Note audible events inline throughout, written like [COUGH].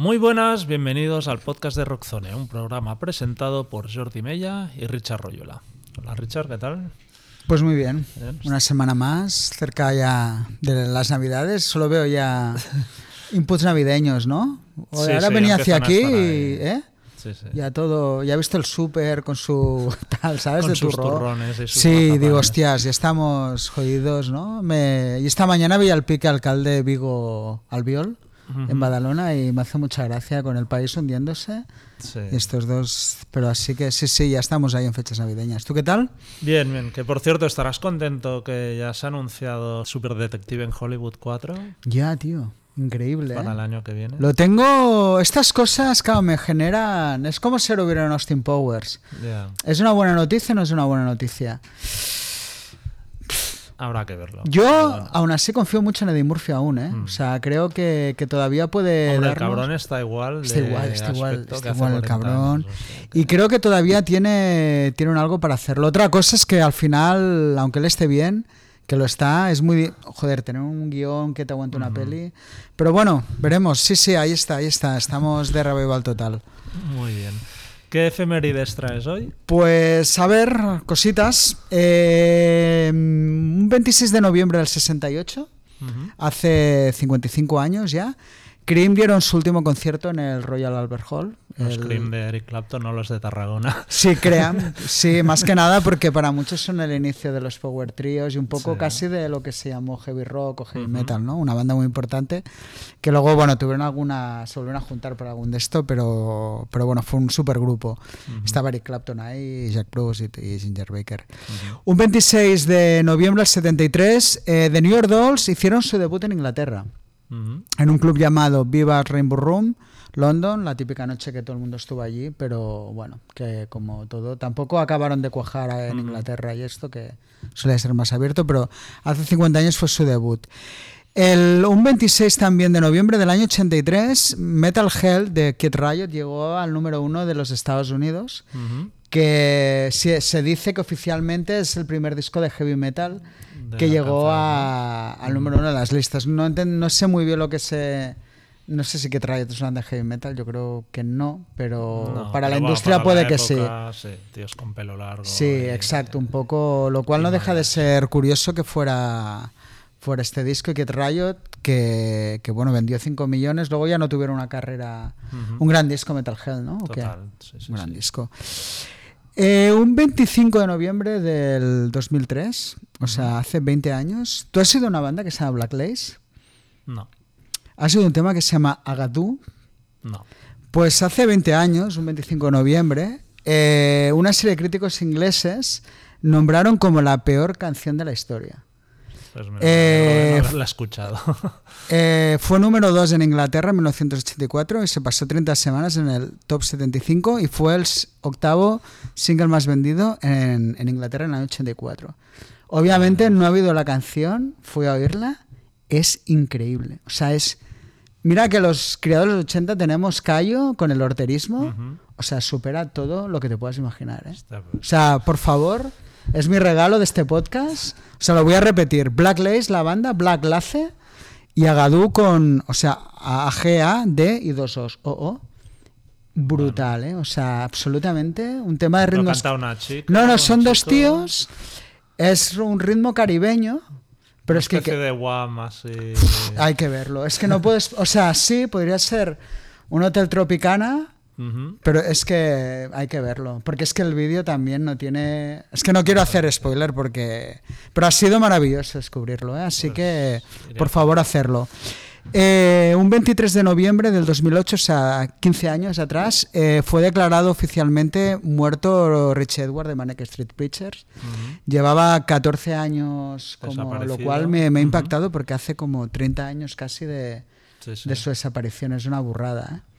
Muy buenas, bienvenidos al podcast de Rockzone, un programa presentado por Jordi Mella y Richard Royola. Hola Richard, ¿qué tal? Pues muy bien, una semana más, cerca ya de las navidades, solo veo ya [LAUGHS] inputs navideños, ¿no? Sí, Ahora sí, venía hacia aquí y... ¿eh? Sí, sí. Ya todo, ya he visto el súper con su [LAUGHS] tal, ¿sabes? Con de sus turrón. turrones y sus Sí, digo, hostias, ya estamos jodidos, ¿no? Me... Y esta mañana vi al pique alcalde Vigo Albiol en Badalona y me hace mucha gracia con el país hundiéndose. Sí. Y estos dos, pero así que sí, sí, ya estamos ahí en fechas navideñas. ¿Tú qué tal? Bien, bien, que por cierto estarás contento que ya se ha anunciado Super Detective en Hollywood 4 Ya, tío, increíble. para ¿eh? el año que viene. Lo tengo. Estas cosas, claro, me generan. Es como si lo hubiera en Austin Powers. Ya, ¿Es una buena noticia o no es una buena noticia? Habrá que verlo. Yo, bueno. aún así, confío mucho en Eddie Murphy aún, ¿eh? O sea, creo que, que todavía puede. Hombre, el cabrón está igual. Está igual, está igual, está el 40 cabrón. años, o sea que- Y creo que todavía tiene, tiene un algo para hacerlo. Otra cosa es que al final, aunque él esté bien, que lo está, es muy... Joder, tener un guion que te aguante una peli. Pero bueno, veremos. Sí, sí, ahí está, ahí está. Estamos de revival total. Muy bien. ¿Qué efemérides traes hoy? Pues a ver, cositas. Eh, un 26 de noviembre del 68, Ujú. hace 55 años ya, Cream dieron su último concierto en el Royal Albert Hall. Los El- Cream de Eric Clapton, no los de Tarragona. [LAUGHS] Sí, crean. [LAUGHS] Sí, más que nada porque para muchos son el inicio de los Power Trios y un poco Sí. casi de lo que se llamó Heavy Rock o Heavy Metal, ¿no? Una banda muy importante que luego, bueno, tuvieron alguna, se volvieron a juntar por algún de esto, pero, pero bueno, fue un super grupo. Estaba Eric Clapton ahí, Jack Bruce y, y Ginger Baker. Un 26 de noviembre del 73, eh, The New York Dolls hicieron su debut en Inglaterra En un club llamado Viva Rainbow Room, London, la típica noche que todo el mundo estuvo allí, pero bueno, que como todo, tampoco acabaron de cuajar en Inglaterra y esto, que suele ser más abierto, pero hace 50 años fue su debut. El, un 26 también de noviembre del año 83, Metal Hell de Kid Riot llegó al número uno de los Estados Unidos, que se, se dice que oficialmente es el primer disco de heavy metal que llegó a- al número uno de las listas. No, no sé muy bien lo que se... No sé si que trae es una de heavy metal, yo creo que no, pero No, para la pero industria para puede la que sí. sí. Tíos con pelo largo. Sí, y- exacto, un poco, lo cual no deja de ser curioso que fuera, fuera este disco y que Riot, que, que bueno, vendió 5 millones, luego ya no tuvieron una carrera, un gran disco Metal Hell, ¿no? Total, sí, sí, un gran disco. Eh, un 25 de noviembre del 2003, o sea, hace 20 años, ¿tú has sido una banda que se llama Black Lace? No, Ha sido un tema que se llama Agadoo. no. Pues hace 20 años, un 25 de noviembre, eh, una serie de críticos ingleses nombraron como la peor canción de la historia. Pues me Eh, no haberla escuchado. [LAUGHS] Eh, fue número 2 en Inglaterra en 1984 y se pasó 30 semanas en el top 75 y fue el octavo single más vendido en, en Inglaterra en el año 84. Obviamente no ha oído la canción, fui a oírla, es increíble. O sea, es... Mira que los criadores de los 80 tenemos callo con el horterismo, Ujú. o sea, supera todo lo que te puedas imaginar. ¿eh? O sea, por favor, es mi regalo de este podcast. O sea, lo voy a repetir. Black Lace, la banda, Black Lace y Agadú con, o sea, A, G, A, D y dos O's, O, O. Brutal, ¿eh? O sea, absolutamente un tema de chica. No, no, son dos tíos. Es un ritmo caribeño, pero es que, de hay que verlo. Es que no puedes, o sea, sí, podría ser un hotel Tropicana, Pero es que hay que verlo, porque es que el vídeo también no tiene... Es que no quiero hacer spoiler porque... Pero ha sido maravilloso descubrirlo, ¿eh? así Pues, que por favor hacerlo. Eh, un 23 de noviembre del 2008, o sea, 15 años atrás, eh, fue declarado oficialmente muerto Rich Edward de Manic Street Preachers. Ujú. Llevaba 14 años, como, lo cual me, me ha impactado porque hace como 30 años casi de, Sí, sí. de su desaparición. Es una burrada. ¿eh?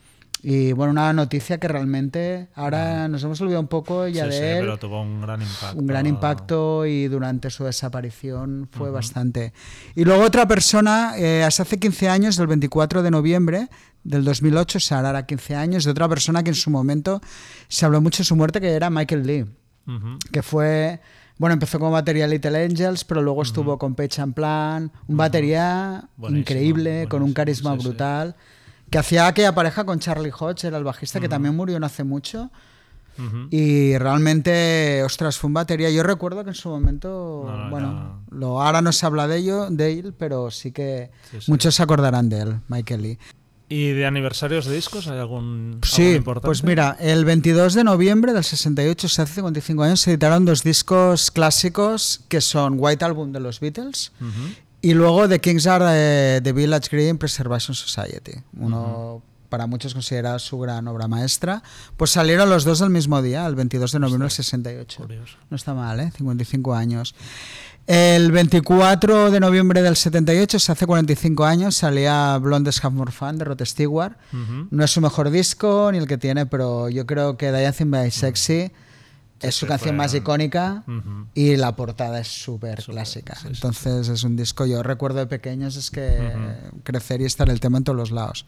Y bueno, una noticia que realmente ahora nos hemos olvidado un poco ya Sí, de sí, él. pero tuvo un gran impacto. Un gran impacto y durante su desaparición fue bastante. Y luego otra persona, eh, hace 15 años, del 24 de noviembre del 2008, o sea, ahora era 15 años, de otra persona que en su momento se habló mucho de su muerte, que era Michael Lee Ujú. que fue, bueno, empezó como batería Little Angels, pero luego estuvo con and Plan, un batería Buenísimo, increíble, con un buenísimo, carisma sí, sí. Que hacía aquella pareja con Charlie Hodge, era el bajista, que también murió no hace mucho. Y realmente, ostras, fue un batería. Yo recuerdo que en su momento, No, no, bueno, lo, ahora no se habla de ello, de él, pero sí que Sí, sí. muchos se acordarán de él, Michael Lee. ¿Y de aniversarios de discos hay algún, Sí, importante? pues mira, el 22 de noviembre del 68, se hace 55 años, se editaron dos discos clásicos que son White Album de los Beatles. Y luego The Kings Are eh, The Village Green Preservation Society, uno para muchos considerado su gran obra maestra. Pues salieron los dos el mismo día, el 22 de noviembre del 68. Curioso. No está mal, ¿eh? 55 años. El 24 de noviembre del 78, se hace 45 años, salía Blondes Have More Fun de Rod Stewart. No es su mejor disco ni el que tiene, pero yo creo que Dancing by Sexy es su canción fue más icónica y la portada es súper clásica. sí, sí, Entonces es un disco, yo recuerdo de pequeños, es que crecer y estar el tema en todos los lados.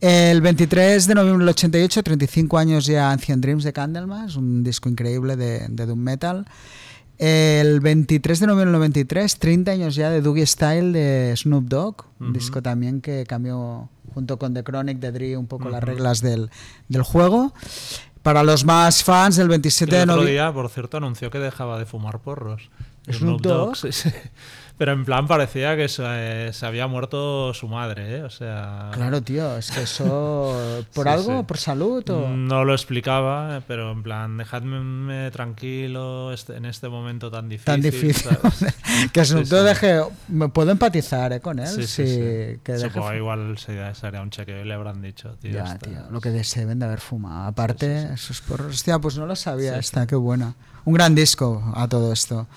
El 23 de noviembre del 88, 35 años ya Ancient Dreams de Candlemas, un disco increíble de, de Doom Metal. El 23 de noviembre del 93, 30 años ya de Doogie Style de Snoop Dogg, un disco también que cambió junto con The Chronic de Dre un poco las reglas del, del juego. Para los más fans, el 27 de El otro noviembre... día, por cierto, anunció que dejaba de fumar porros. Snoop Dogg. Pero en plan parecía que se, se había muerto su madre, ¿eh? O sea... Claro, tío, es que eso... [LAUGHS] ¿Por Sí, algo? sí. ¿Por salud? O... No lo explicaba, eh, pero en plan, dejadme tranquilo este- en este momento tan difícil. Tan difícil. ¿sabes? [LAUGHS] que Snoop Sí, deje... Me puedo empatizar eh, con él. Sí, sí. Que deje igual sería, sería un chequeo y le habrán dicho, tío. Ya, tío, lo que se deben de haber fumado. Aparte, esos porros. Hostia, pues no lo sabía esta, qué buena. Un gran disco a todo esto.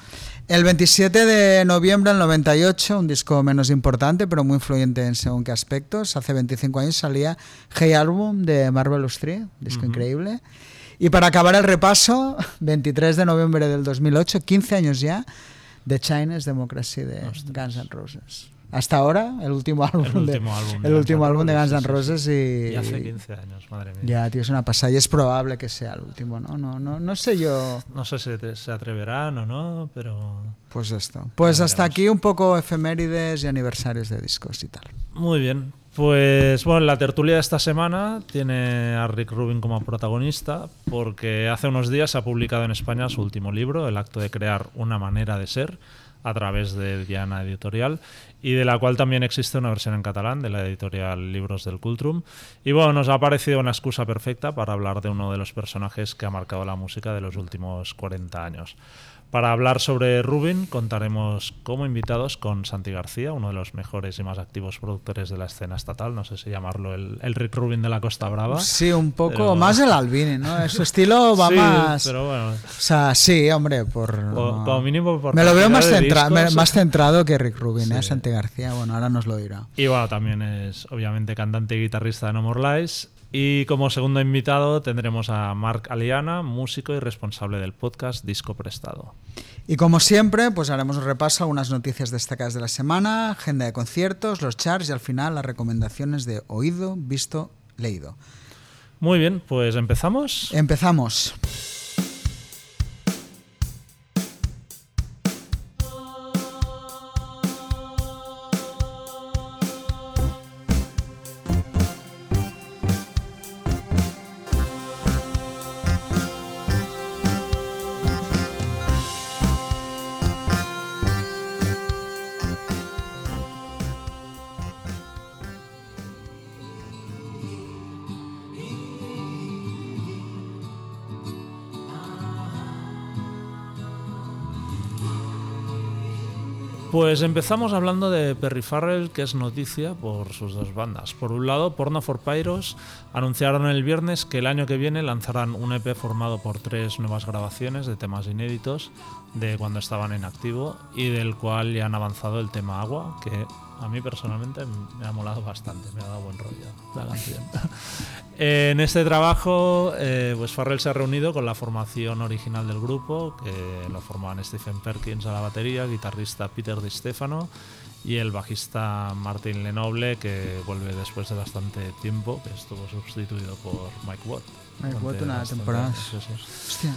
El 27 de noviembre del 98, un disco menos importante, pero muy influyente en según qué aspectos. Hace 25 años salía Hey Album de Marvelous 3, disco increíble. Y para acabar el repaso, 23 de noviembre del 2008, 15 años ya, The Chinese Democracy de Guns N' Roses. Hasta ahora, el último álbum, El de, último álbum de el Guns último N' álbum de Guns Roses, N'. Roses y, Y hace 15 años, madre mía. ya, tío, es una pasada. Y es probable que sea el último, ¿no? No, no, no sé yo. No sé si te- se atreverán o no, pero... Pues esto. Pues hasta aquí un poco efemérides y aniversarios de discos y tal. Muy bien. Pues bueno, la tertulia de esta semana tiene a Rick Rubin como protagonista porque hace unos días se ha publicado en España su último libro, El acto de crear una manera de ser, a través de Diana Editorial y de la cual también existe una versión en catalán de la editorial Libros del Cultrum. Y bueno, nos ha parecido una excusa perfecta para hablar de uno de los personajes que ha marcado la música de los últimos 40 años. Para hablar sobre Rubin contaremos como invitados con Santi García, uno de los mejores y más activos productores de la escena estatal. No sé si llamarlo el, el Rick Rubin de la Costa Brava. Sí, un poco Pero- más el Albini, ¿no? Su estilo [LAUGHS] va Sí, más. pero bueno, O sea, sí, hombre, por. co- como mínimo por me lo veo más, centra- discos. me- más centrado que Rick Rubin, ¿eh? Sí. Santi García. Bueno, ahora nos lo dirá. Y bueno, también es obviamente cantante y guitarrista de No More Lies. Y como segundo invitado tendremos a Marc Aliana, músico y responsable del podcast Disco Prestado. Y como siempre, pues haremos un repaso a algunas noticias destacadas de la semana, agenda de conciertos, los charts y al final las recomendaciones de oído, visto, leído. Muy bien, pues empezamos. Empezamos. Pues empezamos hablando de Perry Farrell, que es noticia por sus dos bandas. Por un lado, Porno for Pyros anunciaron el viernes que el año que viene lanzarán un EP formado por tres nuevas grabaciones de temas inéditos de cuando estaban en activo y del cual ya han avanzado el tema Agua, que a mí personalmente me ha molado bastante, me ha dado buen rollo la canción. [LAUGHS] en este trabajo, eh, pues Farrell se ha reunido con la formación original del grupo, que lo formaban Stephen Perkins a la batería, guitarrista Peter Di Stefano y el bajista Martin Lenoble, que vuelve después de bastante tiempo, que estuvo sustituido por Mike Watt. Mike Watt una temporada. sí, sí. Hostia.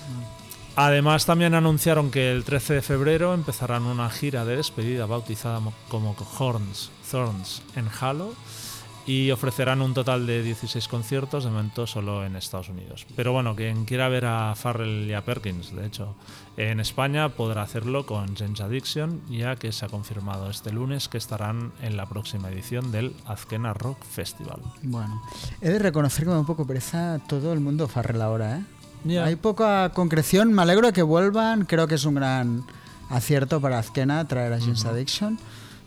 Además, también anunciaron que el 13 de febrero empezarán una gira de despedida bautizada mo- como Horns, Thorns en Halo. y ofrecerán un total de 16 conciertos, de momento solo en Estados Unidos. Pero bueno, quien quiera ver a Farrell y a Perkins, de hecho, en España podrá hacerlo con James Addiction, ya que se ha confirmado este lunes que estarán en la próxima edición del Azkena Rock Festival. Bueno, he de reconocer que me un poco pereza todo el mundo Farrell ahora, ¿eh? Hay poca concreción, me alegro de que vuelvan, creo que es un gran acierto para Azkena traer a James Addiction.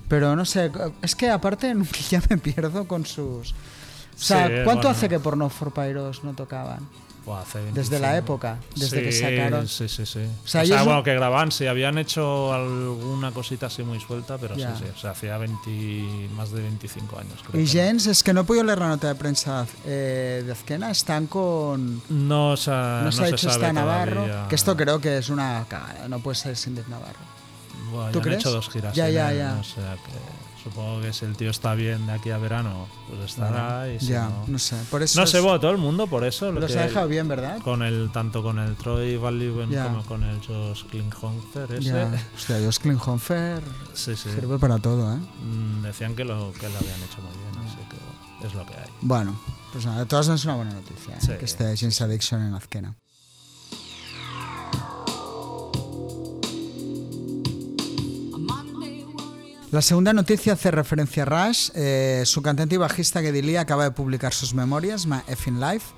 Pero no sé, es que aparte [LAUGHS] ya me pierdo con sus... O sea, ¿cuánto hace que Porno for Pyros no tocaban? Desde la época, desde que sacaron. Sí, sí, sí. O sea, bueno, que grababan, sí, habían hecho alguna cosita así muy suelta, pero sí, sí. O sea, hacía 20, más de 25 años. Creo y Jens, es que no podido leer la nota de prensa eh, de Azkena, están con. No, o sea, no, se ha hecho esta Navarro. Que esto creo que es una cagada, no puede ser sin Navarro. Bueno, ¿Tú crees? han hecho dos giras. Ya, ya, ya. O sea que supongo que si el tío está bien de aquí a verano, pues estará. y ya, no, no, sé. Por eso no se va todo el mundo por eso. Lo se ha dejado bien, ¿verdad? Con el, tanto con el Troy Van como con el Josh Klinghoffer ese. Ya. Hostia, Josh Klinghoffer sí, sí. sirve para todo, ¿eh? Mm, decían que lo, que lo habían hecho muy bien, así que es lo que hay. Bueno, pues nada, de todas maneras es una buena noticia ¿eh? que esté James Addiction en Azkena. La segunda noticia hace referencia a Rush. Eh, su cantante y bajista Geddy Lee acaba de publicar sus memorias, My Effing Life,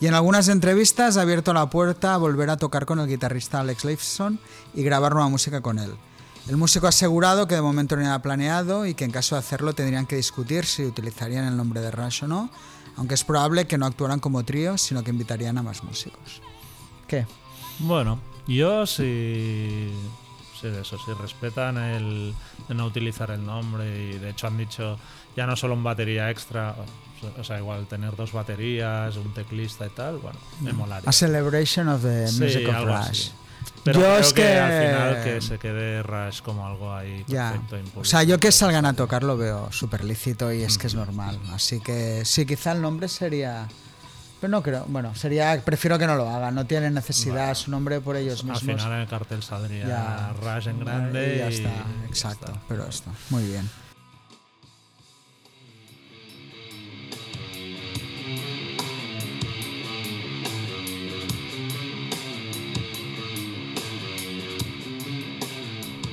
y en algunas entrevistas ha abierto la puerta a volver a tocar con el guitarrista Alex Lifeson y grabar nueva música con él. El músico ha asegurado que de momento no era planeado y que en caso de hacerlo tendrían que discutir si utilizarían el nombre de Rush o no, aunque es probable que no actuaran como trío, sino que invitarían a más músicos. ¿Qué? Bueno, yo sí sí, eso sí, respetan el de no utilizar el nombre y de hecho han dicho ya no solo un batería extra, o sea, igual tener dos baterías, un teclista y tal, bueno, me molaría. A celebration of the music of Rush. Pero yo creo es que, al final que se quede Rush como algo ahí perfecto, O sea, yo que salgan a tocar lo veo súper lícito y es que es normal. Así que sí, quizá el nombre sería pero no creo, bueno, sería, prefiero que no lo hagan, no tienen necesidad, su nombre por ellos mismos. Al final en el cartel saldría Rush en grande y ya está, exacto, pero esto, muy bien.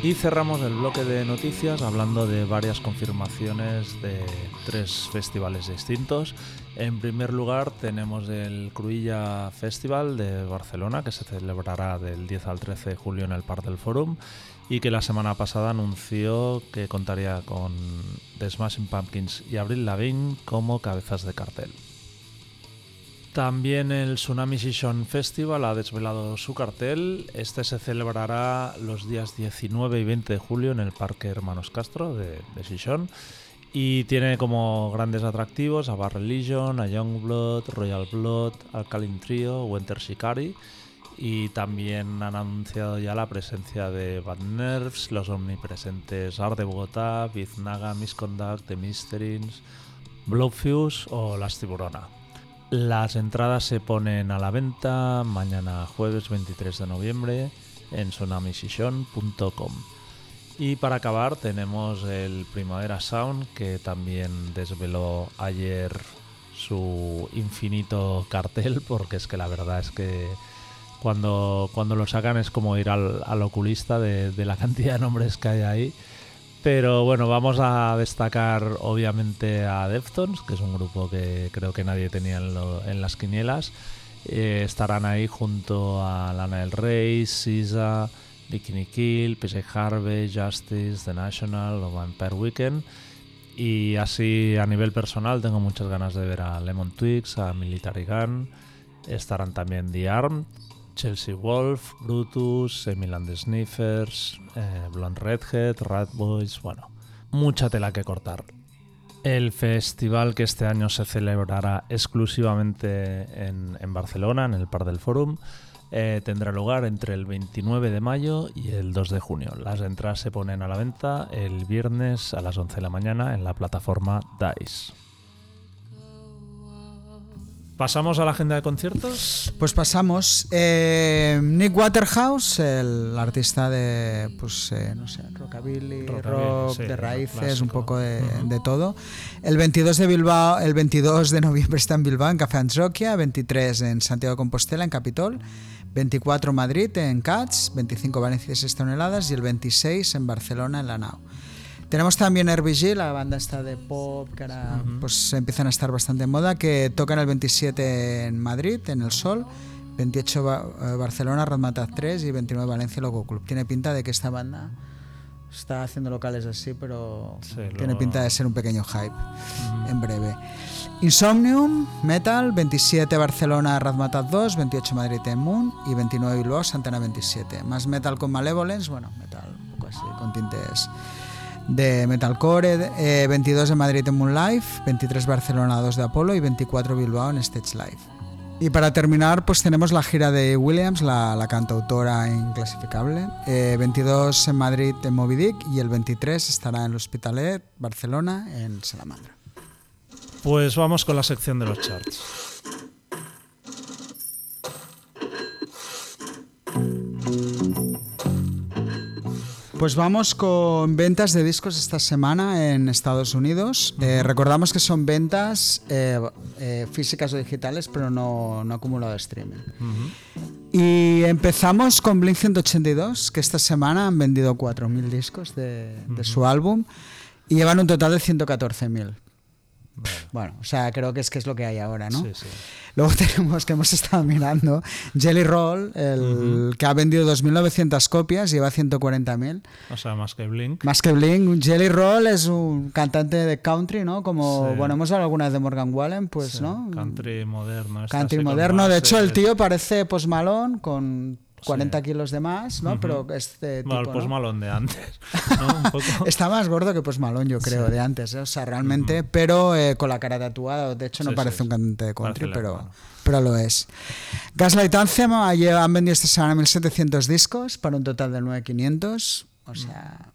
Y cerramos el bloque de noticias hablando de varias confirmaciones de tres festivales distintos. En primer lugar tenemos el Cruilla Festival de Barcelona que se celebrará del 10 al 13 de julio en el Parc del Forum y que la semana pasada anunció que contaría con The Smashing Pumpkins y Avril Lavigne como cabezas de cartel. También el Tsunami Session Festival ha desvelado su cartel. Este se celebrará los días 19 y 20 de julio en el Parque Hermanos Castro de, de Y tiene como grandes atractivos a Bar Religion, a Youngblood, Royal Blood, Alkaline Trio, Winter Shikari. Y también han anunciado ya la presencia de Bad Nerves, los omnipresentes Art de Bogotá, Biznaga, Misconduct, The Mysterins, Blowfuse o Las Tiburona. Las entradas se ponen a la venta mañana jueves 23 de noviembre en sonamisishon.com. Y para acabar tenemos el Primavera Sound que también desveló ayer su infinito cartel [LAUGHS] porque es que la verdad es que cuando, cuando lo sacan es como ir al, oculista de, de la cantidad de nombres que hay ahí. Pero bueno, vamos a destacar obviamente a Deftones, que es un grupo que creo que nadie tenía en, las quinielas. Eh, estarán ahí junto a Lana del Rey, Sisa, Bikini Kill, PJ Harvey, Justice, The National o Vampire Weekend. Y así a nivel personal tengo muchas ganas de ver a Lemon Twigs, a Military Gun. Estarán también The Arm, Chelsea Wolf, Brutus, Emiland Sniffers, eh, Blonde Redhead, Rat Boys, bueno, mucha tela que cortar. El festival que este año se celebrará exclusivamente en, Barcelona, en el Par del Forum, eh, tendrá lugar entre el 29 de mayo y el 2 de junio. Las entradas se ponen a la venta el viernes a las 11 de la mañana en la plataforma DICE. ¿Pasamos a la agenda de conciertos? Pues pasamos. Eh, Nick Waterhouse, el artista de, pues, eh, no sé, rockabilly, rock, de raíces, un poco de, todo. El 22 de Bilbao, el 22 de noviembre está en Bilbao, en Café Antroquia, 23 en Santiago de Compostela, en Capitol, 24 Madrid, en Cats, 25 Valencia y 6 toneladas y el 26 en Barcelona, en La Nau. Tenemos también RBG, la banda esta de pop que ahora pues empiezan a estar bastante en moda, que tocan el 27 en Madrid, en El Sol, 28 eh, Barcelona, Radmataz 3 y 29 Valencia, Loco Club. Tiene pinta de que esta banda está haciendo locales así, pero tiene pinta de ser un pequeño hype en breve. Insomnium, Metal, 27 Barcelona, Razmataz 2, 28 Madrid en Moon y 29 Bilbao, Santana 27. Más Metal con Malevolence, bueno, Metal un poco así, con tintes de Metalcore, eh, 22 en Madrid en Moon Life, 23 Barcelona 2 de Apolo y 24 Bilbao en Stage Live. Y para terminar, pues tenemos la gira de Williams, la, cantautora inclasificable. 22 eh, en Madrid en Moby Dick y el 23 estará en el Hospitalet, Barcelona, en Salamandra. Pues vamos con la sección de los charts. Pues vamos con ventas de discos esta semana en Estados Unidos. Eh, recordamos que son ventas eh, eh, físicas o digitales, pero no, no acumulado streaming. Y empezamos con Blink 182, que esta semana han vendido 4.000 discos de, de su álbum y llevan un total de 114.000. Bueno, o sea, creo que es que es lo que hay ahora, ¿no? Sí, sí. Luego [LAUGHS] tenemos que hemos estado mirando Jelly Roll, el que ha vendido 2.900 copias, lleva 140.000. O sea, más que Blink. Más que Blink. Jelly Roll es un cantante de country, ¿no? Como, bueno, hemos hablado alguna vez de Morgan Wallen, pues, ¿no? Country moderno. Country moderno. De hecho, el tío parece Post Malone con 40 kilos de más, ¿no? Pero este tipo, el Post Malone de antes. [LAUGHS] Está más gordo que Post Malone, yo creo, de antes. ¿eh? O sea, realmente, pero eh, con la cara tatuada. De hecho, no parece un cantante de country, pero, pero lo es. Gaslight Anthem han vendido esta semana 1.700 discos para un total de 9.500. O sea,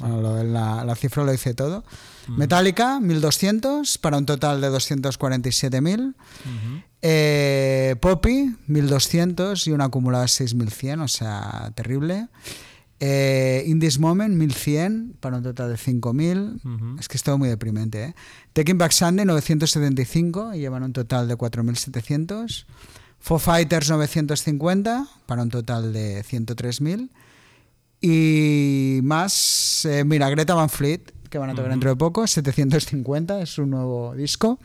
la, la, cifra lo dice todo. Metallica, 1200 para un total de 247.000. Eh, Poppy, 1200 y un acumulado de 6100, o sea, terrible. Eh, In This Moment, 1100 para un total de 5000. Es que es todo muy deprimente. ¿eh? Taking Back Sunday, 975 y llevan un total de 4700. Foo Fighters, 950 para un total de 103.000. Y más, eh, mira, Greta Van Fleet, que van a tocar dentro de poco, 750, es un nuevo disco.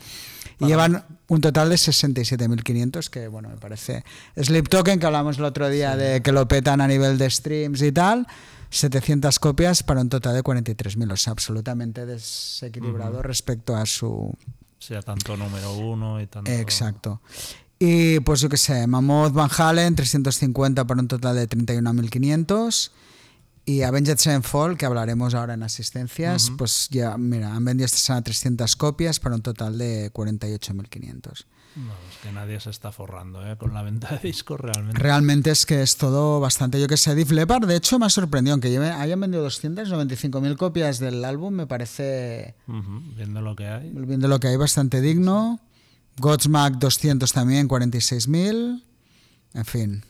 Y llevan un total de 67.500, que bueno, me parece. Sleep Token, que hablamos el otro día de que lo petan a nivel de streams y tal, 700 copias para un total de 43.000, o sea, absolutamente desequilibrado respecto a su. Sea tanto número uno y tanto. Exacto. Y pues yo qué sé, Mammoth Van Halen, 350 para un total de 31.500. Y Avenged Sevenfold, que hablaremos ahora en asistencias, pues ya, mira, han vendido esta semana 300 copias para un total de 48.500. No, es que nadie se está forrando ¿eh? con la venta de discos realmente. Realmente es que es todo bastante. Yo que sé, Def Leppard, de hecho, me ha sorprendido. Aunque hayan vendido 295.000 copias del álbum, me parece. Viendo lo que hay. Viendo lo que hay, bastante digno. Godsmack 200 también, 46.000. En fin,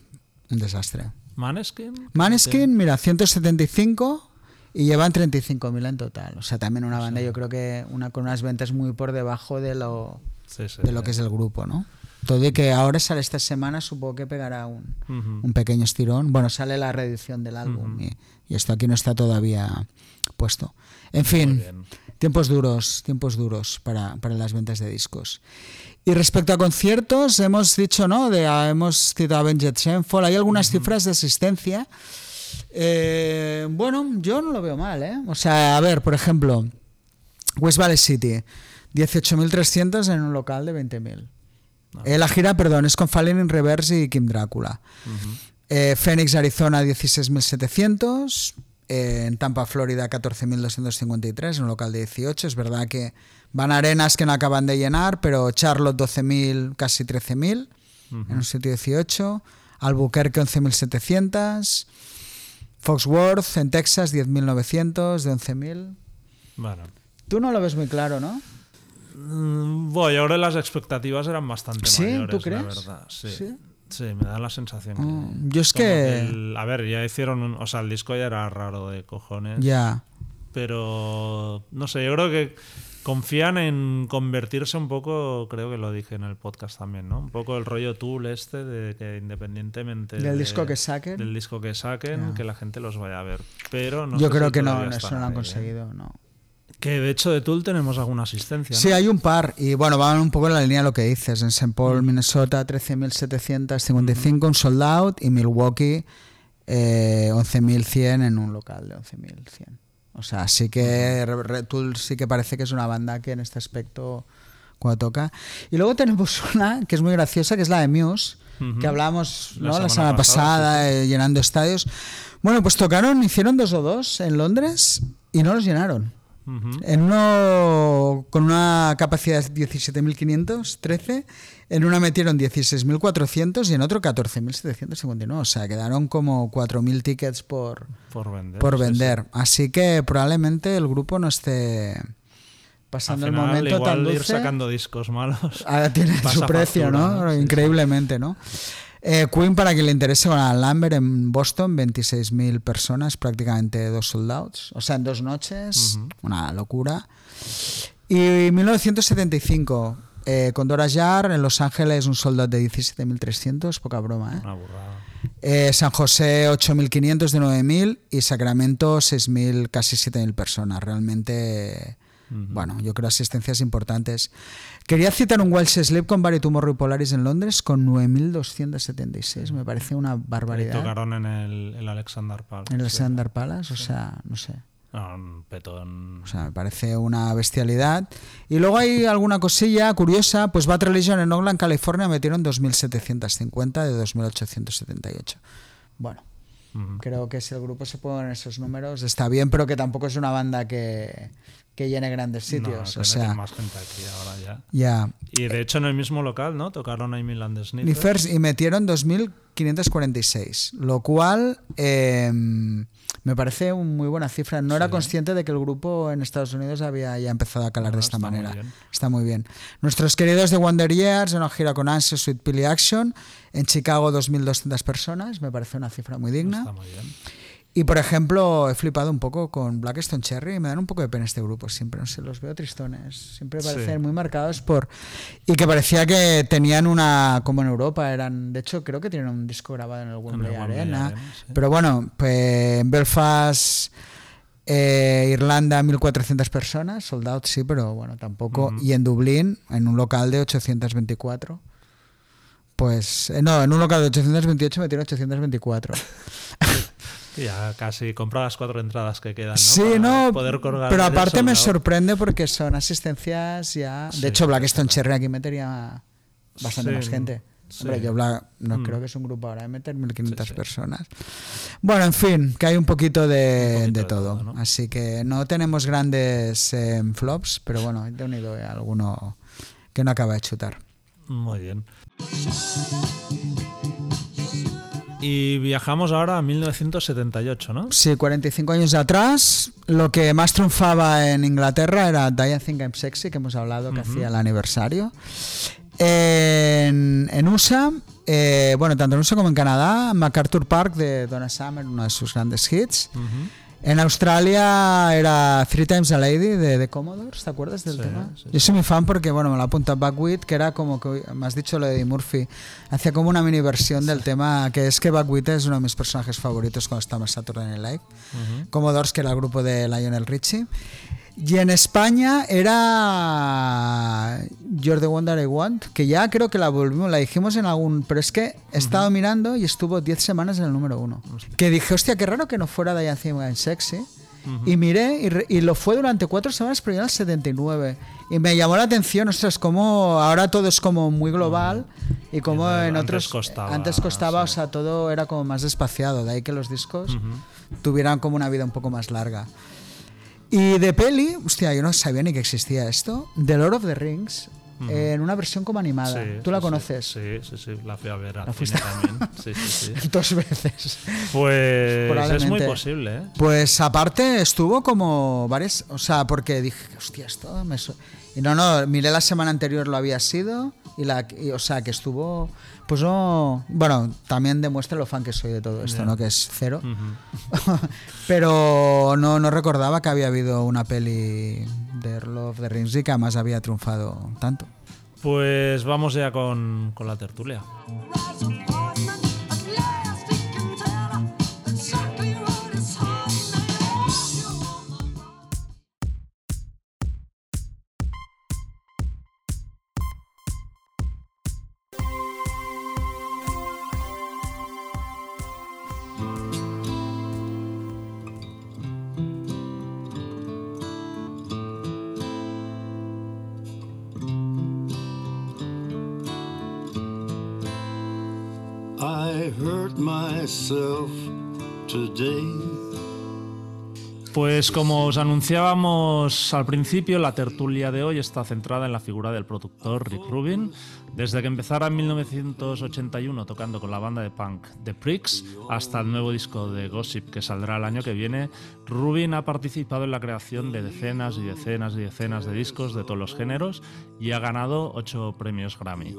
un desastre. Maneskin. Maneskin, mira, 175 y llevan 35.000 en total. O sea, también una banda, yo creo que una con unas ventas muy por debajo de lo, de lo que es el grupo, ¿no? Todo y que ahora sale esta semana, supongo que pegará un, un pequeño estirón. Bueno, sale la reedición del álbum y, esto aquí no está todavía puesto. En fin, tiempos duros, tiempos duros para, para las ventas de discos. Y respecto a conciertos, hemos dicho, ¿no? De, ah, hemos citado Avenged Sevenfold, hay algunas cifras de asistencia. Eh, bueno, yo no lo veo mal, ¿eh? O sea, a ver, por ejemplo, West Valley City, 18.300 en un local de 20.000. Ah. Eh, la gira, perdón, es con Fallen in Reverse y Kim Drácula. Eh, Phoenix, Arizona, 16.700. en Tampa, Florida, 14.253 en un local de 18. Es verdad que Van Arenas que no acaban de llenar, pero Charlotte 12.000, casi 13.000 en un sitio 18. Albuquerque 11.700. Foxworth en Texas 10.900 de 11.000. Bueno. Tú no lo ves muy claro, ¿no? Mm, Bueno, yo creo que las expectativas eran bastante ¿Sí? mayores, ¿Tú la crees? verdad. Sí. ¿Sí? Sí, me da la sensación que... Ah, yo es que- el- a ver, ya hicieron un... O sea, el disco ya era raro de cojones. Ya. Pero, no sé, yo creo que confían en convertirse un poco, creo que lo dije en el podcast también, ¿no? Un poco el rollo tool este de que independientemente Del de- disco que saquen. del disco que saquen, que la gente los vaya a ver. Pero no Yo creo si que no, eso no lo han ¿eh? conseguido, no. Que de hecho de Tool tenemos alguna asistencia. ¿no? Sí, hay un par. Y bueno, van un poco en la línea de lo que dices. En St. Paul, Minnesota, 13.755, un sold out. Y Milwaukee, eh, 11.100 en un local de 11.100. O sea, sí que Re- Re- Tool sí que parece que es una banda que en este aspecto cuando toca. Y luego tenemos [LAUGHS] una que es muy graciosa, que es la de Muse, que hablábamos La ¿no? la semana semana pasada, pasada, eh, llenando estadios. Bueno, pues tocaron, hicieron dos o dos en Londres y no los llenaron. Ujú. En uno con una capacidad de 17.500, 13, en una metieron 16.400 y en otro 14.759. O sea, quedaron como 4.000 tickets por, Por vender. por sí, vender. Así que probablemente el grupo no esté sí. pasando Al el final, momento igual tan ir dulce. sacando discos malos. Ahora tiene [LAUGHS] su precio, factura, ¿no? ¿no? Sí, sí. Increíblemente, ¿no? Eh, Queen, para que le interese, con Alan Lambert en Boston, 26.000 personas, prácticamente dos soldados. O sea, en dos noches, Ujú. una locura. Y 1975, eh, con Dora Jar, en Los Ángeles, un soldado de 17.300, poca broma, ¿eh? Una burrada. Eh, San José 8.500 de 9.000 y Sacramento 6.000, casi 7.000 personas. Realmente, Ujú. bueno, yo creo asistencias importantes. Quería citar un Welsh Sleep con Barry y Polaris en Londres con 9.276. Me parece una barbaridad. tocaron en el, el Alexander Palace. En el. Sandar Palace, o sea, no sé. No, un petón. O sea, me parece una bestialidad. Y luego hay alguna cosilla curiosa, pues Bad Religion en Oakland, California, metieron 2.750 de 2.878. Bueno, Ujú. Creo que si el grupo se pone en esos números está bien, pero que tampoco es una banda que, que llene grandes sitios. o sea, más gente aquí ahora ya. ya. Y de hecho en el mismo local, ¿no? Tocaron ahí Milan de Sniffers. Y metieron 2.546, lo cual eh, me parece una muy buena cifra. No era consciente de que el grupo en Estados Unidos había ya empezado a calar No, de esta está muy manera. bien. Está muy bien. Nuestros queridos de Wonder Years, una gira con Ansia, Sweet Pilly Action, en Chicago 2.200 personas, me parece una cifra muy digna. Está muy bien. Y por ejemplo, he flipado un poco con Blackstone Cherry y me dan un poco de pena este grupo. Siempre, no sé, los veo tristones. Siempre Sí. parecen muy marcados por. Y que parecía que tenían una. Como en Europa, eran. De hecho, creo que tienen un disco grabado en el Wembley, Arena. Arena, sí. Pero bueno, pues en Belfast. eh, Irlanda, 1.400 personas, soldados sí, pero bueno, tampoco. Y en Dublín, en un local de 824. Pues eh, no, en un local de 828 metieron 824. Ya casi compra las cuatro entradas que quedan, ¿no? Sí, Para no, poder colgar pero aparte me sorprende porque son asistencias ya... Sí, de hecho, Blackstone. Cherry aquí metería bastante Sí, más gente. sí. Hombre, yo Black- no Mm. creo que es un grupo ahora de meter 1.500 Sí, sí. personas. Bueno, en fin, que hay un poquito de, Un poquito de de todo. Así que no tenemos grandes eh, flops, pero bueno, he unido alguno que no acaba de chutar. Muy bien. Y viajamos ahora a 1978, ¿no? Sí, 45 años atrás, lo que más triunfaba en Inglaterra era Die I Think I'm Sexy, que hemos hablado que Ujú. hacía el aniversario. En, en USA, eh, bueno, tanto en USA como en Canadá, MacArthur Park de Donna Summer, uno de sus grandes hits. Ujú. En Australia era Three Times a Lady de, de Commodores, ¿te acuerdas del Sí, tema? sí, Yo soy muy fan porque, bueno, me lo apunta Buckwheat, que era como que, me has dicho lo de Eddie Murphy, hacía como una mini versión del tema, que es que Buckwheat es uno de mis personajes favoritos cuando estaba en Saturday Night Live. Ujú. Commodores, que era el grupo de Lionel Richie. Y en España era You're the Wonder I Want, que ya creo que la volvimos, la dijimos en algún. Pero es que he estado mirando y estuvo 10 semanas en el número uno. Que dije, hostia, qué raro que no fuera Diane en Sexy. Ujú. Y miré, y, y lo fue durante cuatro semanas, pero ya el 79. Y me llamó la atención, ostras, como ahora todo es como muy global y como Y en antes otros. costaba, antes costaba, sí. o sea, todo era como más despaciado. De ahí que los discos tuvieran como una vida un poco más larga. Y de peli, hostia, yo no sabía ni que existía esto. The Lord of the Rings. en una versión como animada. ¿Tú la conoces? Sí, sí, sí, la fui a ver al cine también. Sí, sí, sí. [LAUGHS] Dos veces. Pues es muy posible, ¿eh? Pues aparte estuvo como varias, o sea, porque dije, hostia, esto me... y no, no, miré la semana anterior lo había sido y la, o sea, que estuvo, pues no, bueno, también demuestra lo fan que soy de todo esto, ¿no? Que es cero. [LAUGHS] Pero no, no recordaba que había habido una peli de Earl of the Rings y que además había triunfado tanto. Pues vamos ya con, con la tertulia. Pues como os anunciábamos al principio, la tertulia de hoy está centrada en la figura del productor Rick Rubin, desde que empezara en 1981 tocando con la banda de punk The Pricks hasta el nuevo disco de Gossip que saldrá el año que viene, Rubin ha participado en la creación de decenas y decenas y decenas de discos de todos los géneros y ha ganado ocho premios Grammy.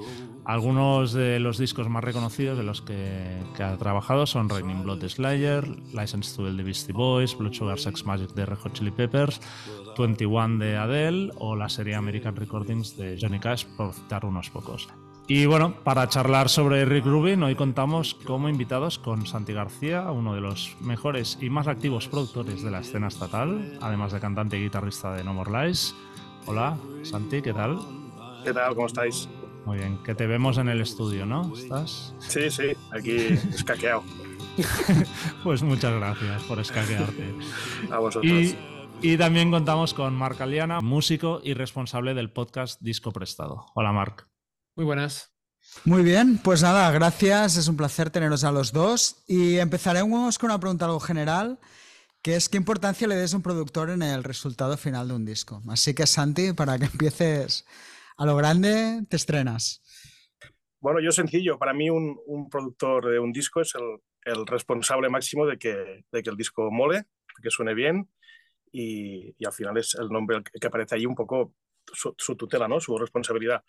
Algunos de los discos más reconocidos de los que, ha trabajado son Raining Blood Slayer, License to the Beastie Boys, Blood Sugar Sex Magic de Red Hot Chili Peppers, 21 de Adele o la serie American Recordings de Johnny Cash, por citar unos pocos. Y bueno, para charlar sobre Rick Rubin, hoy contamos como invitados con Santi García, uno de los mejores y más activos productores de la escena estatal, además de cantante y guitarrista de No More Lies. Hola, Santi, ¿qué tal? ¿Qué tal? ¿Cómo estáis? Muy bien, que te vemos en el estudio, ¿no? ¿Estás? Sí, sí, aquí escaqueado. [LAUGHS] pues muchas gracias por escaquearte. A vosotros. Y también contamos con Marc Aliana, músico y responsable del podcast Disco Prestado. Hola, Marc. Muy buenas. Muy bien, pues nada, gracias. Es un placer teneros a los dos. Y empezaremos con una pregunta algo general, que es qué importancia le des a un productor en el resultado final de un disco. Así que, Santi, para que [LAUGHS] empieces a lo grande, te estrenas. Bueno, yo sencillo. Para mí un, productor de un disco es el, responsable máximo de que, de que el disco mole, que suene bien y, al final es el nombre que aparece ahí un poco su, tutela, ¿no? su responsabilidad.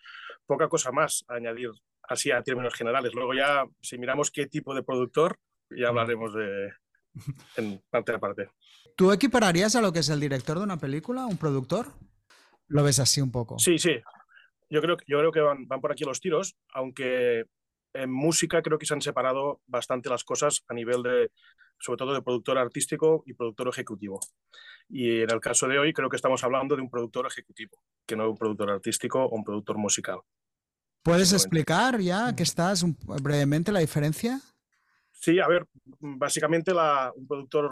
Poca cosa más a añadir así a términos generales. Luego ya, si miramos qué tipo de productor, ya hablaremos de, en parte a parte. ¿Tú equipararías a lo que es el director de una película, un productor? ¿Lo ves así un poco? Sí, sí. Yo creo, yo creo que van, van por aquí los tiros, aunque en música creo que se han separado bastante las cosas a nivel de, sobre todo de productor artístico y productor ejecutivo. Y en el caso de hoy creo que estamos hablando de un productor ejecutivo, que no de un productor artístico o un productor musical. ¿Puedes explicar ya que estás brevemente la diferencia? Sí, a ver, básicamente un productor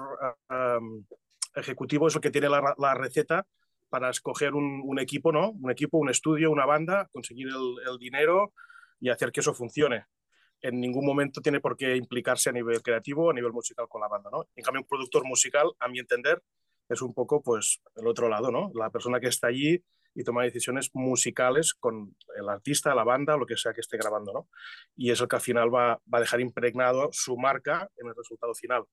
ejecutivo es el que tiene la, receta para escoger un, equipo, ¿no? Un equipo, un estudio, una banda, conseguir el dinero y hacer que eso funcione en ningún momento tiene por qué implicarse a nivel creativo a nivel musical con la banda, ¿no? En cambio, un productor musical, a mi entender, es un poco pues el otro lado, ¿no? La persona que está allí y toma decisiones musicales con el artista, la banda, lo que sea que esté grabando, ¿no? Y es el que al final va, va a dejar impregnado su marca en el resultado final.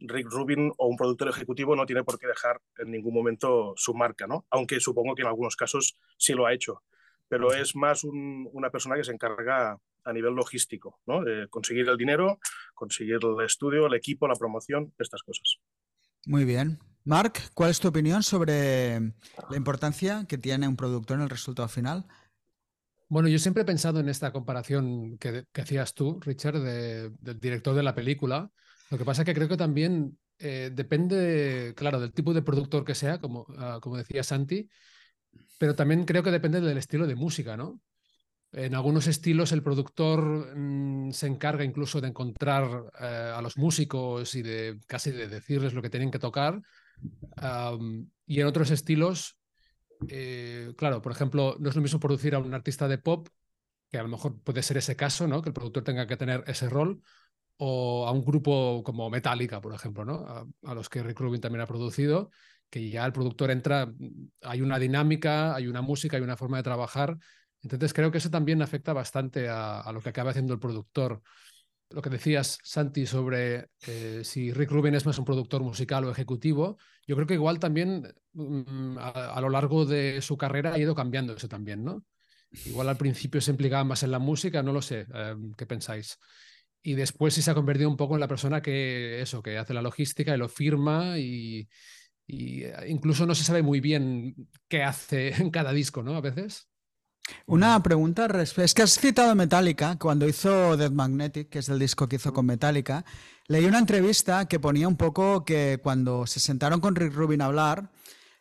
Rick Rubin o un productor ejecutivo no tiene por qué dejar en ningún momento su marca, ¿no? Aunque supongo que en algunos casos sí lo ha hecho. Pero es más una persona que se encarga a nivel logístico, ¿no? De conseguir el dinero, conseguir el estudio, el equipo, la promoción, estas cosas. Muy bien. Marc, ¿cuál es tu opinión sobre la importancia que tiene un productor en el resultado final? Bueno, yo siempre he pensado en esta comparación que, hacías tú, Richard, del director de la película. Lo que pasa es que creo que también eh, depende, claro, del tipo de productor que sea, como, ah, como decía Santi, pero también creo que depende del estilo de música, ¿no? En algunos estilos el productor mm, se encarga incluso de encontrar eh, a los músicos y de casi de decirles lo que tienen que tocar. Y en otros estilos, eh, claro, por ejemplo, no es lo mismo producir a un artista de pop, que a lo mejor puede ser ese caso, ¿no? Que el productor tenga que tener ese rol, o a un grupo como Metallica, por ejemplo, ¿no? A, a los que Rick Rubin también ha producido, que ya el productor entra, hay una dinámica, hay una música, hay una forma de trabajar Entonces creo que eso también afecta bastante a, lo que acaba haciendo el productor. Lo que decías, Santi, sobre eh, si Rick Rubin es más un productor musical o ejecutivo, yo creo que igual también mm, a, lo largo de su carrera ha ido cambiando eso también, ¿no? Igual al principio se implicaba más en la música, no lo sé, eh, ¿qué pensáis? Y después sí se ha convertido un poco en la persona que eso, que hace la logística y lo firma y, eh, incluso no se sabe muy bien qué hace en cada disco, ¿no? A veces. Una pregunta, es que has citado Metallica, cuando hizo Dead Magnetic, que es el disco que hizo con Metallica, leí una entrevista que ponía un poco que cuando se sentaron con Rick Rubin a hablar,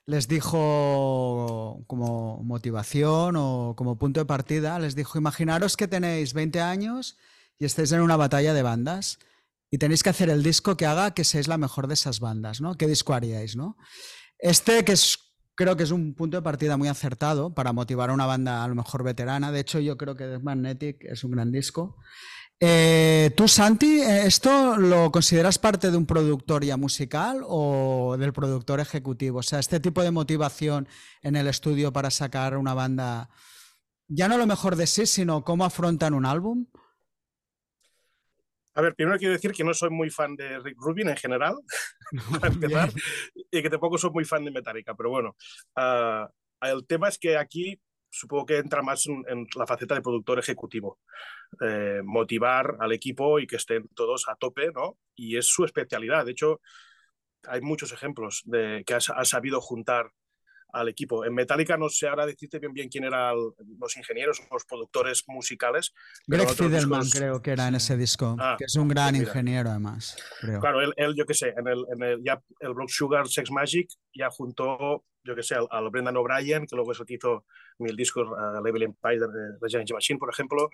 les dijo como motivación o como punto de partida, les dijo, imaginaros que tenéis 20 años y estáis en una batalla de bandas y tenéis que hacer el disco que haga que seáis la mejor de esas bandas, ¿no? ¿Qué disco haríais, no? Este que es creo que es un punto de partida muy acertado para motivar a una banda a lo mejor veterana. De hecho, yo creo que The Magnetic es un gran disco. Eh, ¿Tú, Santi, esto lo consideras parte de un productor ya musical o del productor ejecutivo? O sea, este tipo de motivación en el estudio para sacar una banda, ya no lo mejor de sí, sino cómo afrontan un álbum. A ver, primero quiero decir que no soy muy fan de Rick Rubin en general, [LAUGHS] [LAUGHS] para empezar, y que tampoco soy muy fan de Metallica, pero bueno, uh, el tema es que aquí supongo que entra más en, la faceta de productor ejecutivo. Eh, motivar al equipo y que estén todos a tope, ¿no? Y es su especialidad. De hecho, hay muchos ejemplos de que ha, sabido juntar al equipo. En Metallica no sé ahora decirte bien bien quién eran los ingenieros o los productores musicales. Greg Fidelman creo que era en ese disco, ah, que es un gran ingeniero además. Claro, él, él, yo qué sé, en el, en el, ya el Block Sugar Sex Magic ya juntó yo que sé, al, Brendan O'Brien, que luego es el que hizo mil discos, uh, Level Empire de, de Machine, por ejemplo.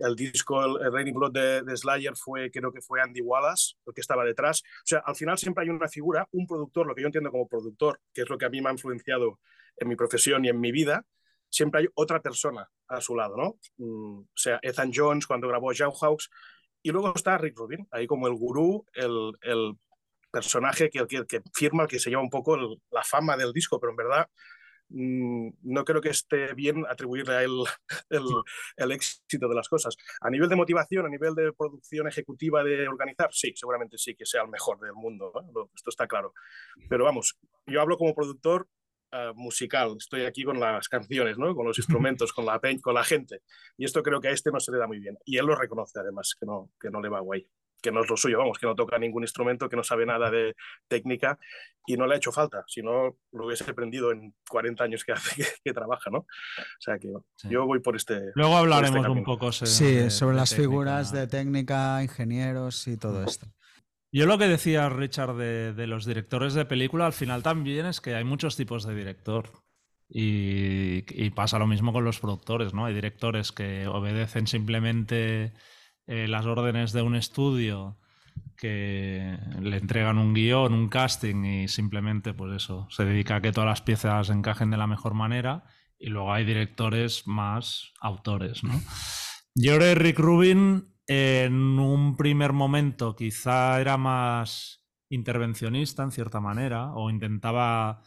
El disco, el, Raining Blood de, Slayer fue, creo que fue Andy Wallace, el que estaba detrás. O sea, al final siempre hay una figura, un productor, lo que yo entiendo como productor, que es lo que a mí me ha influenciado en mi profesión y en mi vida, siempre hay otra persona a su lado, ¿no? Mm, o sea, Ethan Jones cuando grabó Jauhawks, y luego está Rick Rubin, ahí como el gurú, el, el personaje que, que, que, firma, que se lleva un poco la fama del disco, pero en verdad mm, no creo que esté bien atribuirle a él [LAUGHS] el, el, éxito de las cosas. A nivel de motivación, a nivel de producción ejecutiva, de organizar, sí, seguramente sí que sea el mejor del mundo, esto está claro. Pero vamos, yo hablo como productor uh, musical, estoy aquí con las canciones, ¿no? con los instrumentos, con la, con la gente, y esto creo que a este no se le da muy bien. Y él lo reconoce además, que no, que no le va guay que no es lo suyo, vamos, que no toca ningún instrumento, que no sabe nada de técnica y no le ha hecho falta, si no lo hubiese aprendido en 40 años que, hace, [LAUGHS] que, trabaja, ¿no? O sea que yo voy por este. Luego este hablaremos un poco sí, sobre las figuras de técnica, ingenieros y todo esto. Yo lo que decía Richard de, de, los directores de película al final también es que hay muchos tipos de director. Y, y pasa lo mismo con los productores, ¿no? Hay directores que obedecen simplemente eh, las órdenes de un estudio que le entregan un guion, un casting y simplemente pues eso, se dedica a que todas las piezas encajen de la mejor manera y luego hay directores más autores, ¿no? Yo Rick Rubin en un primer momento quizá era más intervencionista en cierta manera o intentaba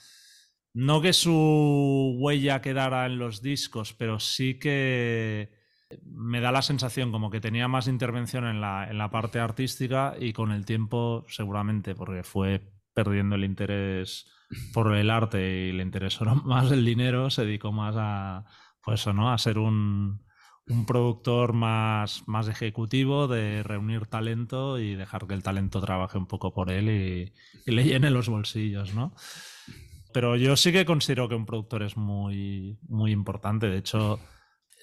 no que su huella quedara en los discos, pero sí que me da la sensación como que tenía más intervención en la, en la parte artística y con el tiempo seguramente, porque fue perdiendo el interés por el arte y le interesó [LAUGHS] más el dinero, se dedicó más a, pues ¿no? a ser un, un productor más, más ejecutivo, de reunir talento y dejar que el talento trabaje un poco por él y, y le llene los bolsillos, ¿no? Pero yo sí que considero que un productor es muy, muy importante. De hecho,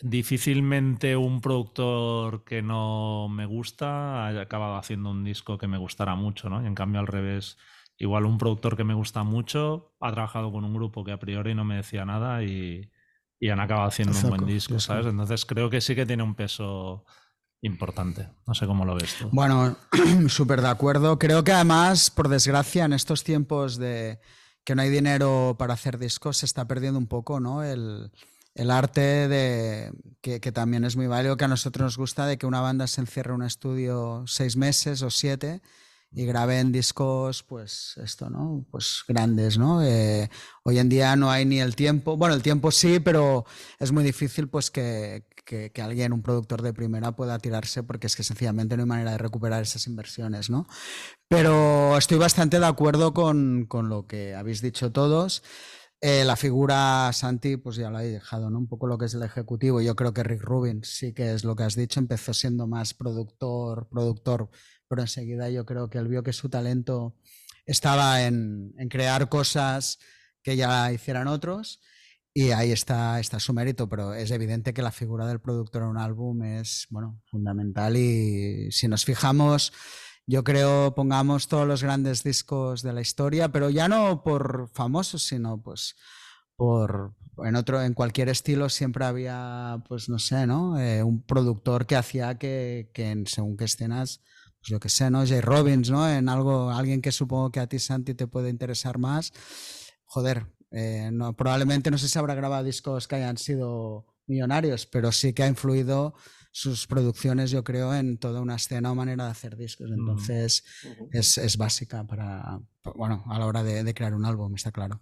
difícilmente un productor que no me gusta haya acabado haciendo un disco que me gustara mucho, ¿no? Y en cambio al revés, igual un productor que me gusta mucho ha trabajado con un grupo que a priori no me decía nada y, han acabado haciendo un buen disco, ¿sabes? Entonces creo que sí que tiene un peso importante. No sé cómo lo ves tú. Bueno, [CLEARS THROAT] súper de acuerdo. Creo que además, por desgracia, en estos tiempos de que no hay dinero para hacer discos, se está perdiendo un poco, ¿no? El, el arte de que, también es muy válido, que a nosotros nos gusta de que una banda se encierre en un estudio seis meses o siete y graben discos, pues esto, ¿no? Pues grandes, ¿no? Eh, hoy en día no hay ni el tiempo, bueno, el tiempo sí, pero es muy difícil pues que, que, alguien, un productor de primera, pueda tirarse porque es que sencillamente no hay manera de recuperar esas inversiones, ¿no? Pero estoy bastante de acuerdo con, con lo que habéis dicho todos. Eh, la figura Santi, pues ya lo he dejado, ¿no? Un poco lo que es el ejecutivo. Yo creo que Rick Rubin sí que es lo que has dicho, empezó siendo más productor, productor pero enseguida yo creo que él vio que su talento estaba en, crear cosas que ya hicieran otros y ahí está, está su mérito, pero es evidente que la figura del productor en un álbum es bueno, fundamental y si nos fijamos, yo creo, pongamos todos los grandes discos de la historia, pero ya no por famosos, sino pues por en otro, en cualquier estilo siempre había, pues no sé, ¿no? Eh, un productor que hacía que, que en según qué escenas pues yo que sé, ¿no? Jay Robbins, ¿no? En algo, alguien que supongo que a ti, Santi, te puede interesar más. Joder, eh, no, probablemente no sé si habrá grabado discos que hayan sido millonarios, pero sí que ha influido sus producciones, yo creo, en toda una escena o manera de hacer discos. Entonces, es, es, básica para, bueno, a la hora de, de crear un álbum, está claro.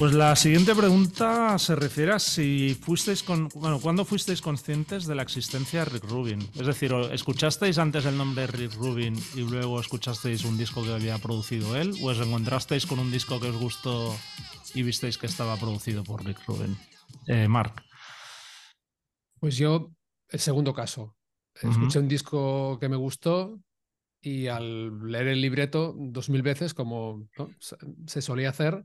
Pues la siguiente pregunta se refiere a si fuisteis con, bueno, ¿cuándo fuisteis conscientes de la existencia de Rick Rubin? Es decir, ¿escuchasteis antes el nombre Rick Rubin y luego escuchasteis un disco que había producido él? ¿O os encontrasteis con un disco que os gustó y visteis que estaba producido por Rick Rubin? Eh, Mark. Pues yo, el segundo caso. Escuché un disco que me gustó y al leer el libreto dos mil veces, como se solía hacer,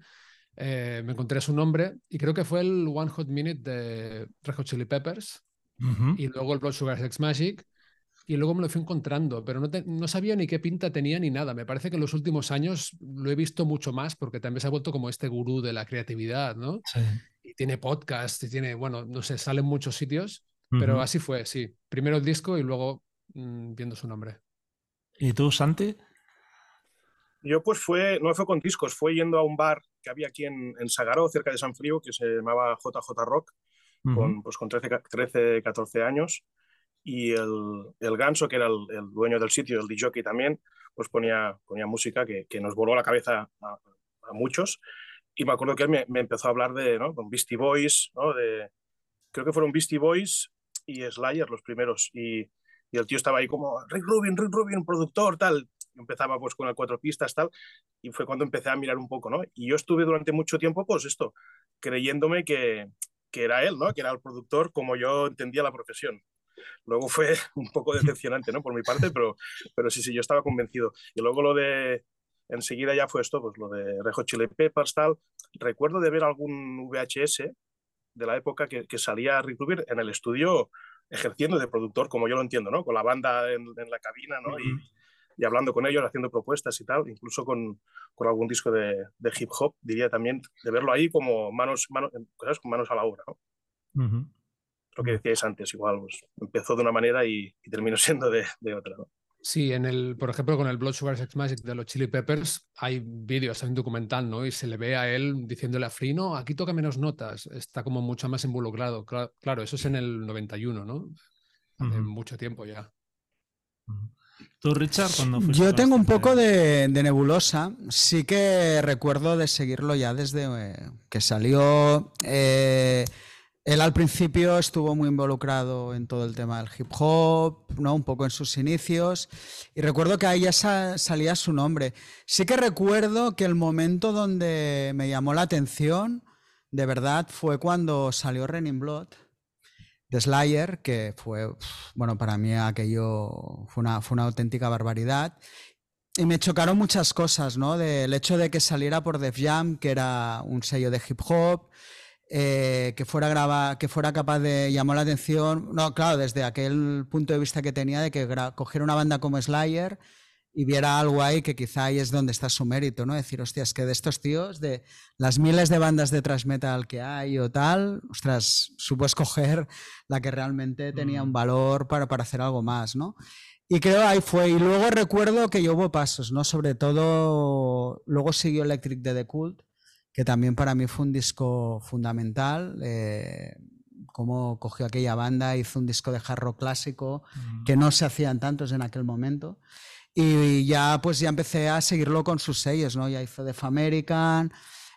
eh, me encontré su nombre y creo que fue el One Hot Minute de Red Hot Chili Peppers y luego el Blood Sugar Sex Magic y luego me lo fui encontrando, pero no, no, sabía ni qué pinta tenía ni nada. Me parece que en los últimos años lo he visto mucho más porque también se ha vuelto como este gurú de la creatividad, ¿no? Y tiene podcast y tiene, bueno, no sé, sale en muchos sitios, pero así fue, sí. Primero el disco y luego mm, viendo su nombre. ¿Y tú, Santi? Yo pues fue, no fue con discos, fue yendo a un bar que había aquí en, en Sagaró, cerca de San Frío, que se llamaba JJ Rock, con, pues, con 13, 13, 14 años. Y el, el Ganso, que era el, el, dueño del sitio, el DJ también, pues ponía, ponía música que, que nos voló la cabeza a, a, muchos. Y me acuerdo que él me, me, empezó a hablar de ¿no? con Beastie Boys, ¿no? de, creo que fueron Beastie Boys y Slayer los primeros. Y, y el tío estaba ahí como, Rick Rubin, Rick Rubin, productor, tal empezaba pues con las cuatro pistas tal, y fue cuando empecé a mirar un poco, ¿no? Y yo estuve durante mucho tiempo, pues esto, creyéndome que, que era él, ¿no? Que era el productor como yo entendía la profesión. Luego fue [LAUGHS] un poco decepcionante, ¿no? Por mi parte, pero, pero sí, sí, yo estaba convencido. Y luego lo de, enseguida ya fue esto, pues lo de Rejo Chile Peppers, tal. Recuerdo de ver algún VHS de la época que, que salía Rick Rubin en el estudio ejerciendo de productor, como yo lo entiendo, ¿no? Con la banda en, en la cabina, ¿no? Y, y hablando con ellos, haciendo propuestas y tal, incluso con, con algún disco de, de, hip hop, diría también, de verlo ahí como manos, manos, cosas con manos a la obra. ¿no? Lo que decíais antes, igual, pues, empezó de una manera y, y terminó [LAUGHS] siendo de, de otra. ¿no? Sí, en el, por ejemplo, con el Blood Sugar Sex Magic de los Chili Peppers hay vídeos, hay un documental, ¿no? Y se le ve a él diciéndole a Free, no, aquí toca menos notas, está como mucho más involucrado. Claro, claro eso es en el 91, ¿no? Hace uh -huh. mucho tiempo ya. Uh -huh. ¿Tú, Richard, cuando Yo tengo un poco de, de, nebulosa. Sí que recuerdo de seguirlo ya desde eh, que salió. Eh, él al principio estuvo muy involucrado en todo el tema del hip hop, ¿no? un poco en sus inicios, y recuerdo que ahí ya sa salía su nombre. Sí que recuerdo que el momento donde me llamó la atención, de verdad, fue cuando salió Renin Blood de Slayer, que fue, bueno, para mí aquello fue una, fue una auténtica barbaridad. Y me chocaron muchas cosas, ¿no? Del hecho de que saliera por Def Jam, que era un sello de hip hop, eh, que, fuera graba, que fuera capaz de llamar la atención, no, claro, desde aquel punto de vista que tenía de que cogiera una banda como Slayer y viera algo ahí que quizá ahí es donde está su mérito, ¿no? Decir, hostias, que de estos tíos, de las miles de bandas de thrash metal que hay o tal, ostras, supo escoger la que realmente tenía un valor para, para hacer algo más, ¿no? Y creo ahí fue. Y luego recuerdo que yo hubo pasos, ¿no? Sobre todo, luego siguió Electric de The Cult, que también para mí fue un disco fundamental. Eh, cómo cogió aquella banda, hizo un disco de hard rock clásico, que no se hacían tantos en aquel momento. Y ya pues ya empecé a seguirlo con sus sellos, ¿no? Ya hizo Def American,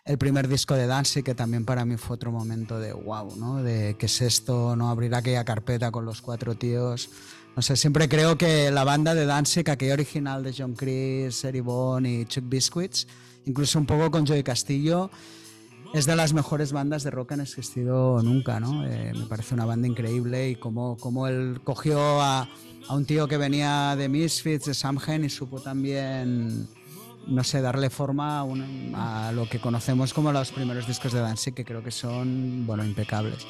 el primer disco de Danzig, que también para mí fue otro momento de wow, ¿no? De qué es esto, ¿no? Abrir aquella carpeta con los cuatro tíos. No sé, siempre creo que la banda de Danzig, aquella original de John Chris, Eddie Bone y Chuck Biscuits, incluso un poco con Joey Castillo, es de las mejores bandas de rock que han existido nunca, ¿no? Eh, me parece una banda increíble y cómo, cómo él cogió a, a, un tío que venía de Misfits, de Samhain y supo también, no sé, darle forma a, a, lo que conocemos como los primeros discos de Danzig, que creo que son, bueno, impecables.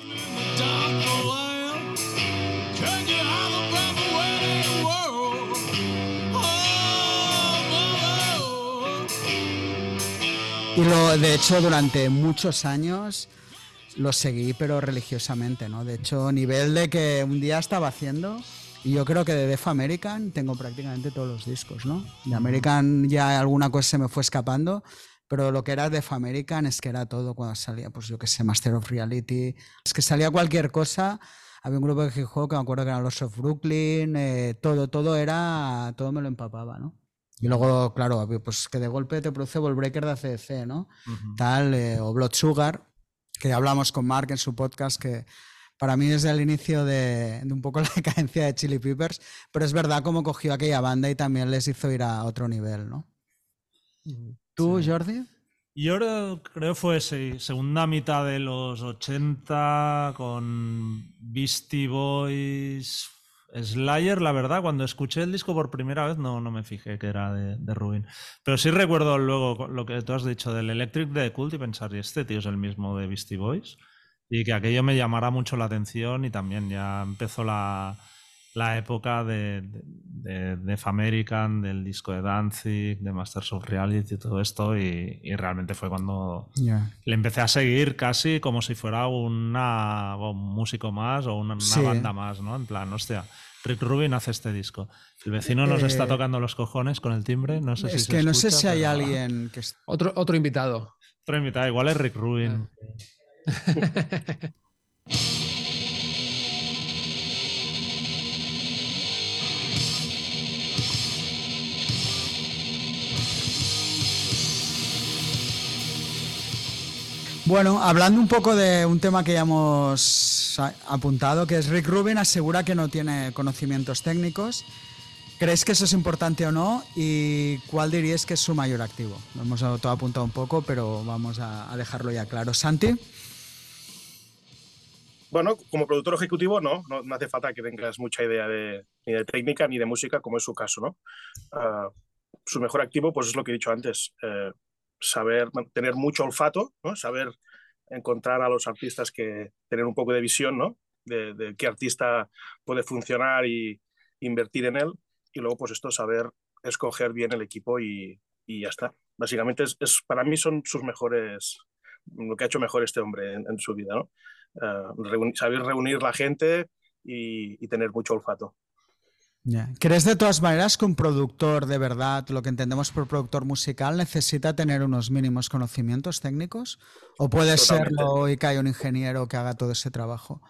Y lo, de hecho, durante muchos años lo seguí, pero religiosamente, ¿no? De hecho, nivel de que un día estaba haciendo, y yo creo que de Def American tengo prácticamente todos los discos, ¿no? De American ya alguna cosa se me fue escapando, pero lo que era Def American es que era todo cuando salía, pues yo que sé, Master of Reality, es que salía cualquier cosa. Había un grupo de hip hop que me acuerdo que eran los of Brooklyn, eh, todo, todo era, todo me lo empapaba, ¿no? Y luego, claro, pues que de golpe te produce Breaker de ACDC, ¿no? Tal, eh, o Blood Sugar, que hablamos con Mark en su podcast, que para mí desde el inicio de, un poco [LAUGHS] la decadencia de Chili Peppers, pero es verdad cómo cogió aquella banda y también les hizo ir a otro nivel, ¿no? ¿Tú, Jordi? Yo creo que fue segunda mitad de los 80 con Beastie Boys, Slayer, la verdad, cuando escuché el disco por primera vez no, no me fijé que era de, de Rubin. Pero sí recuerdo luego lo que tú has dicho del Electric de Cult y pensar, y este tío es el mismo de Beastie Boys. Y que aquello me llamara mucho la atención y también ya empezó la, la época de, de, de, American, del disco de Danzig, de Masters of Reality y todo esto, y, y realmente fue cuando Yeah. le empecé a seguir casi como si fuera una, un músico más o una, una Sí. banda más, ¿no? En plan, hostia, Rick Rubin hace este disco. El vecino nos está Eh, tocando los cojones con el timbre, no sé si es se que no sé si hay pero- alguien que... Otro, otro invitado. Otro invitado, igual es Rick Rubin. [LAUGHS] Bueno, hablando un poco de un tema que ya hemos apuntado, que es Rick Rubin asegura que no tiene conocimientos técnicos. ¿Creéis que eso es importante o no? ¿Y cuál diríais que es su mayor activo? Lo hemos todo apuntado un poco, pero vamos a, dejarlo ya claro. Santi, Bueno, como productor ejecutivo, no, no, no hace falta que tengas mucha idea de, ni de técnica ni de música, como es su caso, ¿no? Ah, su mejor activo, pues es lo que he dicho antes, eh, saber tener mucho olfato, ¿no? Saber encontrar a los artistas que tener un poco de visión, ¿no? De, qué artista puede funcionar y invertir en él. Y luego, pues esto, saber escoger bien el equipo y, y ya está. Básicamente, es, para mí son sus mejores, lo que ha hecho mejor este hombre en, su vida, ¿no? Reuni- saber reunir la gente y, y tener mucho olfato. Ya. ¿crees de todas maneras que un productor de verdad, lo que entendemos por productor musical, necesita tener unos mínimos conocimientos técnicos? ¿O puede Totalmente. serlo y que haya un ingeniero que haga todo ese trabajo?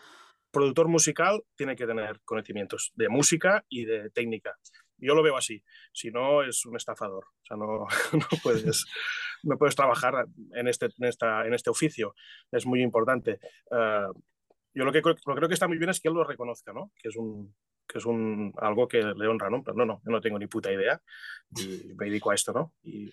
Productor musical tiene que tener conocimientos de música y de técnica. Yo lo veo así. Si no, es un estafador. O sea, no, [LAUGHS] no puedes, no puedes trabajar en este, en, esta, en este oficio. Es muy importante. Eh, yo lo que, lo que creo que está muy bien es que él lo reconozca, ¿no? Que es un, que es un, algo que le honra, ¿no? Pero no, no, yo no tengo ni puta idea y me dedico a esto, ¿no? Y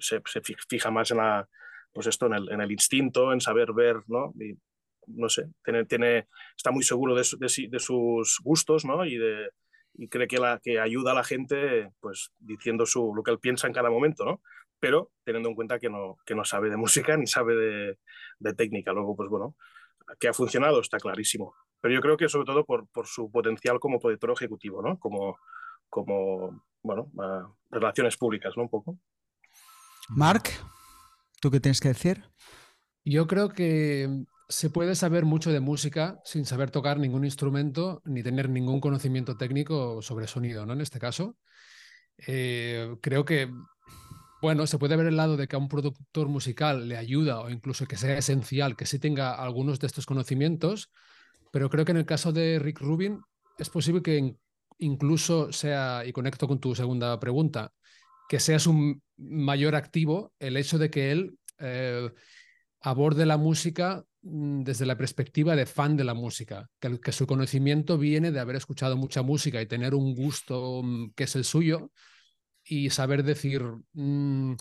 se, se fi- fija más en la, pues esto, en el, en el instinto, en saber ver, ¿no? Y, no sé, tiene, tiene, está muy seguro de, su- de, de sus gustos, ¿no? Y, de, y cree que, la, que ayuda a la gente, pues diciendo su, lo que él piensa en cada momento, ¿no? Pero teniendo en cuenta que no, que no sabe de música ni sabe de, de técnica. Luego, pues bueno, que ha funcionado está clarísimo. Pero yo creo que sobre todo por, por su potencial como productor ejecutivo, ¿no? Como, como bueno, ah, relaciones públicas, ¿no? Un poco. Marc, ¿tú qué tienes que decir? Yo creo que se puede saber mucho de música sin saber tocar ningún instrumento ni tener ningún conocimiento técnico sobre sonido, ¿no? En este caso. Eh, creo que bueno, se puede ver el lado de que a un productor musical le ayuda o incluso que sea esencial que sí tenga algunos de estos conocimientos, pero creo que en el caso de Rick Rubin es posible que incluso sea, y conecto con tu segunda pregunta, que seas un mayor activo el hecho de que él eh, aborde la música mm, desde la perspectiva de fan de la música, que, que, su conocimiento viene de haber escuchado mucha música y tener un gusto mm, que es el suyo y saber decir, mm,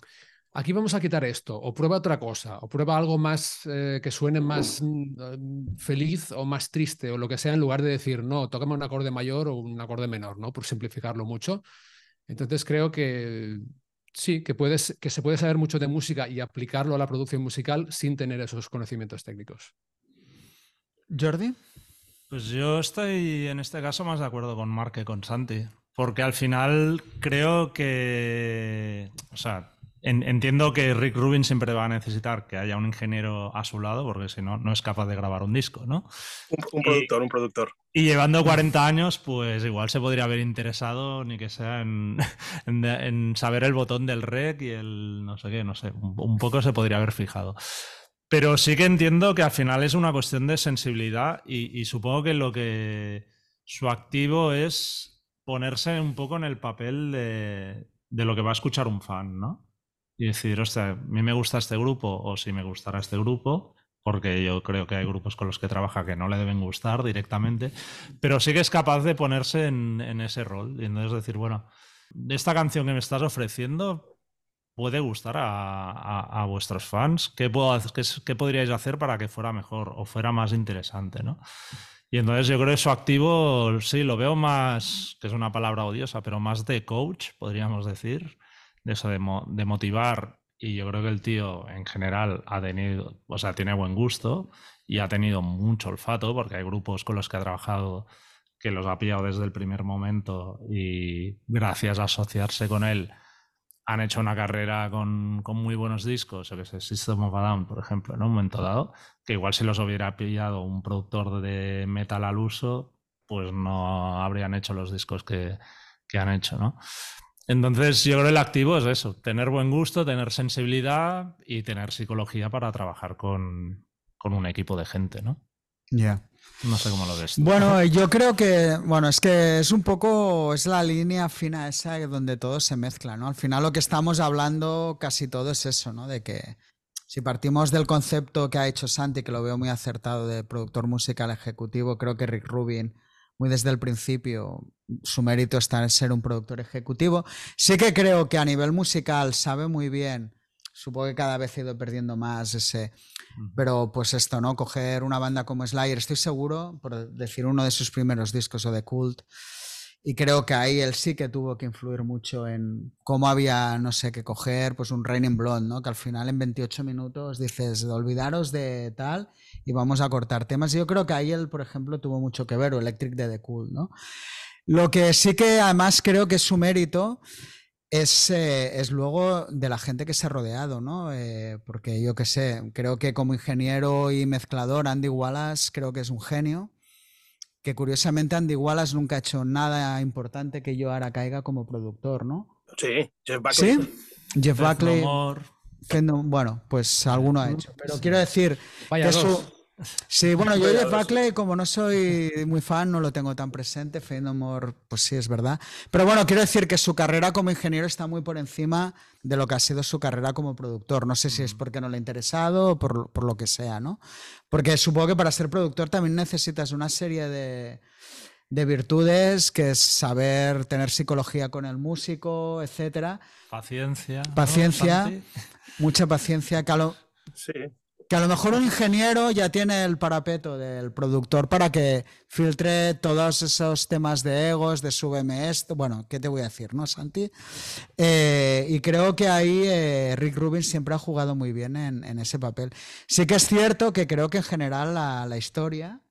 aquí vamos a quitar esto, o prueba otra cosa, o prueba algo más eh, que suene más mm, feliz o más triste, o lo que sea, en lugar de decir, no, tócame un acorde mayor o un acorde menor, ¿no? Por simplificarlo mucho. Entonces creo que sí, que, puedes, que se puede saber mucho de música y aplicarlo a la producción musical sin tener esos conocimientos técnicos. Jordi. Pues yo estoy en este caso más de acuerdo con Mark que con Santi, porque al final creo que, o sea, entiendo que Rick Rubin siempre va a necesitar que haya un ingeniero a su lado, porque si no, no es capaz de grabar un disco, ¿no? Un, productor, un productor. Y llevando 40 años, pues igual se podría haber interesado, ni que sea [LAUGHS] en, saber el botón del rec y el no sé qué, no sé, un, poco se podría haber fijado. Pero sí que entiendo que al final es una cuestión de sensibilidad y, y supongo que lo que su activo es ponerse un poco en el papel de, de lo que va a escuchar un fan, ¿no? Y decir, hostia, a mí me gusta este grupo o si me gustará este grupo, porque yo creo que hay grupos con los que trabaja que no le deben gustar directamente, pero sí que es capaz de ponerse en, ese rol y entonces decir, bueno, esta canción que me estás ofreciendo puede gustar a, vuestros fans, ¿Qué, puedo, qué, podríais hacer para que fuera mejor o fuera más interesante, ¿no? Y entonces yo creo que eso activo, sí, lo veo más, que es una palabra odiosa, pero más de coach, podríamos decir, de eso de, motivar. Y yo creo que el tío en general ha tenido, o sea, tiene buen gusto y ha tenido mucho olfato, porque hay grupos con los que ha trabajado que los ha pillado desde el primer momento y gracias a asociarse con él han hecho una carrera con, con muy buenos discos, o que sé, System of a Down, por ejemplo, en un momento dado, que igual si los hubiera pillado un productor de metal al uso, pues no habrían hecho los discos que, que han hecho, ¿no? Entonces, yo creo que el activo es eso, tener buen gusto, tener sensibilidad y tener psicología para trabajar con, un equipo de gente, ¿no? Ya. No sé cómo lo ves. Bueno, [LAUGHS] yo creo que, bueno, es que es un poco, es la línea fina esa donde todo se mezcla, ¿no? Al final lo que estamos hablando casi todo es eso, ¿no? De que si partimos del concepto que ha hecho Santi, que lo veo muy acertado de productor musical ejecutivo, creo que Rick Rubin muy desde el principio, su mérito está en ser un productor ejecutivo. Sí que creo que a nivel musical sabe muy bien, supongo que cada vez ha ido perdiendo más ese, pero pues esto, ¿no? Coger una banda como Slayer, estoy seguro, por decir uno de sus primeros discos o de Cult, y creo que ahí él sí que tuvo que influir mucho en cómo había, no sé, que coger pues un Raining Blonde, ¿no? Que al final en 28 minutos dices, olvidaros de tal y vamos a cortar temas. Y yo creo que ahí él, por ejemplo, tuvo mucho que ver, o Electric de The Cool, ¿no? Lo que sí que además creo que es su mérito es, eh, es luego de la gente que se ha rodeado, ¿no? Eh, porque yo qué sé, creo que como ingeniero y mezclador, Andy Wallace creo que es un genio que curiosamente Andy Wallace nunca ha hecho nada importante que yo ahora caiga como productor, ¿no? Sí, Jeff Buckley. Sí, Jeff Buckley. bueno, pues alguno ha hecho. Pero quiero decir que su, Sí, bueno, yo de Buckley, como no soy muy fan, no lo tengo tan presente. Fade pues sí, es verdad. Pero bueno, quiero decir que su carrera como ingeniero está muy por encima de lo que ha sido su carrera como productor. No sé si es porque no le ha interesado o por, por lo que sea, ¿no? Porque supongo que para ser productor también necesitas una serie de, de virtudes, que es saber tener psicología con el músico, etcétera. Paciencia. Paciencia. Mucha paciencia. Calo. Sí. Que a lo mejor un ingeniero ya tiene el parapeto del productor para que filtre todos esos temas de egos, de súbeme esto. Bueno, ¿qué te voy a decir, no, Santi? Eh, y creo que ahí eh, Rick Rubin siempre ha jugado muy bien en, ese papel. Sí que es cierto que creo que en general la, historia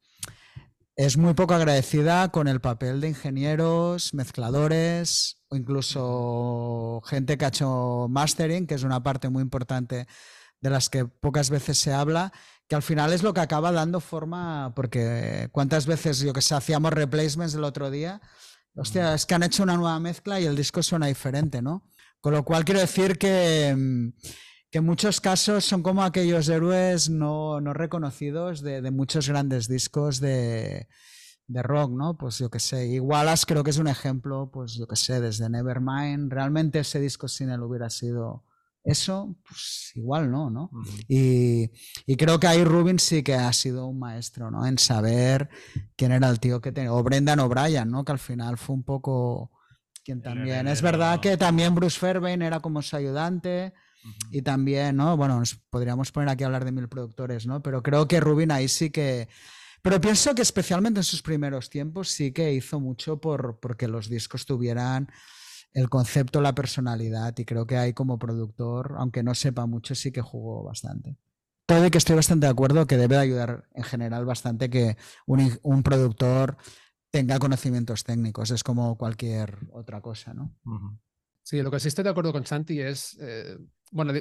es muy poco agradecida con el papel de ingenieros, mezcladores o incluso gente que ha hecho mastering, que es una parte muy importante de las que pocas veces se habla, que al final es lo que acaba dando forma, porque cuántas veces, yo que sé, hacíamos replacements el otro día, hostia, es que han hecho una nueva mezcla y el disco suena diferente, ¿no? Con lo cual quiero decir que, mm, que en muchos casos son como aquellos héroes no, no reconocidos de, de, muchos grandes discos de, de rock, ¿no? Pues yo que sé, Igualas creo que es un ejemplo, pues yo que sé, desde Nevermind, realmente ese disco sin él hubiera sido eso, pues igual no, ¿no? Uh -huh. y, y, creo que ahí Rubin sí que ha sido un maestro, ¿no? En saber quién era el tío que tenía, o Brendan O'Brien, ¿no? Que al final fue un poco quien también, es verdad que también Bruce Fairbairn era como su ayudante, uh -huh. y también, ¿no? Bueno, nos podríamos poner aquí a hablar de mil productores, ¿no? Pero creo que Rubin ahí sí que... Pero pienso que especialmente en sus primeros tiempos sí que hizo mucho por porque los discos tuvieran el concepto, la personalidad y creo que ahí como productor, aunque no sepa mucho, sí que jugó bastante. Y que estoy bastante de acuerdo que debe de ayudar en general bastante que un, un productor tenga conocimientos técnicos, es como cualquier otra cosa, ¿no? Sí, lo que sí estoy de acuerdo con Santi es, eh, bueno,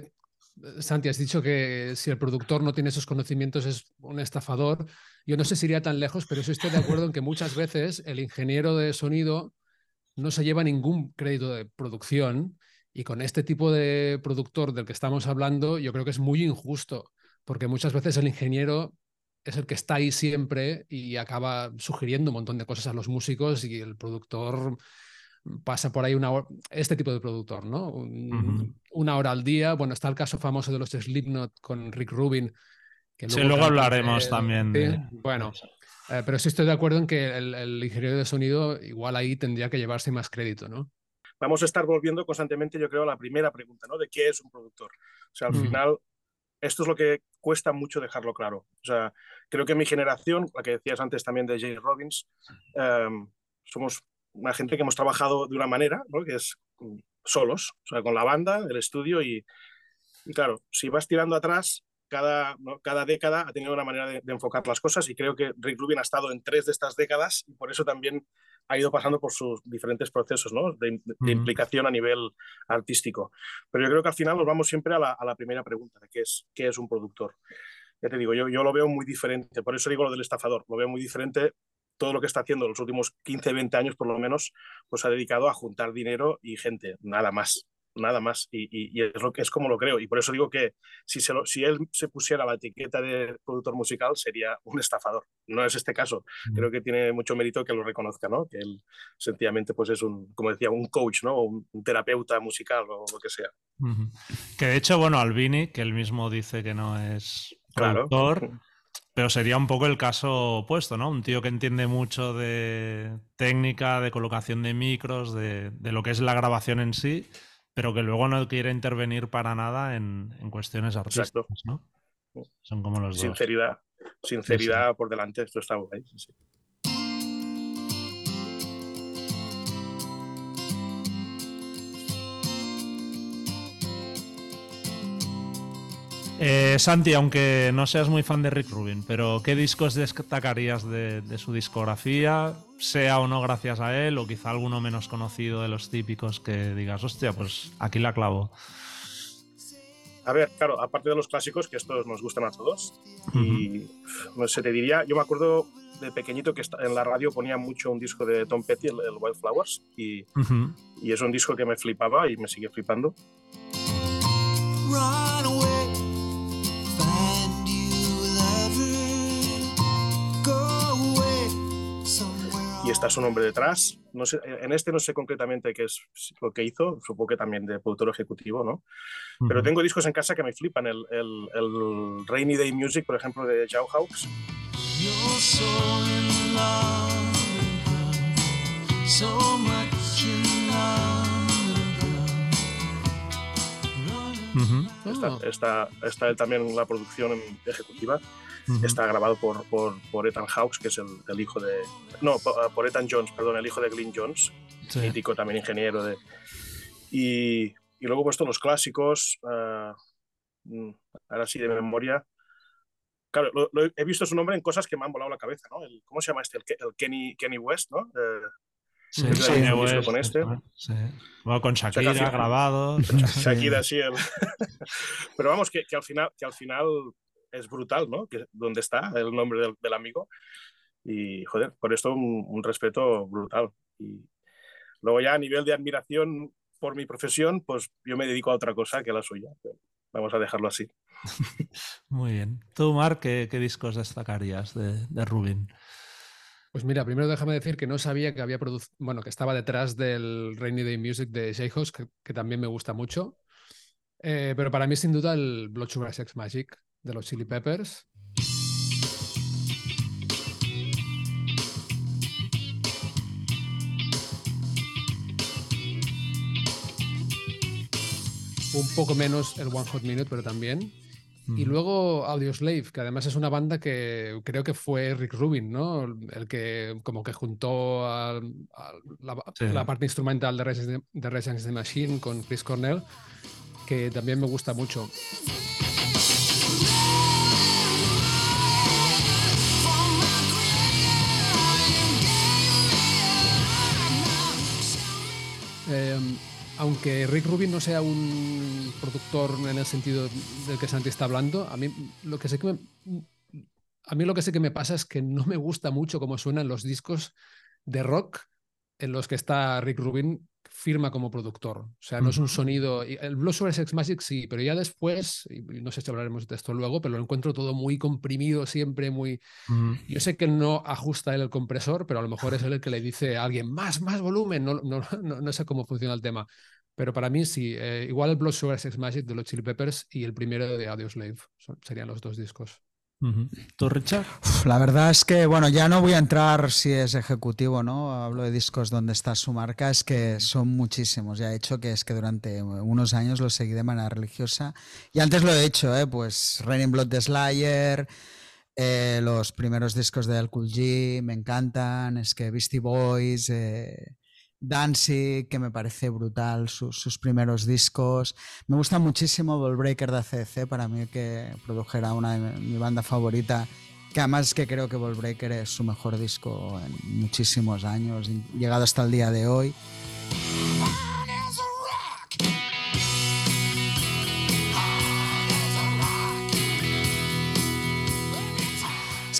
Santi, has dicho que si el productor no tiene esos conocimientos es un estafador. Yo no sé si iría tan lejos, pero sí estoy de acuerdo en que muchas veces el ingeniero de sonido no se lleva ningún crédito de producción y con este tipo de productor del que estamos hablando yo creo que es muy injusto porque muchas veces el ingeniero es el que está ahí siempre y acaba sugiriendo un montón de cosas a los músicos y el productor pasa por ahí una hora, este tipo de productor, ¿no? Un, uh -huh. Una hora al día. Bueno, está el caso famoso de los Slipknot con Rick Rubin. Que luego sí, luego hablaremos también. De... Bueno, eh, pero sí estoy de acuerdo en que el, el, ingeniero de sonido igual ahí tendría que llevarse más crédito, ¿no? Vamos a estar volviendo constantemente, yo creo, a la primera pregunta, ¿no? De qué es un productor. O sea, al mm. final, esto es lo que cuesta mucho dejarlo claro. O sea, creo que mi generación, la que decías antes también de Jay Robbins, um, somos una gente que hemos trabajado de una manera, ¿no? Que es solos, o sea, con la banda, el estudio y, y claro, si vas tirando atrás, cada, ¿no? cada década ha tenido una manera de, de, enfocar las cosas y creo que Rick Rubin ha estado en tres de estas décadas y por eso también ha ido pasando por sus diferentes procesos ¿no? de, de uh -huh. implicación a nivel artístico. Pero yo creo que al final nos vamos siempre a la, a la primera pregunta, de qué es, qué es un productor. Ya te digo, yo, yo lo veo muy diferente, por eso digo lo del estafador, lo veo muy diferente todo lo que está haciendo los últimos 15, 20 años por lo menos, pues ha dedicado a juntar dinero y gente, nada más nada más. Y, y, y, es, lo que, es como lo creo. Y por eso digo que si, se lo, si él se pusiera la etiqueta de productor musical, sería un estafador. No es este caso. Creo que tiene mucho mérito que lo reconozca, ¿no? Que él sencillamente pues es un, como decía, un coach, ¿no? Un, un terapeuta musical o lo que sea. Uh -huh. Que de hecho, bueno, Albini, que él mismo dice que no es productor. Claro. Pero sería un poco el caso opuesto, ¿no? Un tío que entiende mucho de técnica, de colocación de micros, de, de lo que es la grabación en sí, pero que luego no quiere intervenir para nada en, en cuestiones artísticas, Exacto. ¿no? Son como los sinceridad, dos. Sinceridad sí, sí. por delante, esto está guay. Sí. Eh, Santi, aunque no seas muy fan de Rick Rubin, pero ¿qué discos destacarías de, de, su discografía? Sea o no gracias a él, o quizá alguno menos conocido de los típicos que digas, hostia, pues aquí la clavo. A ver, claro, aparte de los clásicos, que estos nos gustan a todos, uh -huh. y no sé, te diría, yo me acuerdo de pequeñito que en la radio ponía mucho un disco de Tom Petty, el, el Wildflowers, y, uh -huh. y es un disco que me flipaba y me sigue flipando. Run away. Y está su nombre detrás. No sé, en este no sé concretamente qué es lo que hizo, supongo que también de productor ejecutivo, ¿no? Uh -huh. Pero tengo discos en casa que me flipan. El, el, el Rainy Day Music, por ejemplo, de Joe Hawks. Uh -huh. está, está, está, también la producción ejecutiva. Uh -huh. Está grabado por, por, por, Ethan Hawks, que es el, el, hijo de. No, por, por, Ethan Jones, perdón, el hijo de Glyn Jones, sí. mítico también ingeniero. de Y, y luego he puesto los clásicos. Uh, ahora sí, de memoria. Claro, lo, lo, he visto su nombre en cosas que me han volado la cabeza, ¿no? El, ¿Cómo se llama este? El, el Kenny, Kenny West, ¿no? Eh, Sí, sí, West, con este. Sí. Bueno, con Shakira o sea, grabado. Shakira, [LAUGHS] sí. El... [LAUGHS] Pero vamos, que, que, al final, que al final es brutal, ¿no? Que, ¿Dónde está el nombre del, del, amigo? Y, joder, por esto un, un, respeto brutal. Y luego ya a nivel de admiración, por mi profesión, pues yo me dedico a otra cosa que la suya. Vamos a dejarlo así. [LAUGHS] Muy bien. Tú, Marc, ¿qué, discos destacarías de, de, Rubin? Pues mira, primero déjame decir que no sabía que había bueno, que estaba detrás del Rainy Day Music de Jay que, que, también me gusta mucho. Eh, pero para mí, sin duda, el Blood Sugar Sex Magic de los Chili Peppers. Un poco menos el One Hot Minute, pero también. Y luego Audioslave, que además es una banda que creo que fue Rick Rubin, ¿no? El que como que juntó a, la, parte instrumental de Rage, de Against the Machine con Chris Cornell, que también me gusta mucho. Eh, aunque Rick Rubin no sea un productor en el sentido del que Santi está hablando, a mí lo que sé que me, a mí lo que sé que me pasa es que no me gusta mucho cómo suenan los discos de rock en los que está Rick Rubin firma como productor. O sea, no es un sonido. El Blues sobre Sex Magic sí, pero ya después, y no sé si hablaremos de esto luego, pero lo encuentro todo muy comprimido, siempre muy. Yo sé que no ajusta él el compresor, pero a lo mejor es él el que le dice a alguien más, más volumen. No, no, [LAUGHS] no, sé cómo funciona el tema. Pero para mí sí, eh, igual el Blood Sugar Sex Magic de los Chili Peppers y el primero de Audioslave serían los dos discos. ¿Tú, Richard? La verdad es que, bueno, ya no voy a entrar si es ejecutivo, ¿no? Hablo de discos donde está su marca, es que son muchísimos. Ya he hecho que es que durante unos años lo seguí de manera religiosa. Y antes lo he hecho, ¿eh? Pues Raining Blood de Slayer, eh, los primeros discos de Al Cool G, me encantan. Es que Beastie Boys, eh, Danzig, que me parece brutal, sus, primeros discos. Me gusta muchísimo Ballbreaker de ACDC, para mí que produjera una de mi banda favorita, que además que creo que Ballbreaker es su mejor disco en muchísimos años, llegado hasta el día de hoy.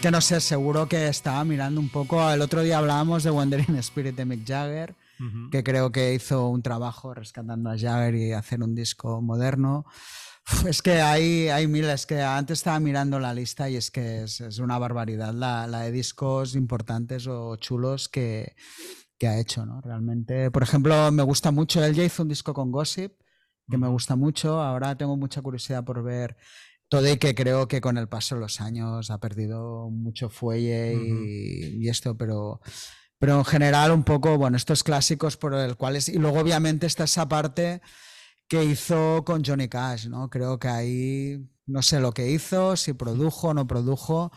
Que no sé, seguro que estaba mirando un poco. El otro día hablábamos de Wandering Spirit de Mick Jagger que creo que hizo un trabajo rescatando a Jagger y hacer un disco moderno. [LAUGHS] Es que hay, hay miles, que antes estaba mirando la lista y es que es, es una barbaridad la, la, de discos importantes o chulos que, que, ha hecho, ¿no? Realmente, por ejemplo, me gusta mucho, él ya hizo un disco con Gossip, que me gusta mucho, ahora tengo mucha curiosidad por ver todo y que creo que con el paso de los años ha perdido mucho fuelle y, y esto, pero pero en general un poco, bueno, estos clásicos por el cual es, y luego obviamente está esa parte que hizo con Johnny Cash, ¿no? Creo que ahí no sé lo que hizo, si produjo o no produjo,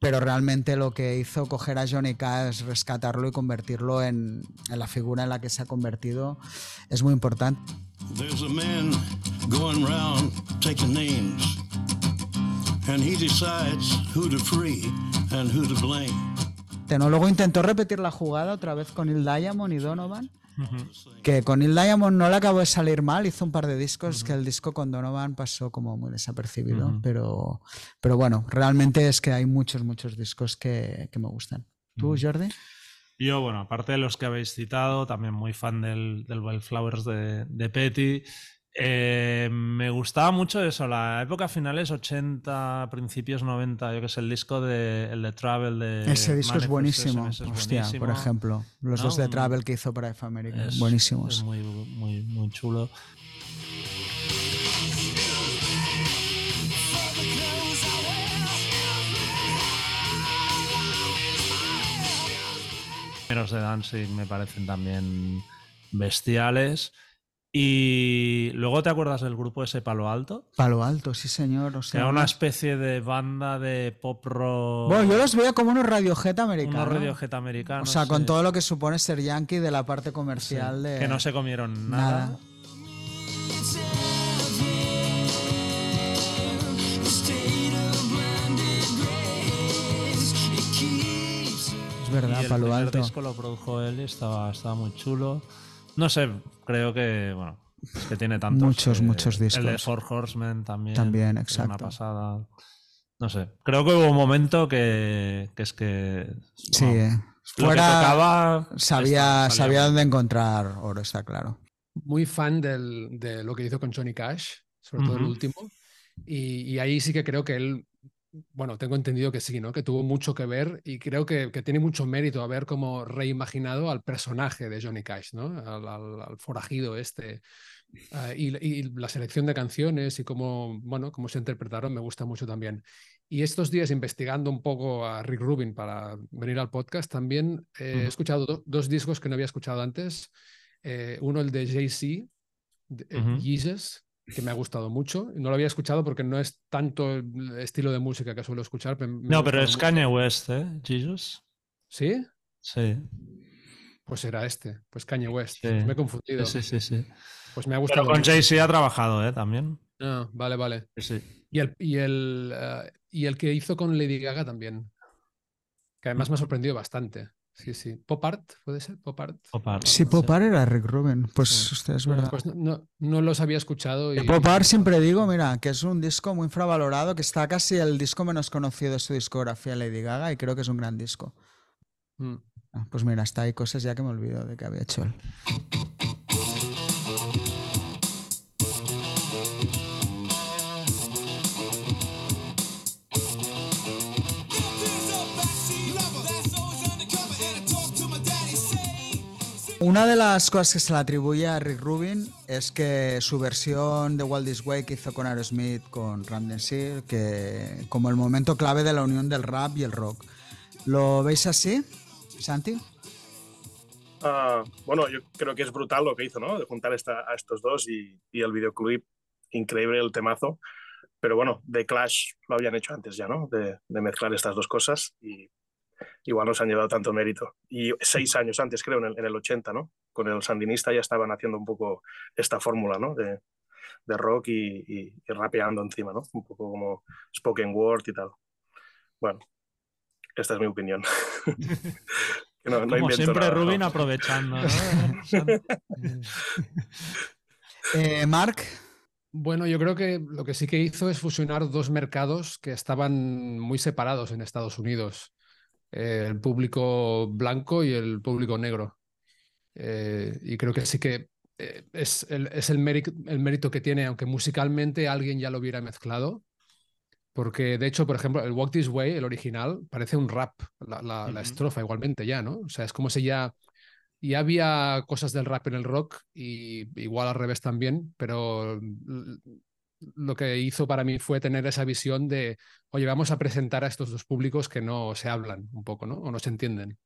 pero realmente lo que hizo coger a Johnny Cash, rescatarlo y convertirlo en, en la figura en la que se ha convertido es muy importante. There's a man going around taking names, and he decides who to free and who to blame. Luego intentó repetir la jugada otra vez con Il Diamond y Donovan. Que con Il Diamond no le acabó de salir mal, hizo un par de discos, que el disco con Donovan pasó como muy desapercibido. pero, pero bueno, realmente es que hay muchos, muchos discos que, me gustan. ¿Tú, Jordi? Yo, bueno, aparte de los que habéis citado, también muy fan del, del Wildflowers de, de Petty. Eh, me gustaba mucho eso, la época finales 80, principios 90, yo que sé, el disco de el de Travel de Ese disco es buenísimo. Hostia, por ejemplo, los dos de Travel que hizo para F America, buenísimos. Es muy, muy, muy chulo. Los de Dancing me parecen también bestiales. Y luego te acuerdas del grupo ese Palo Alto. Palo Alto, sí señor. O sea, Era una especie de banda de pop rock. Bueno, yo los veía como unos Radiojet americanos. Unos Radiojet americanos. O sea, con todo lo que supone ser yankee de la parte comercial de. Que no se comieron nada. Es verdad, Palo Alto. El disco lo produjo él y estaba, estaba muy chulo. No sé, creo que, bueno, que tiene tantos. Muchos, muchos discos. El de Four Horsemen también. También, exacto. Una pasada. No sé, creo que hubo un momento que, que es que. Sí, eh. Fuera, sabía, sabía dónde encontrar oro, está claro. muy fan del, de lo que hizo con Johnny Cash, sobre todo el último. Y, y, ahí sí que creo que él bueno, tengo entendido que sí, ¿no? Que tuvo mucho que ver y creo que, que tiene mucho mérito haber como reimaginado al personaje de Johnny Cash, ¿no? Al, forajido este. Ah, y, y, la selección de canciones y cómo, bueno, cómo se interpretaron me gusta mucho también. Y estos días investigando un poco a Rick Rubin para venir al podcast, también he escuchado dos discos que no había escuchado antes. Eh, uno el de Jay-Z, Jesus, que me ha gustado mucho. No lo había escuchado porque no es tanto el estilo de música que suelo escuchar. no, pero es Kanye West, ¿eh? Jesus. ¿Sí? Sí. Pues era este, pues Kanye West. me he confundido. Sí, sí, sí. Pues me ha gustado. Pero con Jay-Z ha trabajado, ¿eh? También. Ah, vale, vale. Sí. Y el, y, el, eh, y el que hizo con Lady Gaga también. Que además me ha sorprendido bastante. Sí, sí. ¿Pop art? ¿Puede ser? ¿Pop art? Sí, Pop art era Rick Rubin. Pues usted es verdad. Pues no, no, los había escuchado. Y... Pop art siempre digo, mira, que es un disco muy infravalorado, que está casi el disco menos conocido de su discografía, Lady Gaga, y creo que es un gran disco. Mm. Ah, pues mira, está ahí cosas ya que me olvido de que había hecho él. Una de las cosas que se le atribuye a Rick Rubin es que su versión de Walt This Way que hizo con Aerosmith, con Ram que como el momento clave de la unión del rap y el rock. ¿Lo veis así, Santi? Ah, bueno, yo creo que es brutal lo que hizo, ¿no? De juntar a estos dos y, y, el videoclip, increíble el temazo. Pero bueno, The Clash lo habían hecho antes ya, ¿no? De, de mezclar estas dos cosas y igual nos han llevado tanto mérito. Y seis años antes, creo, en el, 80, ¿no? Con el sandinista ya estaban haciendo un poco esta fórmula, ¿no? De, de rock y, rapeando encima, ¿no? Un poco como spoken word y tal. Bueno, esta es mi opinión. [LAUGHS] [LAUGHS] como siempre, Rubin aprovechando. ¿no? [LAUGHS] eh, Mark. Bueno, yo creo que lo que sí que hizo es fusionar dos mercados que estaban muy separados en Estados Unidos. Eh, el público blanco y el público negro. Eh, y creo que sí que eh, es, el, es el, mérito, el mérito que tiene, aunque musicalmente alguien ya lo hubiera mezclado. Porque de hecho, por ejemplo, el Walk This Way, el original, parece un rap, la, la, estrofa igualmente ya, ¿no? O sea, es como si ya, ya había cosas del rap en el rock y igual al revés también, pero lo que hizo para mí fue tener esa visión de, oye, vamos a presentar a estos dos públicos que no se hablan un poco, ¿no? O no se entienden.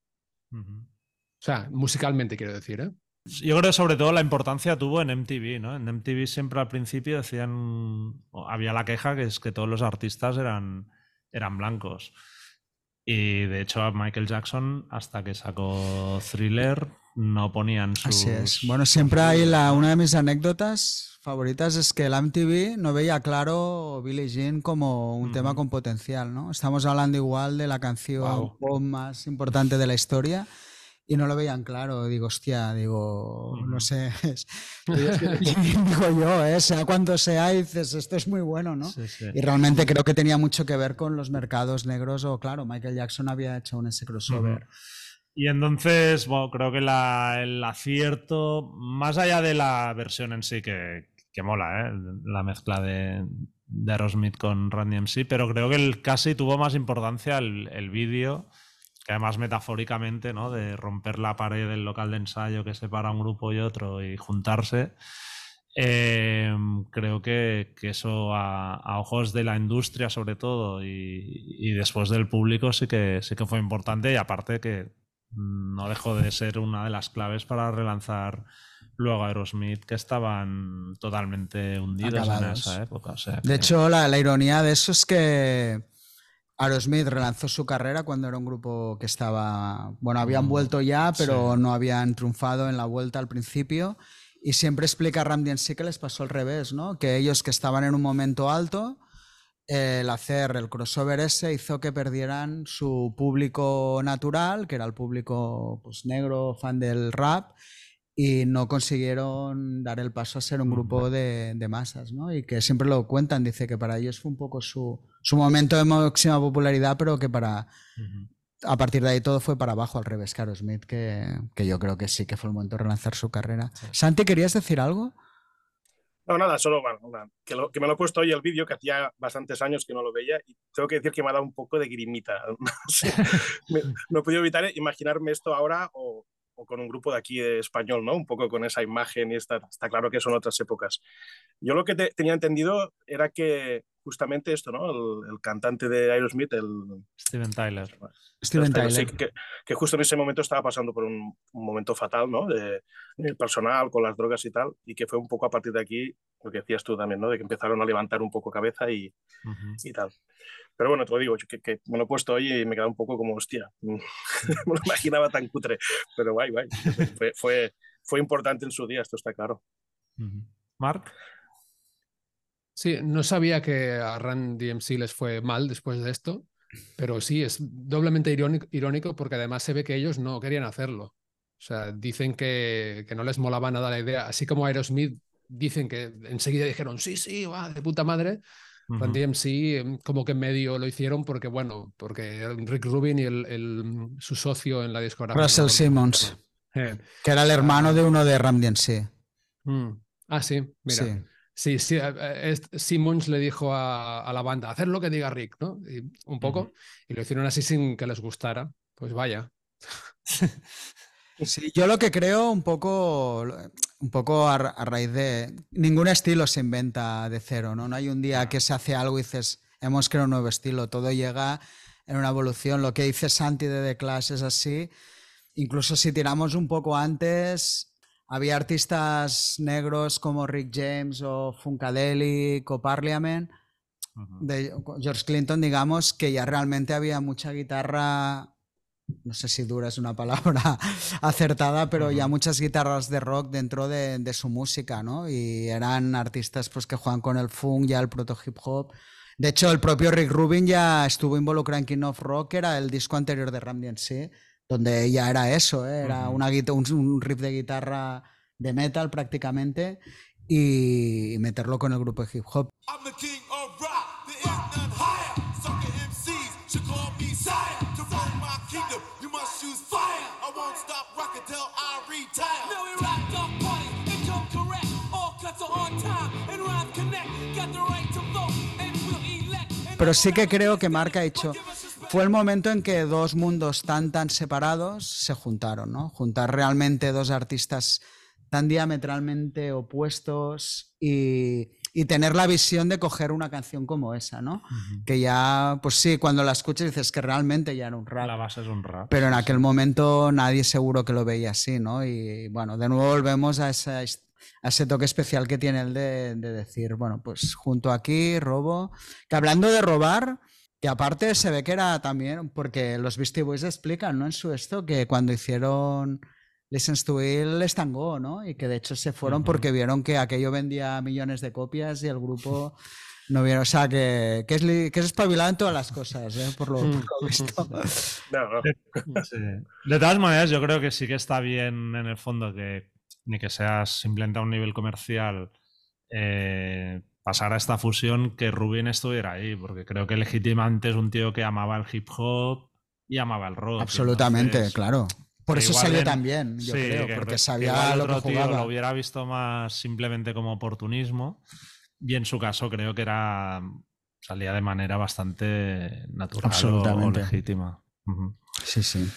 O sea, musicalmente quiero decir, ¿eh? Yo creo que sobre todo la importancia tuvo en MTV, ¿no? En MTV siempre al principio decían, había la queja que es que todos los artistas eran, eran blancos. Y de hecho a Michael Jackson, hasta que sacó Thriller, no ponían sus... Así es. Bueno, siempre hay la, una de mis anécdotas favoritas es que el MTV no veía claro Billie Jean como un tema con potencial, ¿no? Estamos hablando igual de la canción más importante de la historia y no lo veían claro. Digo, hostia, digo, no sé, [LAUGHS] [LAUGHS] digo yo, ¿eh? sea cuando sea, dices, esto es muy bueno, ¿no? Y realmente creo que tenía mucho que ver con los mercados negros o, claro, Michael Jackson había hecho un ese crossover. Y entonces, bueno, creo que el acierto, más allá de la versión en sí, que, que mola, ¿eh? la mezcla de, de Aerosmith con Randy MC, pero creo que el, casi tuvo más importancia el, el vídeo, que además metafóricamente, ¿no? de romper la pared del local de ensayo que separa un grupo y otro y juntarse. Eh, creo que, que eso a, a, ojos de la industria sobre todo y, y, después del público sí que, sí que fue importante y aparte que no dejó de ser una de las claves para relanzar luego Aerosmith, que estaban totalmente hundidos en esa época. de hecho, la, la, ironía de eso es que Aerosmith relanzó su carrera cuando era un grupo que estaba, bueno, habían mm, vuelto ya, pero no habían triunfado en la vuelta al principio. Y siempre explica Ram sí que les pasó al revés, ¿no? Que ellos que estaban en un momento alto, el hacer el crossover ese hizo que perdieran su público natural, que era el público pues, negro, fan del rap, y no consiguieron dar el paso a ser un grupo de, de, masas, ¿no? Y que siempre lo cuentan, dice que para ellos fue un poco su, su momento de máxima popularidad, pero que para a partir de ahí todo fue para abajo al revés, Caro Smith, que, que yo creo que sí que fue el momento de relanzar su carrera. Santi, ¿querías decir algo? No, nada, solo bueno, que, que, me lo he puesto hoy el vídeo, que hacía bastantes años que no lo veía, y tengo que decir que me ha dado un poco de grimita. [LAUGHS] no he podido evitar imaginarme esto ahora o, con un grupo de aquí de español, ¿no? Un poco con esa imagen y está, está claro que son otras épocas. Yo lo que te, tenía entendido era que justamente esto, ¿no? El, el, cantante de Aerosmith, el... Steven Tyler. Steven Tyler. Sí, que, que, justo en ese momento estaba pasando por un, un momento fatal, ¿no? De, de, personal, con las drogas y tal, y que fue un poco a partir de aquí, lo que decías tú también, ¿no? De que empezaron a levantar un poco cabeza y, uh -huh. y tal. Pero bueno, te lo digo, que, que, me lo he puesto hoy y me he quedado un poco como, hostia, no [LAUGHS] me lo imaginaba tan cutre, pero guay, guay. Fue, fue, fue importante en su día, esto está claro. Uh -huh. Mark. Sí, no sabía que a Run DMC les fue mal después de esto, pero sí, es doblemente irónico, irónico porque además se ve que ellos no querían hacerlo. O sea, dicen que, que no les molaba nada la idea, así como Aerosmith dicen que enseguida dijeron, sí, sí, va, de puta madre. Uh -huh. Run DMC como que medio lo hicieron porque, bueno, porque Rick Rubin y el, el su socio en la discografía. Russell Simmons, eh. que era el hermano de uno de Run DMC. Mm. Ah, sí, mira. Sí. Sí, sí, Simmons le dijo a, a, la banda, hacer lo que diga Rick, ¿no? Y un poco, uh -huh. y lo hicieron así sin que les gustara. Pues vaya. Sí, yo lo que creo un poco, un poco a, a, raíz de... Ningún estilo se inventa de cero, ¿no? No hay un día que se hace algo y dices, hemos creado un nuevo estilo, todo llega en una evolución. Lo que dice Santi de The Clash es así. Incluso si tiramos un poco antes, había artistas negros como Rick James o Funkadelic o Parliament, uh -huh. de George Clinton, digamos, que ya realmente había mucha guitarra, no sé si dura es una palabra [LAUGHS] acertada, pero uh -huh. ya muchas guitarras de rock dentro de, de, su música, ¿no? Y eran artistas pues, que juegan con el funk, ya el proto hip hop. De hecho, el propio Rick Rubin ya estuvo involucrado en King of Rock, que era el disco anterior de Ram DMC, donde ya era eso, ¿eh? era uh -huh. una, un, un, riff de guitarra de metal prácticamente y meterlo con el grupo de hip hop. Pero sí que creo que Mark ha hecho fue el momento en que dos mundos tan tan separados se juntaron, ¿no? Juntar realmente dos artistas tan diametralmente opuestos y, y, tener la visión de coger una canción como esa, ¿no? Uh -huh. Que ya, pues sí, cuando la escuchas dices que realmente ya era un rap. La base es un rap. Pero en aquel momento nadie seguro que lo veía así, ¿no? Y bueno, de nuevo volvemos a, esa, a ese toque especial que tiene el de, de decir, bueno, pues junto aquí, robo. Que hablando de robar, que aparte se ve que era también, porque los Beastie Boys explican, ¿no? En su esto, que cuando hicieron Listen to It estangó, ¿no? Y que de hecho se fueron uh -huh. porque vieron que aquello vendía millones de copias y el grupo no vieron. O sea, que, que, es, que es espabilado en todas las cosas, ¿eh? por, lo, por lo visto. No, [LAUGHS] no. Sí. De todas maneras, yo creo que sí que está bien en el fondo que ni que seas simplemente a un nivel comercial. Eh, pasar a esta fusión que Rubin estuviera ahí, porque creo que legítimamente es un tío que amaba el hip hop y amaba el rock. Absolutamente, entonces, claro. Por eso salió también, yo sí, creo, que, porque sabía lo que jugaba. Tío lo hubiera visto más simplemente como oportunismo y en su caso creo que era salía de manera bastante natural o legítima. Uh -huh. Sí, sí.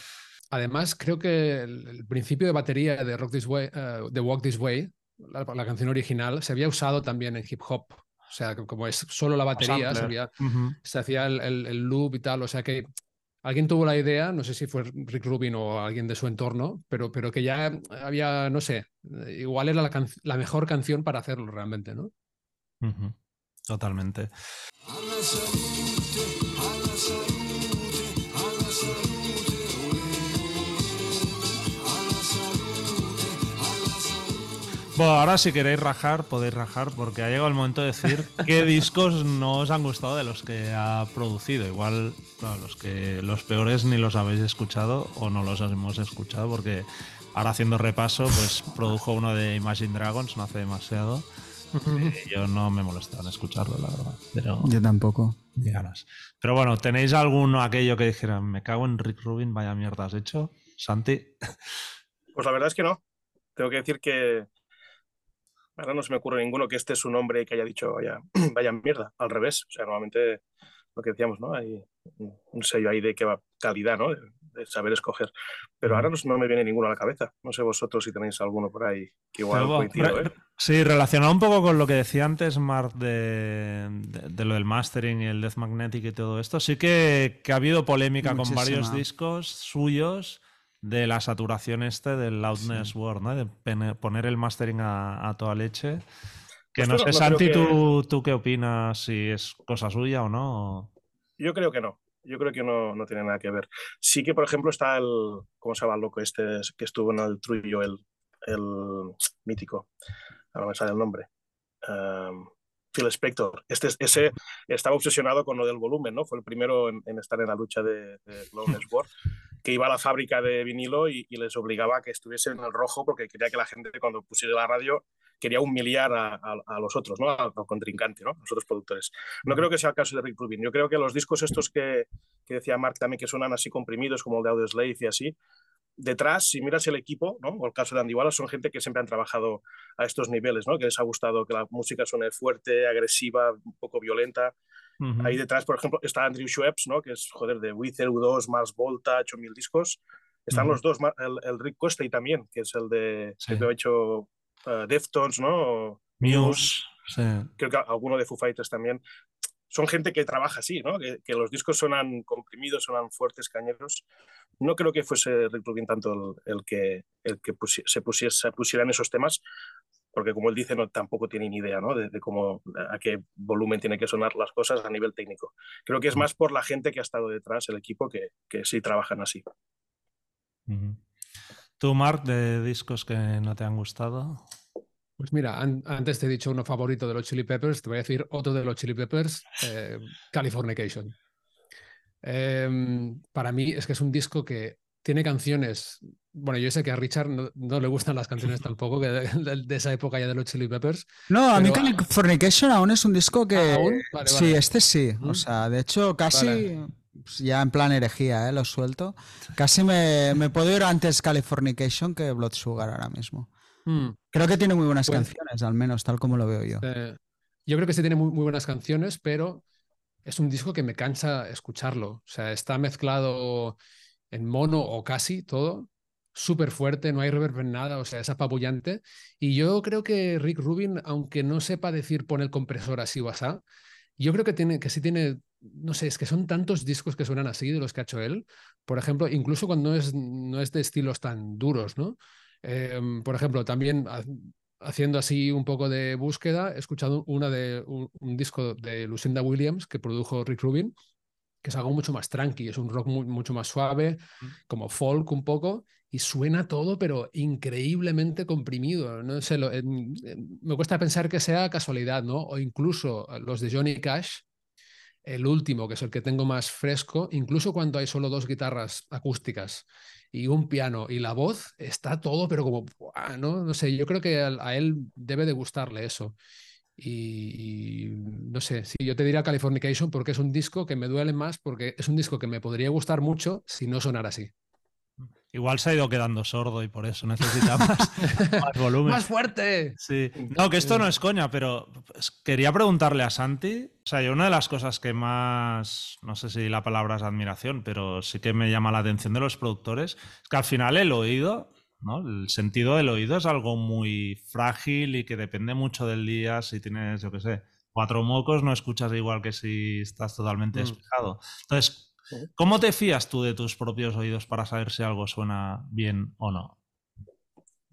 Además, creo que el, el, principio de batería de Rock This Way, uh, de Walk This Way, la, la, canción original, se había usado también en hip hop. O sea, como es solo la batería, se, había, uh -huh. se, hacía el, el, el, loop y tal. O sea que alguien tuvo la idea, no sé si fue Rick Rubin o alguien de su entorno, pero, pero que ya había, no sé, igual era la, la mejor canción para hacerlo realmente, ¿no? Uh -huh. Totalmente. Bueno, ahora si queréis rajar, podéis rajar, porque ha llegado el momento de decir [LAUGHS] qué discos no os han gustado de los que ha producido. Igual los que los peores ni los habéis escuchado o no los hemos escuchado, porque ahora haciendo repaso, pues produjo uno de Imagine Dragons no hace demasiado. yo no me molesta en escucharlo, la verdad. Pero, Yo tampoco. ganas. Pero bueno, ¿tenéis alguno aquello que dijera, me cago en Rick Rubin, vaya mierda has hecho? Santi. Pues la verdad es que no. Tengo que decir que ahora no se me ocurre ninguno que este es un hombre que haya dicho vaya, [CLEARS THROAT] vaya mierda. Al revés. O sea, normalmente lo que decíamos, ¿no? Hay un sello ahí de que va calidad, ¿no? De, de saber escoger. Pero ahora no, no me viene ninguno a la cabeza. No sé vosotros si tenéis alguno por ahí que igual Pero, coincido, re- ¿eh? Sí, relacionado un poco con lo que decía antes, Mark, de, de- de lo del mastering y el Death Magnetic y todo esto, sí que, que ha habido polémica con varios discos suyos de la saturación este del Loudness Word, ¿no? De poner el mastering a, a toda leche. Que Pues no sé, no Santi, que- ¿tú, ¿tú qué opinas? Si es cosa suya o no. Yo creo que no. Yo creo que no, no tiene nada que ver. Sí que, por ejemplo, está el. ¿Cómo se llama el loco este que estuvo en el Trullo, el, el mítico? Ahora me sale el nombre. Um, Phil Spector. Este, es- ese estaba obsesionado con lo del volumen, ¿no? Fue el primero en, en estar en la lucha de, de Loudness [LAUGHS] War, que iba a la fábrica de vinilo y, les obligaba a que estuviese en el rojo porque quería que la gente, cuando pusiera la radio, quería humillar a, los otros, ¿no? Al, contrincante, ¿no? A los otros productores. No creo que sea el caso de Rick Rubin. Yo creo que los discos estos que, que decía Mark también, que suenan así comprimidos, como el de Audioslave y así, detrás, si miras el equipo, ¿no? o el caso de Andy Wallace, son gente que siempre han trabajado a estos niveles, ¿no? que les ha gustado que la música suene fuerte, agresiva, un poco violenta. Ujú. Ahí detrás, por ejemplo, está Andrew Schweppes, ¿no? que es, joder, de Wither, U2, Mars Volta, ha hecho mil discos. Están Ujú. los dos, el, el Rick Costey también, que es el de, Sí. que ha hecho eh, Deftones, ¿no? Muse. Sí. creo que alguno de Foo Fighters también. Son gente que trabaja así, ¿no? Que, que los discos suenan comprimidos, suenan fuertes, cañeros. No creo que fuese Rick Rubin tanto el, el que, el que pusi- se, pusiese, se pusieran esos temas, porque como él dice, no, tampoco tiene ni idea, ¿no? De, de cómo, a qué volumen tiene que sonar las cosas a nivel técnico. Creo que es más por la gente que ha estado detrás, el equipo, que, que sí trabajan así. ¿Tú, Mark, de discos que no te han gustado? Pues mira, an- antes te he dicho uno favorito de los Chili Peppers, te voy a decir otro de los Chili Peppers, eh, Californication. Em, para mí es que es un disco que tiene canciones. Bueno, yo sé que a Richard no, no le gustan las canciones [LAUGHS] tampoco, que de, de- de esa época ya de los Chili Peppers. No, a mí Pero- Californication aún es un disco que. Ah, ¿aún? Vale, sí, vale. este sí. Mm. O sea, de hecho, casi. Vale. pues, Ya en plan herejía, ¿eh? lo suelto. Casi me, me puedo ir antes Californication que Blood Sugar ahora mismo. Mm. Creo que tiene muy buenas Pues- canciones, al menos, tal como lo veo yo. Eh, yo creo que sí tiene muy, muy buenas canciones, pero es un disco que me cansa escucharlo. O sea, está mezclado en mono o casi todo, súper fuerte, no hay reverb en nada, o sea, es apabullante. Y yo creo que Rick Rubin, aunque no sepa decir pon el compresor así o asá, yo creo que, tiene, que sí tiene, no sé, es que son tantos discos que suenan así de los que ha hecho él. Por ejemplo, incluso cuando no es, no es de estilos tan duros, ¿no? Em, por ejemplo, también ha- haciendo así un poco de búsqueda, he escuchado una de, un disco de Lucinda Williams que produjo Rick Rubin, que es algo mucho más tranqui, es un rock mu- mucho más suave, como folk un poco, y suena todo, pero increíblemente comprimido. No sé, lo- me cuesta pensar que sea casualidad, ¿no? O incluso los de Johnny Cash, el último, que es el que tengo más fresco, incluso cuando hay solo dos guitarras acústicas y un piano y la voz, está todo, pero como. ¿no? No sé, yo creo que a, a él debe de gustarle eso. Y, y no sé, sí, yo te diría Californication porque es un disco que me duele más, porque es un disco que me podría gustar mucho si no sonara así. Igual se ha ido quedando sordo y por eso necesita [LAUGHS] más, más volumen. ¡Más fuerte! Sí. No, que esto no es coña, pero pues, quería preguntarle a Santi. O sea, yo una de las cosas que más, no sé si la palabra es admiración, pero sí que me llama la atención de los productores, es que al final el oído, ¿no? El sentido del oído es algo muy frágil y que depende mucho del día. Si tienes, yo qué sé, cuatro mocos, no escuchas igual que si estás totalmente Mm. despejado. Entonces, ¿cómo te fías tú de tus propios oídos para saber si algo suena bien o no?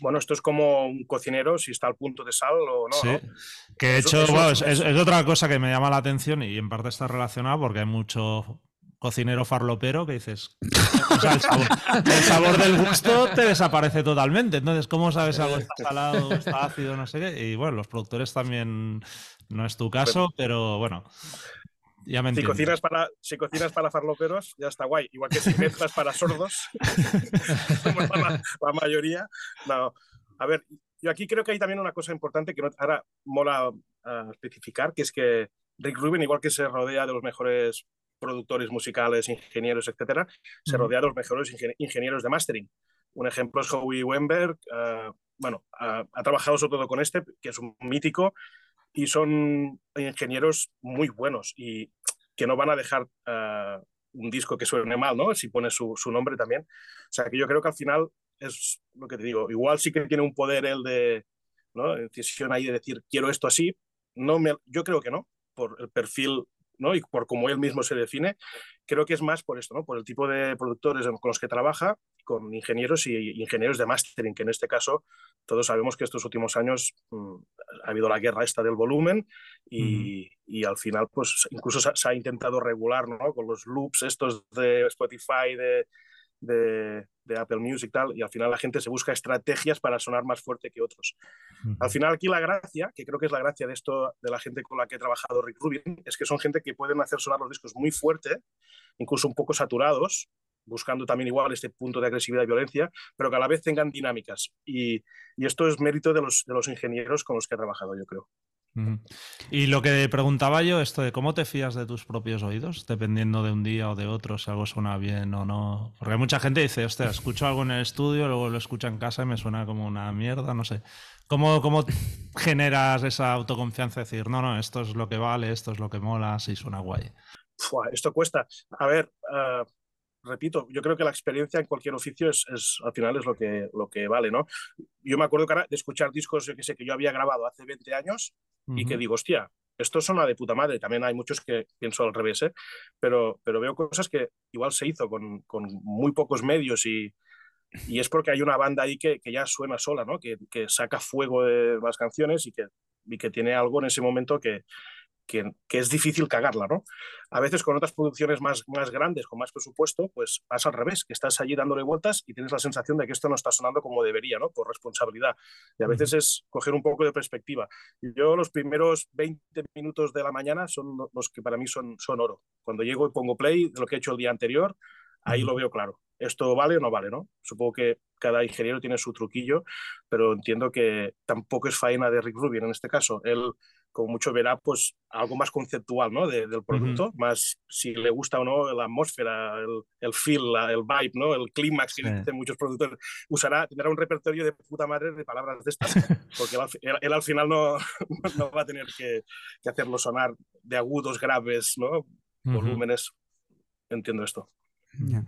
Bueno, esto es como un cocinero, si está al punto de sal o no. Sí, ¿no? que de Eso- hecho eso bueno, es- es, otra cosa que me llama la atención y en parte está relacionado porque hay mucho cocinero farlopero que dices, o sea, el sabor, el sabor del gusto te desaparece totalmente. Entonces, ¿cómo sabes si algo está salado, está ácido, no sé qué? Y bueno, los productores también, no es tu caso, pero bueno, ya me Si cocinas, para, si cocinas para farloperos, ya está guay. Igual que si mezclas para sordos, [LAUGHS] como la, la mayoría. No. A ver, yo aquí creo que hay también una cosa importante que ahora mola uh, especificar, que es que Rick Rubin, igual que se rodea de los mejores productores musicales, ingenieros, etcétera, se rodea de los mejores ingenieros de mastering. Un ejemplo es Howie Weinberg, uh, bueno, uh, ha trabajado sobre todo con este, que es un mítico, y son ingenieros muy buenos y que no van a dejar un disco que suene mal, ¿no? Si pone su, su, nombre también. O sea, que yo creo que al final es lo que te digo. Igual sí que tiene un poder el de, ¿no? Decisión ahí de decir, quiero esto así. No me, yo creo que no, por el perfil ¿no? y por cómo él mismo se define, creo que es más por esto, ¿no? por el tipo de productores con los que trabaja, con ingenieros y ingenieros de mastering, que en este caso todos sabemos que estos últimos años mmm, ha habido la guerra esta del volumen y, y al final pues incluso se, se, ha intentado regular ¿no? con los loops estos de Spotify, de, de, de, Apple Music tal, y al final la gente se busca estrategias para sonar más fuerte que otros. Uh -huh. Al final aquí la gracia, que creo que es la gracia de esto, de la gente con la que he trabajado Rick Rubin, es que son gente que pueden hacer sonar los discos muy fuerte, incluso un poco saturados, buscando también igual este punto de agresividad y violencia, pero que a la vez tengan dinámicas. Y, y esto es mérito de los, de los ingenieros con los que he trabajado, yo creo. Y lo que preguntaba yo, esto de cómo te fías de tus propios oídos, dependiendo de un día o de otro, si algo suena bien o no. Porque mucha gente dice, hostia, escucho algo en el estudio, luego lo escucho en casa y me suena como una mierda, no sé. ¿Cómo, cómo generas esa autoconfianza de decir, no, no, esto es lo que vale, esto es lo que mola, si suena guay? Esto cuesta. A ver, uh, repito, yo creo que la experiencia en cualquier oficio es, es, al final es lo que, lo que vale, ¿no? Yo me acuerdo de escuchar discos, yo que sé, que yo había grabado hace 20 años uh -huh. y que digo, hostia, esto suena de puta madre. También hay muchos que pienso al revés, ¿eh? pero, pero veo cosas que igual se hizo con, con muy pocos medios y, y, es porque hay una banda ahí que, que ya suena sola, ¿no? Que, que, saca fuego de las canciones y que, y que tiene algo en ese momento que, que, que, es difícil cagarla, ¿no? A veces con otras producciones más, más grandes, con más presupuesto, pues pasa al revés, que estás allí dándole vueltas y tienes la sensación de que esto no está sonando como debería, ¿no? Por responsabilidad. Y a veces es coger un poco de perspectiva. Yo los primeros 20 minutos de la mañana son los que para mí son, son oro. Cuando llego y pongo play de lo que he hecho el día anterior, ahí lo veo claro. ¿Esto vale o no vale? ¿no? Supongo que cada ingeniero tiene su truquillo, pero entiendo que tampoco es faena de Rick Rubin en este caso. Él como mucho verá pues algo más conceptual ¿no? De, del producto, uh -huh. más si le gusta o no la atmósfera, el, el feel, la, el vibe, ¿no? el clímax que sí. muchos productores. Usará, tendrá un repertorio de puta madre de palabras de estas, [LAUGHS] porque él, él, él al final no, [LAUGHS] no, va a tener que, que, hacerlo sonar de agudos, graves, ¿no? Uh -huh. volúmenes. Entiendo esto. Yeah.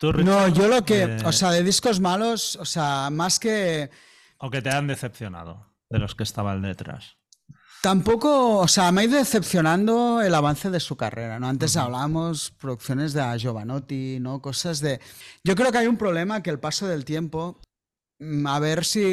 no, yo lo que, eh... o sea, de discos malos, o sea, más que... O que te han decepcionado de los que estaban detrás. Tampoco, o sea, me ha ido decepcionando el avance de su carrera, ¿no? Antes uh -huh. hablábamos producciones de Giovanotti, ¿no? Cosas de... Yo creo que hay un problema que el paso del tiempo, mm, a ver si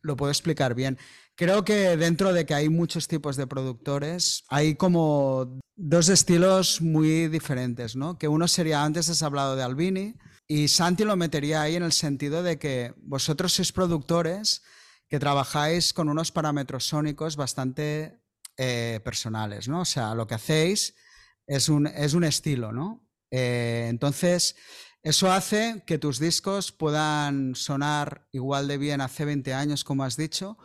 lo puedo explicar bien. Creo que dentro de que hay muchos tipos de productores, hay como dos estilos muy diferentes, ¿no? Que uno sería, antes has hablado de Albini, y Santi lo metería ahí en el sentido de que vosotros sois productores que trabajáis con unos parámetros sónicos bastante eh, personales, ¿no? O sea, lo que hacéis es un, es un estilo, ¿no? Eh, entonces, eso hace que tus discos puedan sonar igual de bien hace 20 años, como has dicho,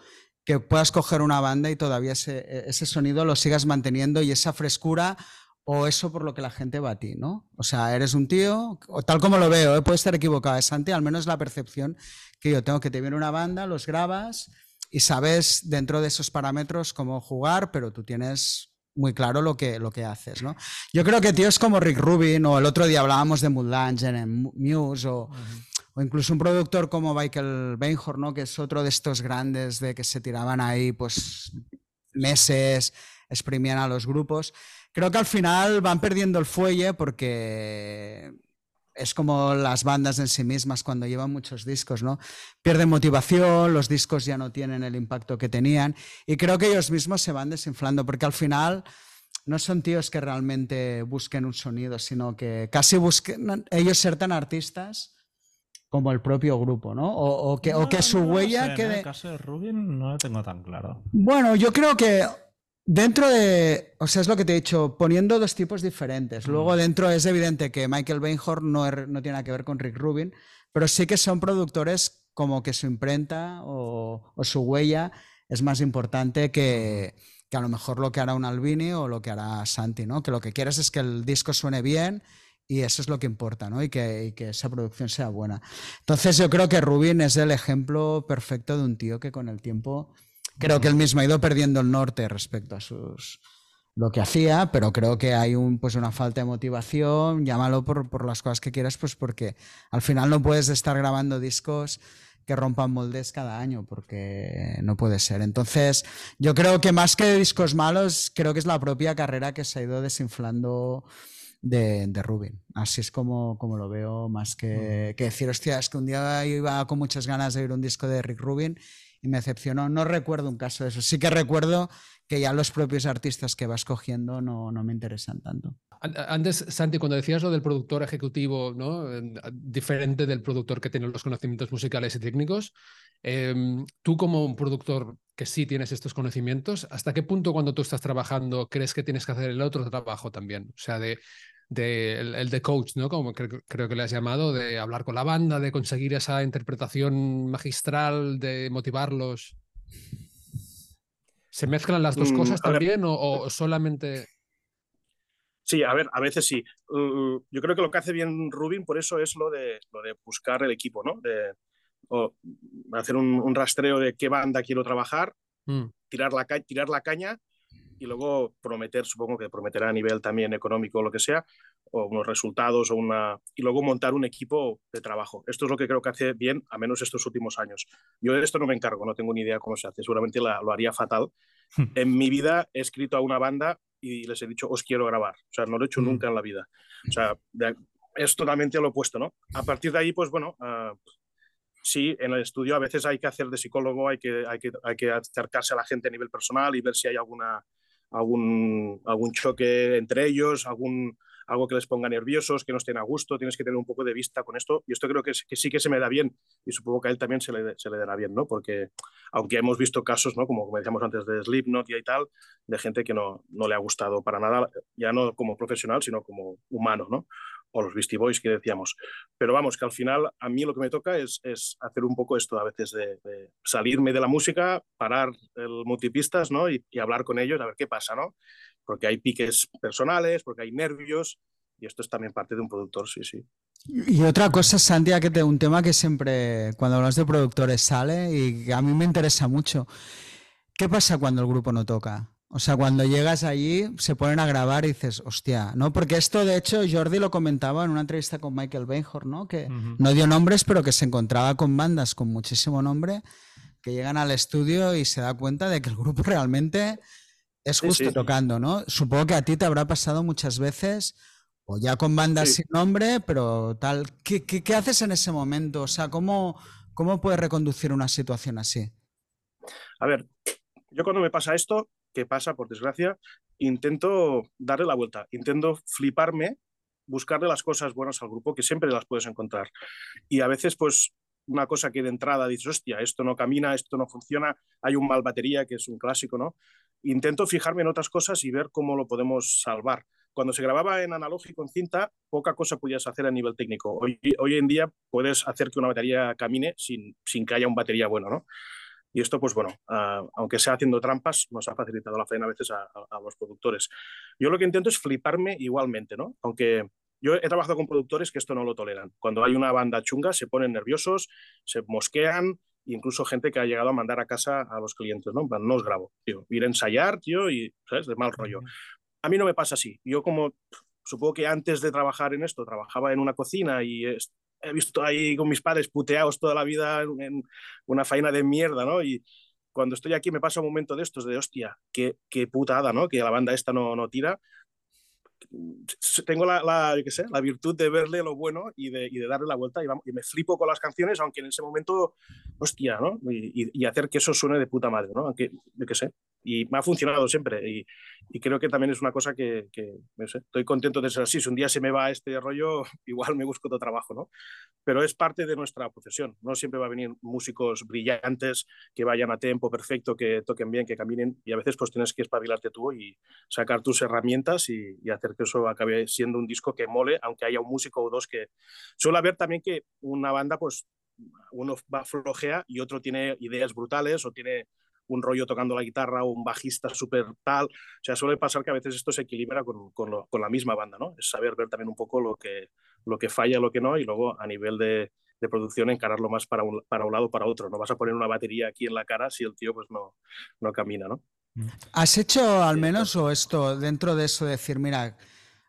que puedas coger una banda y todavía ese, ese sonido lo sigas manteniendo y esa frescura o eso por lo que la gente va a ti, ¿no? O sea, eres un tío, o tal como lo veo, ¿eh? puede estar equivocado, es Santi, al menos la percepción que yo tengo que te viene una banda, los grabas y sabes dentro de esos parámetros cómo jugar, pero tú tienes muy claro lo que, lo que haces, ¿no? Yo creo que tíos como Rick Rubin, o el otro día hablábamos de Mudlanger en Muse, o, uh -huh. o, incluso un productor como Michael Beinhorn, ¿no? Que es otro de estos grandes de que se tiraban ahí, pues, meses, exprimían a los grupos creo que al final van perdiendo el fuelle porque es como las bandas en sí mismas cuando llevan muchos discos, ¿no? Pierden motivación, los discos ya no tienen el impacto que tenían y creo que ellos mismos se van desinflando porque al final no son tíos que realmente busquen un sonido, sino que casi busquen ellos ser tan artistas como el propio grupo, ¿no? O, o que, no, o que su no huella sé, quede... En el caso de Rubin no lo tengo tan claro. Bueno, yo creo que Dentro de, o sea, es lo que te he dicho, poniendo dos tipos diferentes. Luego mm. dentro es evidente que Michael Beinhorn no, er, no tiene nada que ver con Rick Rubin, pero sí que son productores como que su imprenta o, su huella es más importante que, que, a lo mejor lo que hará un Albini o lo que hará Santi, ¿no? Que lo que quieres es que el disco suene bien y eso es lo que importa, ¿no? Y que, y que, esa producción sea buena. Entonces yo creo que Rubin es el ejemplo perfecto de un tío que con el tiempo creo que él mismo ha ido perdiendo el norte respecto a sus lo que hacía, pero creo que hay un, pues una falta de motivación, llámalo por, por las cosas que quieras, pues porque al final no puedes estar grabando discos que rompan moldes cada año, porque no puede ser. Entonces, yo creo que más que discos malos, creo que es la propia carrera que se ha ido desinflando de, de Rubin. Así es como, como lo veo, más que, que decir, hostia, es que un día iba con muchas ganas de oír un disco de Rick Rubin y me decepcionó. No recuerdo un caso de eso. Sí que recuerdo que ya los propios artistas que vas cogiendo no, no me interesan tanto. Antes, Santi, cuando decías lo del productor ejecutivo, ¿no? diferente del productor que tiene los conocimientos musicales y técnicos, em, tú como un productor que sí tienes estos conocimientos, ¿hasta qué punto cuando tú estás trabajando crees que tienes que hacer el otro trabajo también? O sea, de, de el, de coach, ¿no? Como creo, creo, que le has llamado, de hablar con la banda, de conseguir esa interpretación magistral, de motivarlos. ¿Se mezclan las dos mm, cosas también o, solamente...? Sí, a ver, a veces sí. Uh, yo creo que lo que hace bien Rubin por eso es lo de, lo de buscar el equipo, ¿no? De hacer un, rastreo de qué banda quiero trabajar, mm. tirar, la, tirar la caña y luego prometer, supongo que prometerá a nivel también económico o lo que sea, o unos resultados o una y luego montar un equipo de trabajo. Esto es lo que creo que hace bien, a menos estos últimos años. Yo de esto no me encargo, no tengo ni idea cómo se hace, seguramente lo haría fatal. Hmm. en mi vida he escrito a una banda y les he dicho, os quiero grabar. O sea, no lo he hecho hmm. nunca en la vida. O sea, es totalmente lo opuesto, ¿no? A partir de ahí, pues bueno, uh, sí, en el estudio a veces hay que hacer de psicólogo, hay que, hay, que, hay que acercarse a la gente a nivel personal y ver si hay alguna, algún, algún choque entre ellos, algún, algo que les ponga nerviosos, que no estén a gusto, tienes que tener un poco de vista con esto. Y esto creo que, que sí que se me da bien y supongo que a él también se le, se le dará bien, ¿no? Porque aunque hemos visto casos, ¿no? Como, decíamos antes de Slipknot y tal, de gente que no, no le ha gustado para nada, ya no como profesional, sino como humano, ¿no? O los Beastie Boys que decíamos. Pero vamos, que al final a mí lo que me toca es, es hacer un poco esto a veces de, salirme de la música, parar el multipistas ¿no? Y, hablar con ellos a ver qué pasa, ¿no? porque hay piques personales, porque hay nervios, y esto es también parte de un productor, sí, sí. Y otra cosa, Santia, que te, un tema que siempre, cuando hablas de productores, sale y a mí me interesa mucho. ¿Qué pasa cuando el grupo no toca? O sea, cuando llegas allí, se ponen a grabar y dices, hostia, ¿no? Porque esto, de hecho, Jordi lo comentaba en una entrevista con Michael Bainhorn, ¿no? Que no dio nombres, pero que se encontraba con bandas con muchísimo nombre que llegan al estudio y se da cuenta de que el grupo realmente es justo tocando, ¿no? Supongo que a ti te habrá pasado muchas veces, o ya con bandas sin nombre, pero tal. ¿Qué, ¿Qué, haces en ese momento? O sea, ¿cómo, ¿cómo puedes reconducir una situación así? A ver, yo cuando me pasa esto, que pasa por desgracia, intento darle la vuelta, intento fliparme, buscarle las cosas buenas al grupo, que siempre las puedes encontrar. Y a veces, pues, una cosa que de entrada dices, hostia, esto no camina, esto no funciona, hay un mal batería, que es un clásico, ¿no? intento fijarme en otras cosas y ver cómo lo podemos salvar. Cuando se grababa en analógico, en cinta, poca cosa podías hacer a nivel técnico. Hoy, hoy en día puedes hacer que una batería camine sin, sin que haya un batería bueno, ¿no? Y esto, pues bueno, uh, aunque sea haciendo trampas, nos ha facilitado la faena a veces a, a, a, los productores. Yo lo que intento es fliparme igualmente, ¿no? Aunque yo he trabajado con productores que esto no lo toleran. Cuando hay una banda chunga, se ponen nerviosos, se mosquean, incluso gente que ha llegado a mandar a casa a los clientes, ¿no? No os grabo, tío, ir a ensayar, tío, y, ¿sabes? De mal rollo. A mí no me pasa así. Yo como, supongo que antes de trabajar en esto, trabajaba en una cocina y he visto ahí con mis padres puteados toda la vida en una faena de mierda, ¿no? Y cuando estoy aquí me pasa un momento de estos de, hostia, qué, qué putada, ¿no? Que la banda esta no, no tira tengo la, la, sé, la virtud de verle lo bueno y de, y de darle la vuelta y, vamos, y, me flipo con las canciones, aunque en ese momento, hostia, ¿no? Y, y, hacer que eso suene de puta madre, ¿no? Aunque, yo qué sé. Y me ha funcionado siempre y, creo que también es una cosa que, estoy contento de ser así. Si un día se me va este rollo, [LAUGHS] igual me busco otro trabajo, ¿no? Pero es parte de nuestra profesión. No siempre va a venir músicos brillantes que vayan a tiempo perfecto, que toquen bien, que caminen y a veces pues tienes que espabilarte tú y sacar tus herramientas y, y hacer que eso acabe siendo un disco que mole, aunque haya un músico o dos que... Suele haber también que una banda pues uno va flojea y otro tiene ideas brutales o tiene un rollo tocando la guitarra o un bajista súper tal. O sea, suele pasar que a veces esto se equilibra con, con, con, la misma banda, ¿no? Es saber ver también un poco lo que, lo que falla, lo que no, y luego a nivel de, de producción encararlo más para un, para un lado o para otro. No vas a poner una batería aquí en la cara si el tío pues no, no camina, ¿no? ¿Has hecho al menos o esto dentro de eso decir, mira,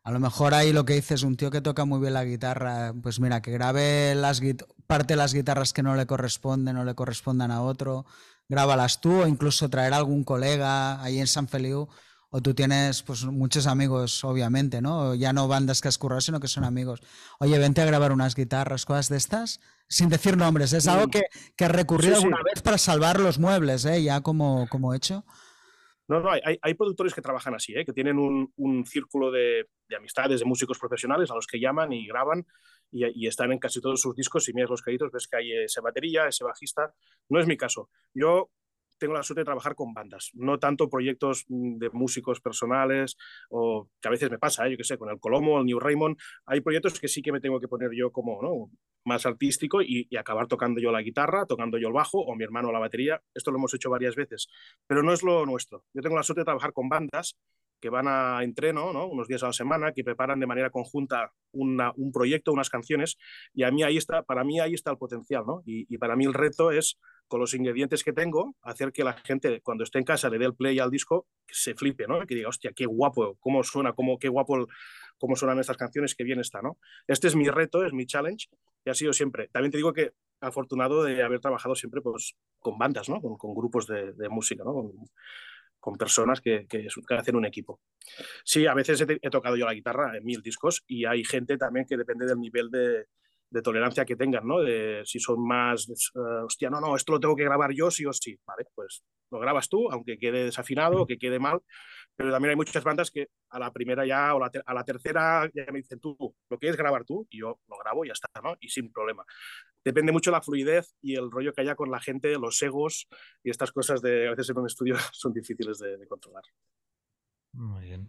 a lo mejor ahí lo que dices, un tío que toca muy bien la guitarra, pues mira, que grabe las parte de las guitarras que no le corresponden, no le correspondan a otro, grábalas tú o incluso traer a algún colega ahí en San Feliu o tú tienes pues muchos amigos, obviamente, ¿no? Ya no bandas que has currado, sino que son amigos. Oye, vente a grabar unas guitarras, cosas de estas, sin decir nombres. Es algo que, que has recurrido alguna vez para salvar los muebles, ¿eh? Ya como, como hecho. No, no, hay, hay, productores que trabajan así, ¿eh? que tienen un, un círculo de, de, amistades, de músicos profesionales a los que llaman y graban y, están en casi todos sus discos. Si miras los créditos, ves que hay ese batería, ese bajista. No es mi caso. Yo tengo la suerte de trabajar con bandas, no tanto proyectos mm, de músicos personales o que a veces me pasa, ¿eh? yo qué sé, con el Colomo, el New Raymond, hay proyectos que sí que me tengo que poner yo como ¿no? más artístico y, acabar tocando yo la guitarra, tocando yo el bajo o mi hermano la batería. Esto lo hemos hecho varias veces, pero no es lo nuestro. Yo tengo la suerte de trabajar con bandas que van a entreno ¿no? unos días a la semana, que preparan de manera conjunta un proyecto, unas canciones, y a mí ahí está, para mí ahí está el potencial, ¿no? Y, para mí el reto es con los ingredientes que tengo, hacer que la gente cuando esté en casa le dé el play al disco, que se flipe, ¿no? Que diga, hostia, qué guapo, cómo suena, cómo, qué guapo, cómo suenan estas canciones, qué bien está, ¿no? Este es mi reto, es mi challenge, y ha sido siempre. También te digo que afortunado de haber trabajado siempre pues, con bandas, ¿no? Con, grupos de, música, ¿no? Con personas que, que, que, hacen un equipo. Sí, a veces he, he, tocado yo la guitarra en mil discos y hay gente también que depende del nivel de, de tolerancia que tengan, ¿no? De si son más, uh, hostia, no, no, esto lo tengo que grabar yo sí o sí, ¿vale? Pues lo grabas tú, aunque quede desafinado o que quede mal, pero también hay muchas bandas que a la primera ya o la a la tercera ya me dicen tú, lo que es grabar tú, y yo lo grabo y ya está, ¿no? Y sin problema. Depende mucho la fluidez y el rollo que haya con la gente, los egos y estas cosas de a veces en un estudio [LAUGHS] son difíciles de, de controlar. Muy bien.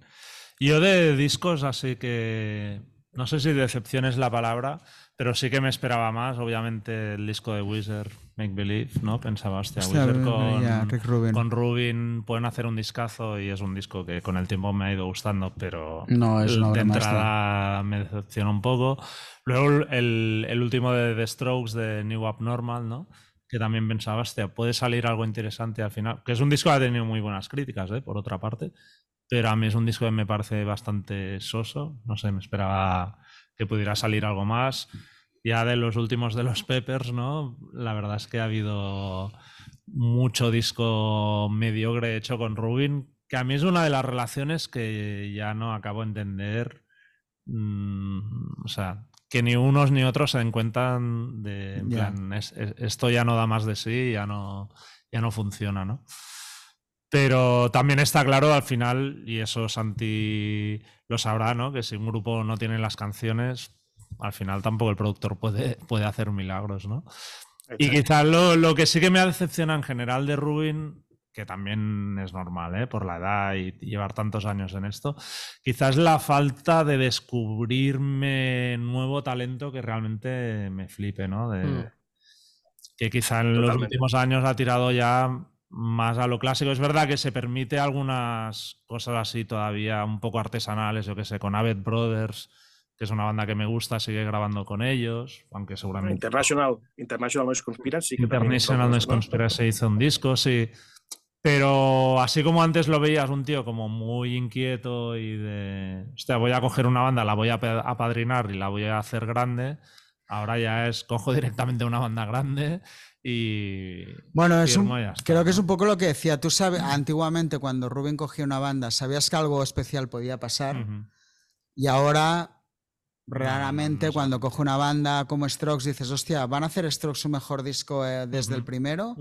Yo de discos, así que no sé si decepción es la palabra, pero sí que me esperaba más. Obviamente el disco de Wizard, Make Believe, ¿no? Pensaba, hostia, hostia Wizard con, yeah, Rubin. con Rubin pueden hacer un discazo y es un disco que con el tiempo me ha ido gustando, pero no, es de entrada me decepciona un poco. Luego el, el, último de The Strokes de New Abnormal, ¿no? Que también pensaba, hostia, puede salir algo interesante al final. Que es un disco que ha tenido muy buenas críticas, ¿eh? Por otra parte. Pero a mí es un disco que me parece bastante soso. No sé, me esperaba que pudiera salir algo más. Ya de los últimos de los Peppers, ¿no? La verdad es que ha habido mucho disco mediocre hecho con Rubin, que a mí es una de las relaciones que ya no acabo de entender. Mm, o sea, que ni unos ni otros se den cuenta de, en plan, es, es, esto ya no da más de sí, ya no, ya no funciona, ¿no? Pero también está claro al final, y eso Santi lo sabrá, ¿no? Que si un grupo no tiene las canciones, al final tampoco el productor puede, puede hacer milagros, ¿no? Exacto. Y quizás lo, lo, que sí que me ha decepcionado en general de Rubin, que también es normal, ¿eh? por la edad y llevar tantos años en esto, quizás la falta de descubrirme nuevo talento que realmente me flipe, ¿no? De, mm. Que quizá en Totalmente. los últimos años ha tirado ya más a lo clásico. Es verdad que se permite algunas cosas así todavía un poco artesanales, yo que sé, con Avet Brothers, que es una banda que me gusta, sigue grabando con ellos, aunque seguramente... International, International Noise Conspiracy. International Noise Conspiracy hizo un disco, sí. Pero así como antes lo veías un tío como muy inquieto y de, hostia, voy a coger una banda, la voy a apadrinar y la voy a hacer grande, ahora ya es, cojo directamente una banda grande y bueno, es un, creo que es un poco lo que decía. Tú sabes, antiguamente cuando Rubén cogía una banda, sabías que algo especial podía pasar. Uh -huh. Y ahora, raramente, no, no, no cuando coge una banda como Strokes, dices, hostia, ¿van a hacer Strokes su mejor disco eh, desde uh -huh. el primero?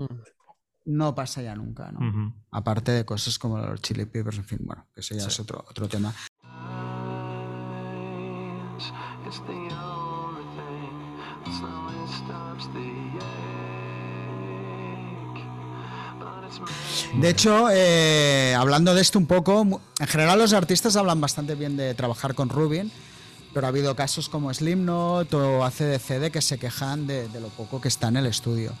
No pasa ya nunca, ¿no? Aparte de cosas como los Chili Peppers, en fin, bueno, que eso ya sí. es otro, otro tema. It's the only thing that slowly stops the De hecho, eh, hablando de esto un poco, en general los artistas hablan bastante bien de trabajar con Rubin, Pero ha habido casos como Slimnot o ACDCD que se quejan de, lo poco que está en el estudio.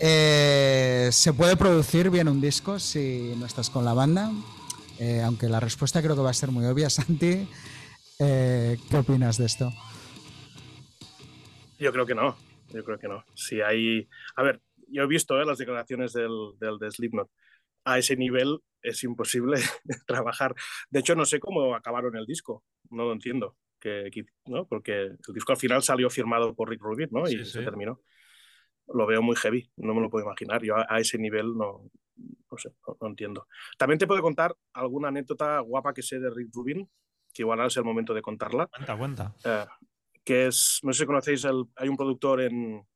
Eh, ¿Se puede producir bien un disco si no estás con la banda? Eh, aunque la respuesta creo que va a ser muy obvia, [LAUGHS] Santi. ¿Qué opinas de esto? Yo creo que no. Yo creo que no. Si hay. A ver, yo he visto las declaraciones del, del de Slipknot. A ese nivel es imposible [LAUGHS] trabajar. De hecho, no sé cómo acabaron el disco. No lo entiendo que, ¿no? porque el disco al final salió firmado por Rick Rubin ¿no? y se terminó. Lo veo muy heavy, no me lo puedo imaginar. Yo a, ese nivel no, no sé, no, entiendo. También te puedo contar alguna anécdota guapa que sé de Rick Rubin, que igual ahora es el momento de contarla. Cuenta, cuenta. Eh, que es, no sé si conocéis, el, hay un productor en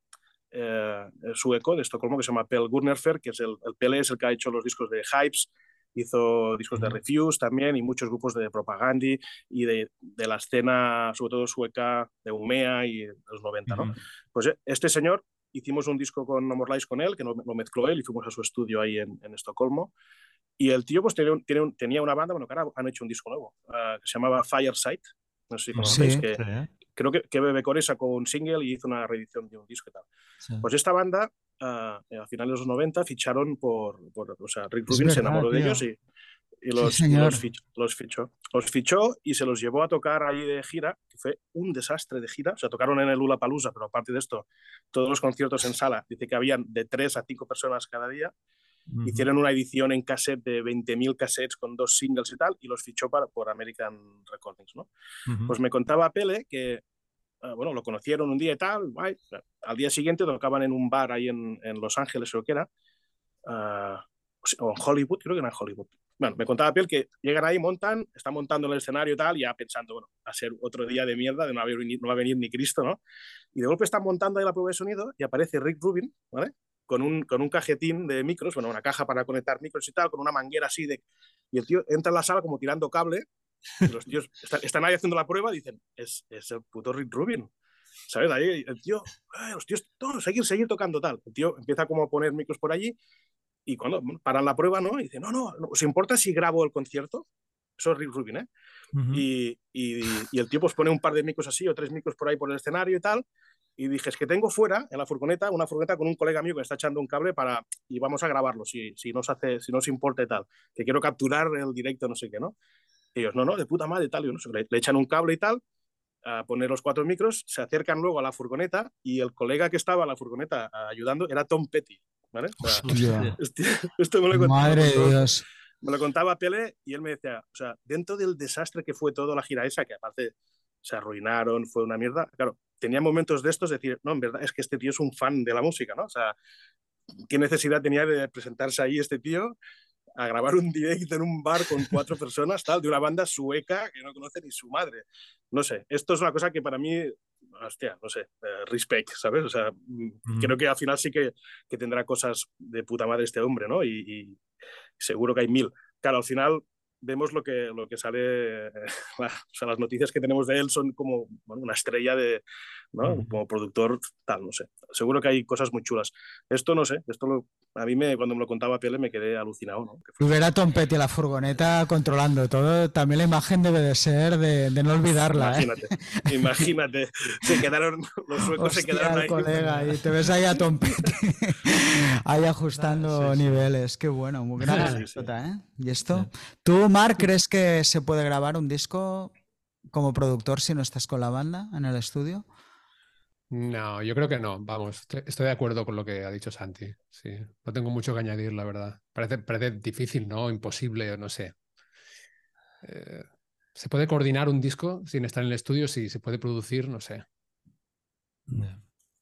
eh, sueco de Estocolmo que se llama Pel Gurnerfer, que es el, el Pele es el que ha hecho los discos de Hypes, hizo discos de Refuse también y muchos grupos de propaganda y de, de, la escena, sobre todo sueca, de Umea y de los 90, ¿no? Pues eh, este señor, hicimos un disco con No More con él, que lo, mezcló él y fuimos a su estudio ahí en, en Estocolmo. Y el tío pues tenía, tenía, una banda, bueno, que ahora han hecho un disco nuevo, uh, que se llamaba Fireside, no sé si conocéis, sí, que. Creo que, que Bebe Core sacó un single y hizo una reedición de un disco y tal. Sí. Pues esta banda a, a, finales de los 90 ficharon por, por o sea, Rick Rubin se enamoró tío. de ellos y, y los, sí, los, fichó, los, fichó, los, fichó. y se los llevó a tocar ahí de gira, que fue un desastre de gira. O sea, tocaron en el Lula Palusa, pero aparte de esto, todos los conciertos en sala, dice que habían de 3 a 5 personas cada día. Uh -huh. Hicieron una edición en cassette de 20.000 cassettes con dos singles y tal, y los fichó para, por American Recordings. ¿no? Uh -huh. Pues me contaba Pele que Uh, bueno, lo conocieron un día y tal, guay. al día siguiente tocaban en un bar ahí en, en Los Ángeles, creo que era, uh, o en Hollywood, creo que era en Hollywood. Bueno, me contaba Piel que llegan ahí, montan, están montando el escenario y tal, ya pensando, bueno, a ser otro día de mierda, de no, haber, no va a venir ni Cristo, ¿no? Y de golpe están montando ahí la prueba de sonido y aparece Rick Rubin, ¿vale? Con un, con un cajetín de micros, bueno, una caja para conectar micros y tal, con una manguera así de... Y el tío entra en la sala como tirando cable y los tíos [LAUGHS] están, están, ahí haciendo la prueba y dicen, es, es el puto Rick Rubin. ¿Sabes? Ahí el tío, los tíos, todos, seguir, seguir tocando tal. El tío empieza como a poner micros por allí y cuando paran la prueba, ¿no? Y dice, no, no, ¿os importa si grabo el concierto? Eso es Rick Rubin, ¿eh? Uh -huh. y, y, y, el tío pues pone un par de micros así o tres micros por ahí por el escenario y tal. Y dije, es que tengo fuera, en la furgoneta, una furgoneta con un colega mío que está echando un cable para, y vamos a grabarlo, si, si nos hace, si nos importa y tal, que quiero capturar el directo, no sé qué, ¿no? Y ellos, no, no, de puta madre y tal, y no sé, le, le, echan un cable y tal, a poner los cuatro micros, se acercan luego a la furgoneta y el colega que estaba en la furgoneta ayudando era Tom Petty, ¿vale? O sea, [LAUGHS] esto, esto me lo contaba, Madre de Dios. Me lo contaba Pele y él me decía, o sea, dentro del desastre que fue toda la gira esa, que aparte se arruinaron, fue una mierda, claro, tenía momentos de estos de decir, no, en verdad es que este tío es un fan de la música, ¿no? O sea, ¿qué necesidad tenía de presentarse ahí este tío a grabar un directo en un bar con cuatro [LAUGHS] personas, tal, de una banda sueca que no conoce ni su madre. No sé, esto es una cosa que para mí, hostia, no sé, eh, respect, ¿sabes? O sea, mm. creo que al final sí que, que, tendrá cosas de puta madre este hombre, ¿no? Y, y, seguro que hay mil. Claro, al final vemos lo que, lo que sale, [LAUGHS] o sea, las noticias que tenemos de él son como bueno, una estrella de, ¿no? Como productor, tal, no sé. Seguro que hay cosas muy chulas. Esto no sé, esto lo, a mí me, cuando me lo contaba Pele me quedé alucinado, ¿no? Y ver a Tom Petty la furgoneta controlando todo, también la imagen debe de ser de, de no olvidarla, imagínate, ¿eh? Imagínate, [LAUGHS] se quedaron, los suecos Hostia, se quedaron ahí. colega, y te ves ahí a Tom Petty, [LAUGHS] ahí ajustando sí, sí, niveles, qué bueno, muy gran anécdota, ¿eh? ¿Y esto? ¿Tú, Mark, crees que se puede grabar un disco como productor si no estás con la banda en el estudio? No, yo creo que no. Vamos, estoy de acuerdo con lo que ha dicho Santi. Sí, no tengo mucho que añadir, la verdad. Parece, parece difícil, ¿no? Imposible, no sé. Eh, ¿Se puede coordinar un disco sin estar en el estudio? Sí, se puede producir, no sé.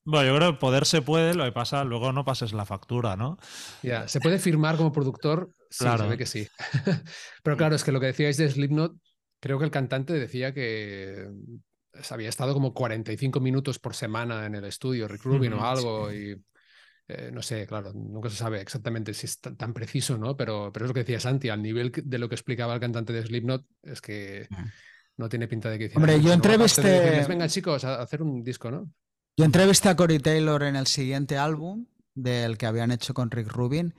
Bueno, yo creo que poder se puede, lo que pasa, luego no pases la factura, ¿no? Ya, yeah. ¿se puede firmar como productor? Sí, claro. se ve que sí. [LAUGHS] Pero claro, es que lo que decíais de Slipknot, creo que el cantante decía que había estado como 45 minutos por semana en el estudio, Rick Rubin mm -hmm, o algo, sí. y eh, no sé, claro, nunca se sabe exactamente si es tan preciso, ¿no? Pero, pero es lo que decía Santi, al nivel de lo que explicaba el cantante de Slipknot, es que mm. no tiene pinta de que hiciera. Hombre, yo entrevisté. Vengan, chicos, a hacer un disco, ¿no? Yo entrevisté a Cory Taylor en el siguiente álbum del que habían hecho con Rick Rubin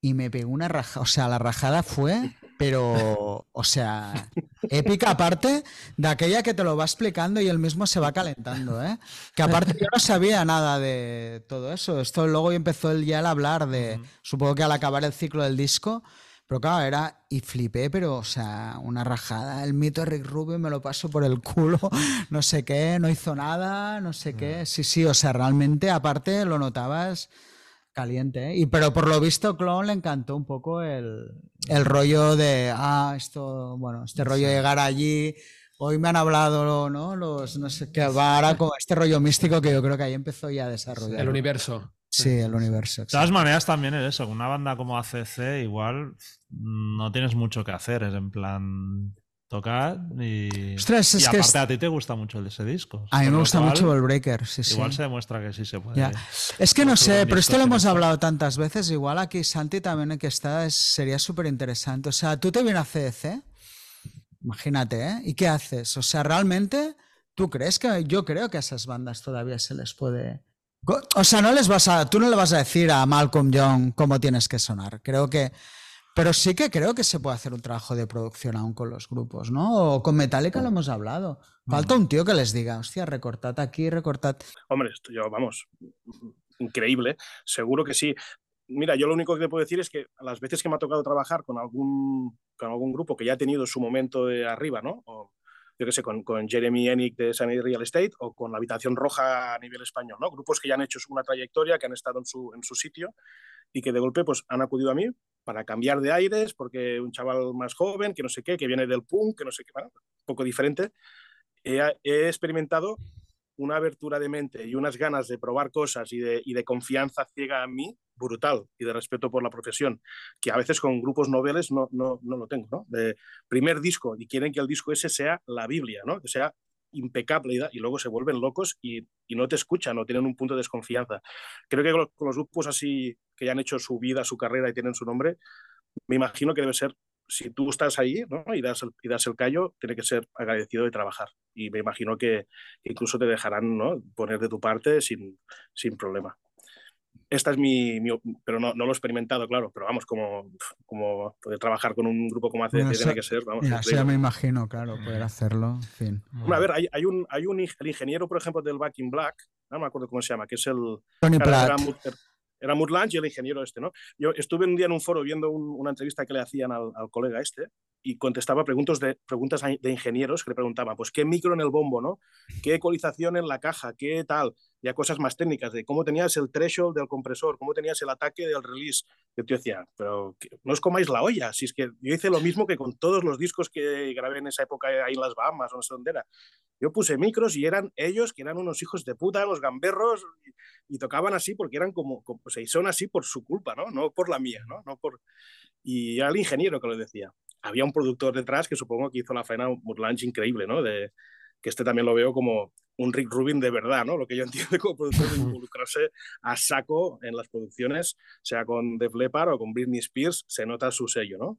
y me pegó una rajada, o sea, la rajada fue pero, o sea, épica aparte de aquella que te lo va explicando y él mismo se va calentando, ¿eh? Que aparte yo no sabía nada de todo eso. Esto luego empezó él ya a hablar de, supongo que al acabar el ciclo del disco, pero claro, era, y flipé, pero, o sea, una rajada. El mito de Rick Rubin me lo paso por el culo, [LAUGHS] no sé qué, no hizo nada, no sé qué. Sí, sí, o sea, realmente aparte lo notabas caliente. ¿eh? Y, pero por lo visto, Clone le encantó un poco el, el rollo de, ah, esto, bueno, este rollo de llegar allí. Hoy me han hablado, ¿no? Los, no sé qué, ahora con este rollo místico que yo creo que ahí empezó ya a desarrollar. El universo. Sí, el universo. De todas maneras, también es eso. Una banda como ACC, igual no tienes mucho que hacer. Es en plan, tocar y, Ostras, es y que aparte es- a ti te gusta mucho ese disco. A mí me gusta cual, mucho el Breaker, sí, sí. Igual se demuestra que sí se puede. Ya. Es que no sé, pero esto lo hemos hablado tantas veces. Igual aquí Santi también que está es- sería súper interesante. O sea, tú te vienes a CDC, imagínate, ¿eh? ¿Y qué haces? O sea, realmente, ¿tú crees que yo creo que a esas bandas todavía se les puede... O sea, no les vas a, tú no le vas a decir a Malcolm Young cómo tienes que sonar. Creo que, pero sí que creo que se puede hacer un trabajo de producción aún con los grupos, ¿no? O con Metallica lo hemos hablado. Falta un tío que les diga, hostia, recortad aquí, recortad. Hombre, esto yo, vamos, increíble, seguro que sí. Mira, yo lo único que te puedo decir es que las veces que me ha tocado trabajar con algún, con algún grupo que ya ha tenido su momento de arriba, ¿no? Yo qué sé, con, con Jeremy Enick de Sunny Real Estate o con la Habitación Roja a nivel español, ¿no? Grupos que ya han hecho una trayectoria, que han estado en su, en su sitio y que de golpe pues han acudido a mí para cambiar de aires, porque un chaval más joven, que no sé qué, que viene del punk, que no sé qué, bueno, un poco diferente, he, he experimentado una abertura de mente y unas ganas de probar cosas y de, y de confianza ciega a mí brutal y de respeto por la profesión, que a veces con grupos noveles no, no, no lo tengo, ¿no? De primer disco y quieren que el disco ese sea la Biblia, ¿no? Que sea impecable y, luego se vuelven locos y, y no te escuchan o tienen un punto de desconfianza. Creo que con los grupos así que ya han hecho su vida, su carrera y tienen su nombre, me imagino que debe ser, si tú estás ahí ¿no? y, das el, y das el callo, tiene que ser agradecido de trabajar. Y me imagino que incluso te dejarán ¿no? poner de tu parte sin, sin problema. Esta es mi, mi pero no, no lo he experimentado, claro, pero vamos, como, como poder trabajar con un grupo como ACC Bueno, tiene que ser, vamos, Ya, ya me imagino, claro, poder hacerlo. En fin. Hombre, a ver, hay, hay un, hay un el ingeniero, por ejemplo, del Back in Black, no me acuerdo cómo se llama, que es el, Tony Platt. Era, Mut- era Mut Lange y el ingeniero este, ¿no? Yo estuve un día en un foro viendo un- una entrevista que le hacían al, al colega este y contestaba preguntas de, preguntas de ingenieros que le preguntaban, pues, ¿qué micro en el bombo, no? ¿Qué ecualización en la caja? ¿Qué tal? Ya cosas más técnicas, de cómo tenías el threshold del compresor, cómo tenías el ataque del release. Yo te decía, pero no os comáis la olla, si es que yo hice lo mismo que con todos los discos que grabé en esa época ahí en las Bahamas no sé dónde era. Yo puse micros y eran ellos, que eran unos hijos de puta, unos gamberros, y, y tocaban así porque eran como, como sea, y son así por su culpa, ¿no? No por la mía, ¿no? no por... Y al ingeniero que lo decía. Había un productor detrás que supongo que hizo la faena Murlange increíble, ¿no? De, que este también lo veo como un Rick Rubin de verdad, ¿no? Lo que yo [LAUGHS] entiendo como productor de involucrarse a saco en las producciones, sea con Def Leppard o con Britney Spears, se nota su sello, ¿no?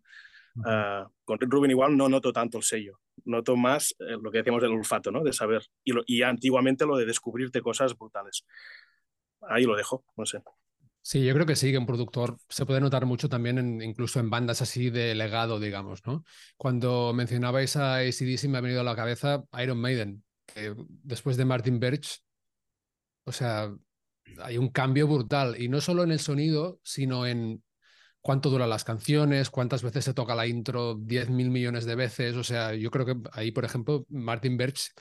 Uh, con Rick Rubin igual no noto tanto el sello, noto más eh, lo que decíamos del olfato, ¿no? De saber. Y, lo, y antiguamente lo de descubrirte cosas brutales. Ahí lo dejo, no sé. Sí, yo creo que sí, que un productor se puede notar mucho también en- incluso en bandas así de legado, digamos, ¿no? Cuando mencionabais a ACDC me ha venido a la cabeza Iron Maiden, que después de Martin Birch, o sea, hay un cambio brutal, y no solo en el sonido, sino en cuánto duran las canciones, cuántas veces se toca la intro, 10 mil millones de veces, o sea, yo creo que ahí, por ejemplo, Martin Birch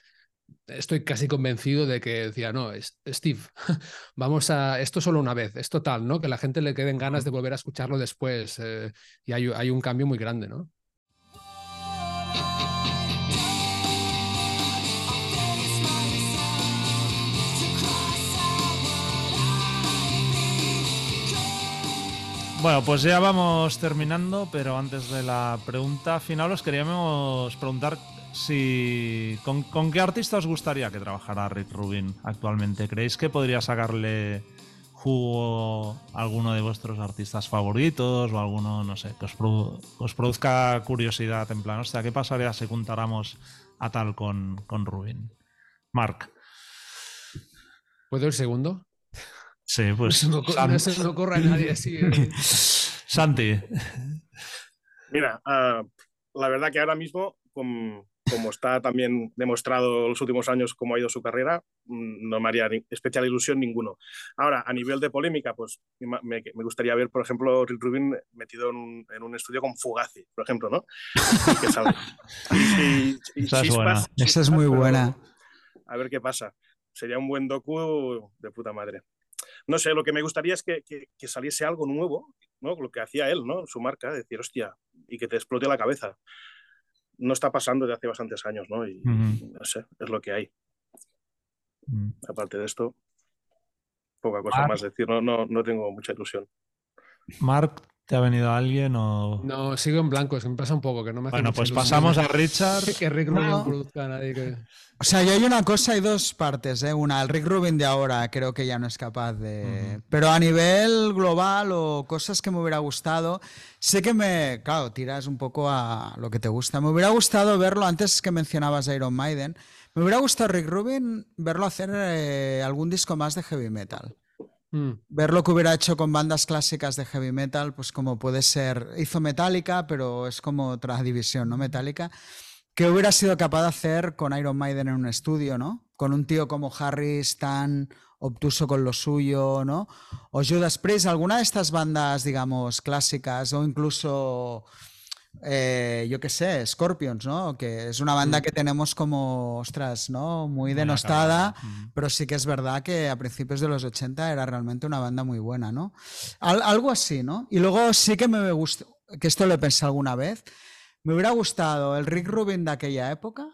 estoy casi convencido de que decía, no, Steve, [LAUGHS] vamos a, esto solo una vez, es total, ¿no? Que la gente le queden ganas de volver a escucharlo después. eh, y hay, hay un cambio muy grande, ¿no? Bueno, pues ya vamos terminando, pero antes de la pregunta final os queríamos preguntar si con, con qué artista os gustaría que trabajara Rick Rubin actualmente. ¿Creéis que podría sacarle jugo a alguno de vuestros artistas favoritos o alguno, no sé, que os, produ- os produzca curiosidad en plan, hostia, ¿qué pasaría si juntáramos a tal con, con Rubin? Mark. ¿Puedo el segundo? Sí, pues no, no se ocurre a nadie [LAUGHS] así. Santi. Mira, uh, la verdad que ahora mismo, como, como está también demostrado los últimos años cómo ha ido su carrera, mm, no me haría especial ilusión ninguno. Ahora, a nivel de polémica, pues me, me gustaría ver, por ejemplo, Rick Rubin metido en un, en un estudio con Fugazi, por ejemplo, ¿no? Y que sabe. Y, y, Esa, es, buena. Esa es muy buena. A ver qué pasa. Sería un buen docu de puta madre. No sé, lo que me gustaría es que, que, que saliese algo nuevo, ¿no? Lo que hacía él, ¿no? Su marca, decir, hostia, y que te explote la cabeza. No está pasando desde hace bastantes años, ¿no? Y uh -huh. no sé, es lo que hay. Uh -huh. Aparte de esto, poca cosa Mark. más decir, no, no, no tengo mucha ilusión. Mark, ¿te ha venido alguien o...? No, sigo en blanco, es que me pasa un poco, que no me hace Bueno, pues pasamos a Richard. [LAUGHS] Que Rick Rubin No. produzca a nadie que... O sea, yo hay una cosa y dos partes, ¿eh? Una, el Rick Rubin de ahora creo que ya no es capaz de... Pero a nivel global o cosas que me hubiera gustado, sé que me... Claro, tiras un poco a lo que te gusta. Me hubiera gustado verlo, antes que mencionabas a Iron Maiden, me hubiera gustado Rick Rubin verlo hacer eh, algún disco más de heavy metal. Mm. Ver lo que hubiera hecho con bandas clásicas de heavy metal, pues como puede ser, hizo Metallica, pero es como otra división, ¿no? Metallica, que hubiera sido capaz de hacer con Iron Maiden en un estudio, ¿no? Con un tío como Harris tan obtuso con lo suyo, ¿no? O Judas Priest, alguna de estas bandas, digamos, clásicas, o incluso, eh, yo qué sé, Scorpions, ¿no? Que es una banda que tenemos como, ostras, ¿no? Muy denostada. Pero sí que es verdad que a principios de los 80 era realmente una banda muy buena, ¿no? Al- algo así, ¿no? Y luego sí que me gusta, que esto lo he pensado alguna vez, me hubiera gustado el Rick Rubin de aquella época,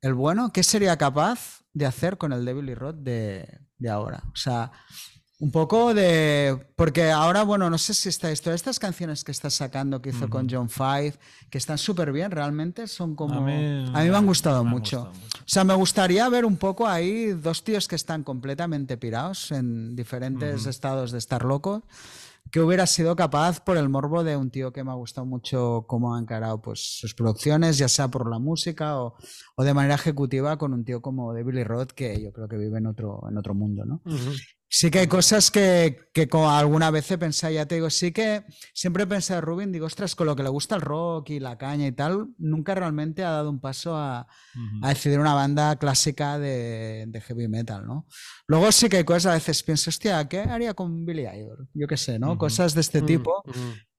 el bueno, ¿qué sería capaz de hacer con el Devil y Rod de, de ahora? O sea, un poco de... Porque ahora, bueno, no sé si estáis, todas estas canciones que estás sacando que hizo con. John Five, que están súper bien, realmente son como... A mí, a mí me han gustado me han mucho. gustado mucho. O sea, me gustaría ver un poco ahí dos tíos que están completamente pirados en diferentes estados de estar locos, que hubiera sido capaz por el morbo de un tío que me ha gustado mucho cómo ha encarado pues, sus producciones, ya sea por la música o, o de manera ejecutiva con un tío como de Billy Roth, que yo creo que vive en otro, en otro mundo, ¿no? Ujú. Sí que hay cosas que, que alguna vez he pensado, ya te digo, sí que siempre he pensado de Rubin, digo, ostras, con lo que le gusta el rock y la caña y tal, nunca realmente ha dado un paso a, Ujú. a decidir una banda clásica de, de heavy metal, ¿no? Luego sí que hay cosas, a veces pienso, hostia, ¿qué haría con Billy Idol? Yo qué sé, ¿no? Cosas de este tipo,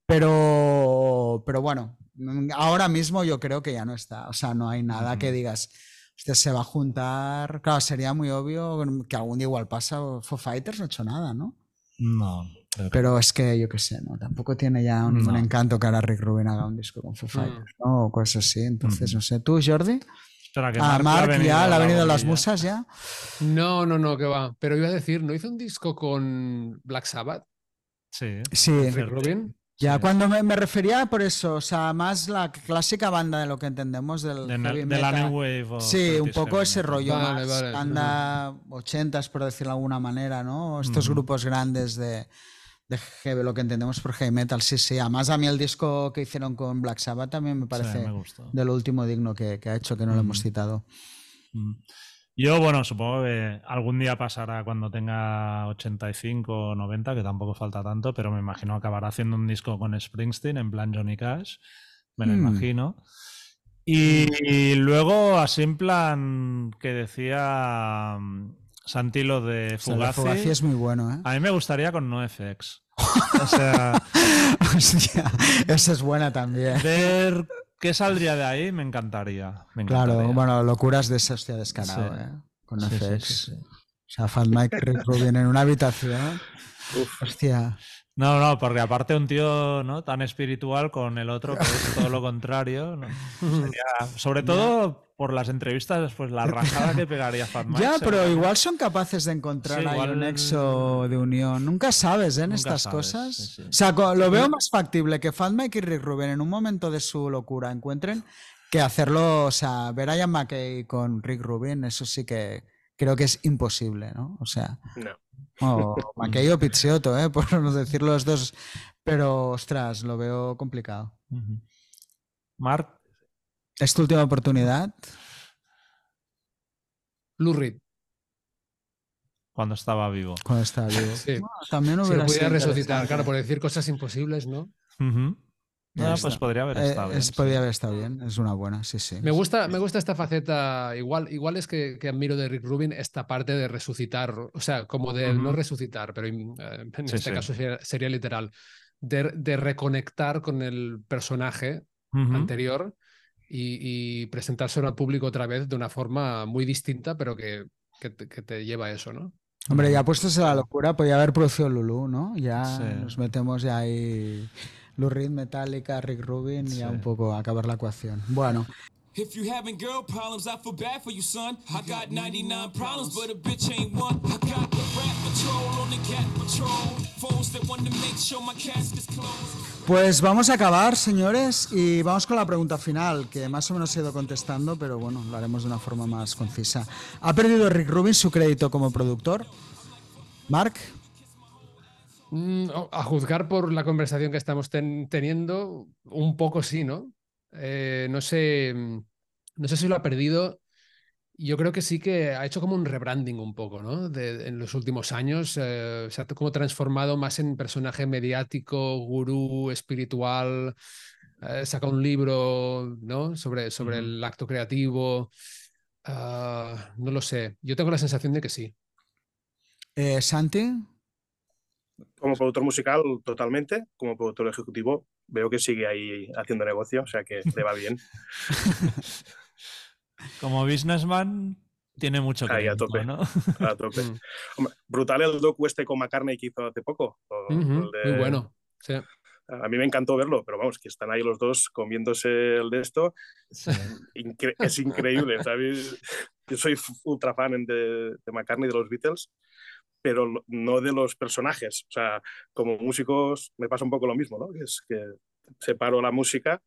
pero, pero bueno, mm, ahora mismo yo creo que ya no está, o sea, no hay nada que digas, hostia, se va a juntar, claro, sería muy obvio que algún día igual pasa, Foo Fighters no ha hecho nada, ¿no? No. Pero es que yo qué sé, ¿no? Tampoco tiene ya un, encanto que ahora Rick Rubin haga un disco con Foo Fighters, ¿no? O cosas así. Entonces, Ujú. no sé. ¿Tú, Jordi? Espera, que Ah, Mark, Mark, le ha ya, le ha la venido las musas ya. No, no, no, que va. Pero iba a decir, ¿no hizo un disco con Black Sabbath? Sí. Sí, Rick Rubin. Ya sí. cuando me, me refería por eso, o sea, más la clásica banda de lo que entendemos del De, heavy de la metal. New Wave. o Sí, un poco ese Metal. rollo Vale, más vale. banda ochentas, por decirlo de alguna manera, ¿no? Estos grupos grandes de, de heavy, lo que entendemos por heavy metal, sí, sí. Además, a mí el disco que hicieron con Black Sabbath también me Sí, parece me gustó. de lo último digno que, que ha hecho, que no lo hemos citado. Mm. Yo, bueno, supongo que algún día pasará cuando tenga 85 o 90, que tampoco falta tanto, pero me imagino acabará haciendo un disco con Springsteen en plan Johnny Cash, me lo Hmm. imagino. Y, y luego, así en plan que decía mm, Santi lo de O sea, Fugazi, Fugazi es muy bueno, ¿eh? a mí me gustaría con NoFX. [LAUGHS] O sea, Hostia, esa es buena también. ver qué saldría de ahí me encantaría. me Claro, bueno, locuras de esa hostia descarado, Sí. ¿eh? Con Sí, sí. O sea, Fat Mike Rick Rubin en una habitación. Uf, Hostia. No, no, porque aparte un tío ¿no? tan espiritual con el otro que es todo lo contrario. ¿no? Sería- sobre todo por las entrevistas después, la rajada que pegaría Fat Mike. Ya, pero igual son capaces de encontrar Sí, ahí igual- un nexo de unión. Nunca sabes, ¿eh? En Nunca estas sabes, cosas. sí, sí. O sea, lo veo más factible que Fat Mike y Rick Rubin en un momento de su locura encuentren que hacerlo, o sea, ver a Ian McKay con Rick Rubin, eso sí que creo que es imposible, ¿no? O sea, no. O McKay o Pizziotto, ¿eh? [LAUGHS] Por no decir los dos. Pero, ostras, lo veo complicado. Ujú. Mark, ¿Es tu última oportunidad? Lou Reed. cuando estaba vivo. Cuando está vivo. Sí. Bueno, también Si lo pudiera resucitar, claro, por decir cosas imposibles, ¿no? No, pues podría haber Eh, estado bien. es- sí. podría haber estado bien, es una buena, sí, sí. Me gusta, me gusta esta faceta, igual, igual es que, que admiro de Rick Rubin esta parte de resucitar, o sea, como de no Ujú. resucitar, pero eh, en Sí, este sí. caso sería, sería literal, de, de reconectar con el personaje Ujú. anterior y, y presentárselo al público otra vez de una forma muy distinta, pero que, que te, que te lleva a eso, ¿no? Hombre, ya puestos en la locura, podía haber producido Lulu, ¿no? Ya Sí. nos metemos ya ahí. Lou Reed, Metallica, Rick Rubin, y ya Sí. un poco acabar la ecuación. Bueno, If you having girl problems, I feel bad for you, son. I got 99 problems, but a bitch ain't one. I got the rat patrol on the cat patrol. Foes that want to make sure my casket's closed. pues vamos a acabar, señores, y vamos con la pregunta final, que más o menos he ido contestando, pero bueno, lo haremos de una forma más concisa. ¿Ha perdido Rick Rubin su crédito como productor? Mark, a juzgar por la conversación que estamos ten- teniendo, un poco sí, ¿no? Eh, no sé, mm, no sé si lo ha perdido. Yo creo que sí que ha hecho como un rebranding un poco, ¿no? De- en los últimos años eh, se ha como transformado más en personaje mediático, gurú, espiritual. eh, saca un libro, ¿no? Sobre, el acto creativo. Ah, no lo sé. Yo tengo la sensación de que sí. eh, Santi, Como productor musical, totalmente. Como productor ejecutivo, veo que sigue ahí haciendo negocio, o sea que le va bien. [LAUGHS] Como businessman, tiene mucho Ahí, a tope. ¿no? A tope. Mm. Hombre, brutal el docu este con McCartney que hizo hace poco. o Ujú, el de- Muy bueno. Sí. A mí me encantó verlo, pero vamos, que están ahí los dos comiéndose el de esto. Incre- es increíble, ¿sabes? Yo soy ultra fan de, de McCartney, de los Beatles, pero no de los personajes. O sea, como músicos me pasa un poco lo mismo, ¿no? Es que separo la música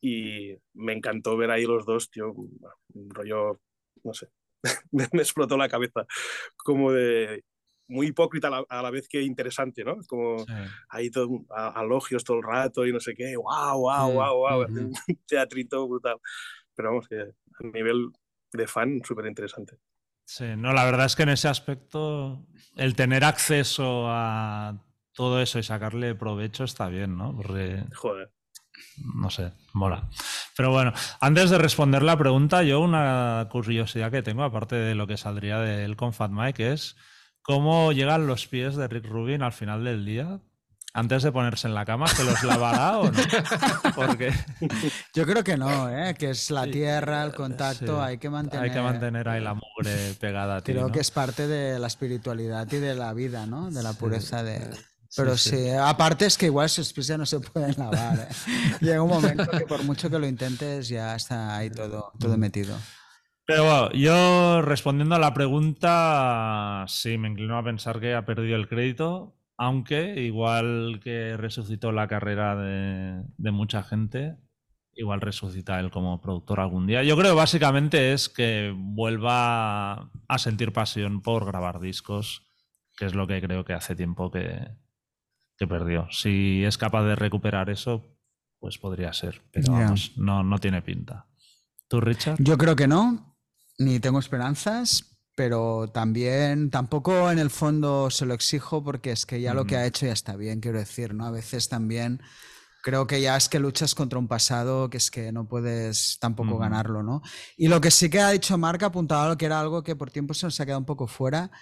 y me encantó ver ahí los dos, tío, un rollo, no sé, [LAUGHS] me, explotó la cabeza, como de muy hipócrita a la, a la vez que interesante, ¿no? Como Sí. ahí todo, a- alogios todo el rato y no sé qué, wow, wow, Mm, wow, wow, un teatrito brutal. Pero vamos, que a nivel de fan, súper interesante. Sí, no, la verdad es que en ese aspecto el tener acceso a todo eso y sacarle provecho está bien, ¿no? Porque, Joder. no sé, mola. Pero bueno, antes de responder la pregunta, yo una curiosidad que tengo, aparte de lo que saldría del con Fat Mike, es cómo llegan los pies de Rick Rubin al final del día. Antes de ponerse en la cama, ¿se los lavará o no? Porque [LAUGHS] yo creo que no, ¿eh? que es la Sí, tierra, el contacto, sí, hay que mantener. hay que mantener ahí la mugre pegada a ti, Creo ¿no? que es parte de la espiritualidad y de la vida, ¿no? De la pureza de. Pero sí, sí. aparte es que igual sus pies ya no se pueden lavar. ¿eh? Llega un momento que por mucho que lo intentes ya está ahí todo, todo metido. Pero bueno, yo respondiendo a la pregunta, sí, me inclino a pensar que ha perdido el crédito, aunque igual que resucitó la carrera de, de mucha gente, igual resucita él como productor algún día. Yo creo básicamente es que vuelva a sentir pasión por grabar discos, que es lo que creo que hace tiempo que, que perdió. Si es capaz de recuperar eso, pues podría ser, pero vamos, no, no tiene pinta. ¿Tú, Richard? Yo creo que no, ni tengo esperanzas, pero también tampoco en el fondo se lo exijo porque es que ya lo que ha hecho ya está bien, quiero decir, ¿no? A veces también creo que ya es que luchas contra un pasado que es que no puedes tampoco ganarlo, ¿no? Y lo que sí que ha dicho Marca, apuntado a lo que era algo que por tiempo se nos ha quedado un poco fuera,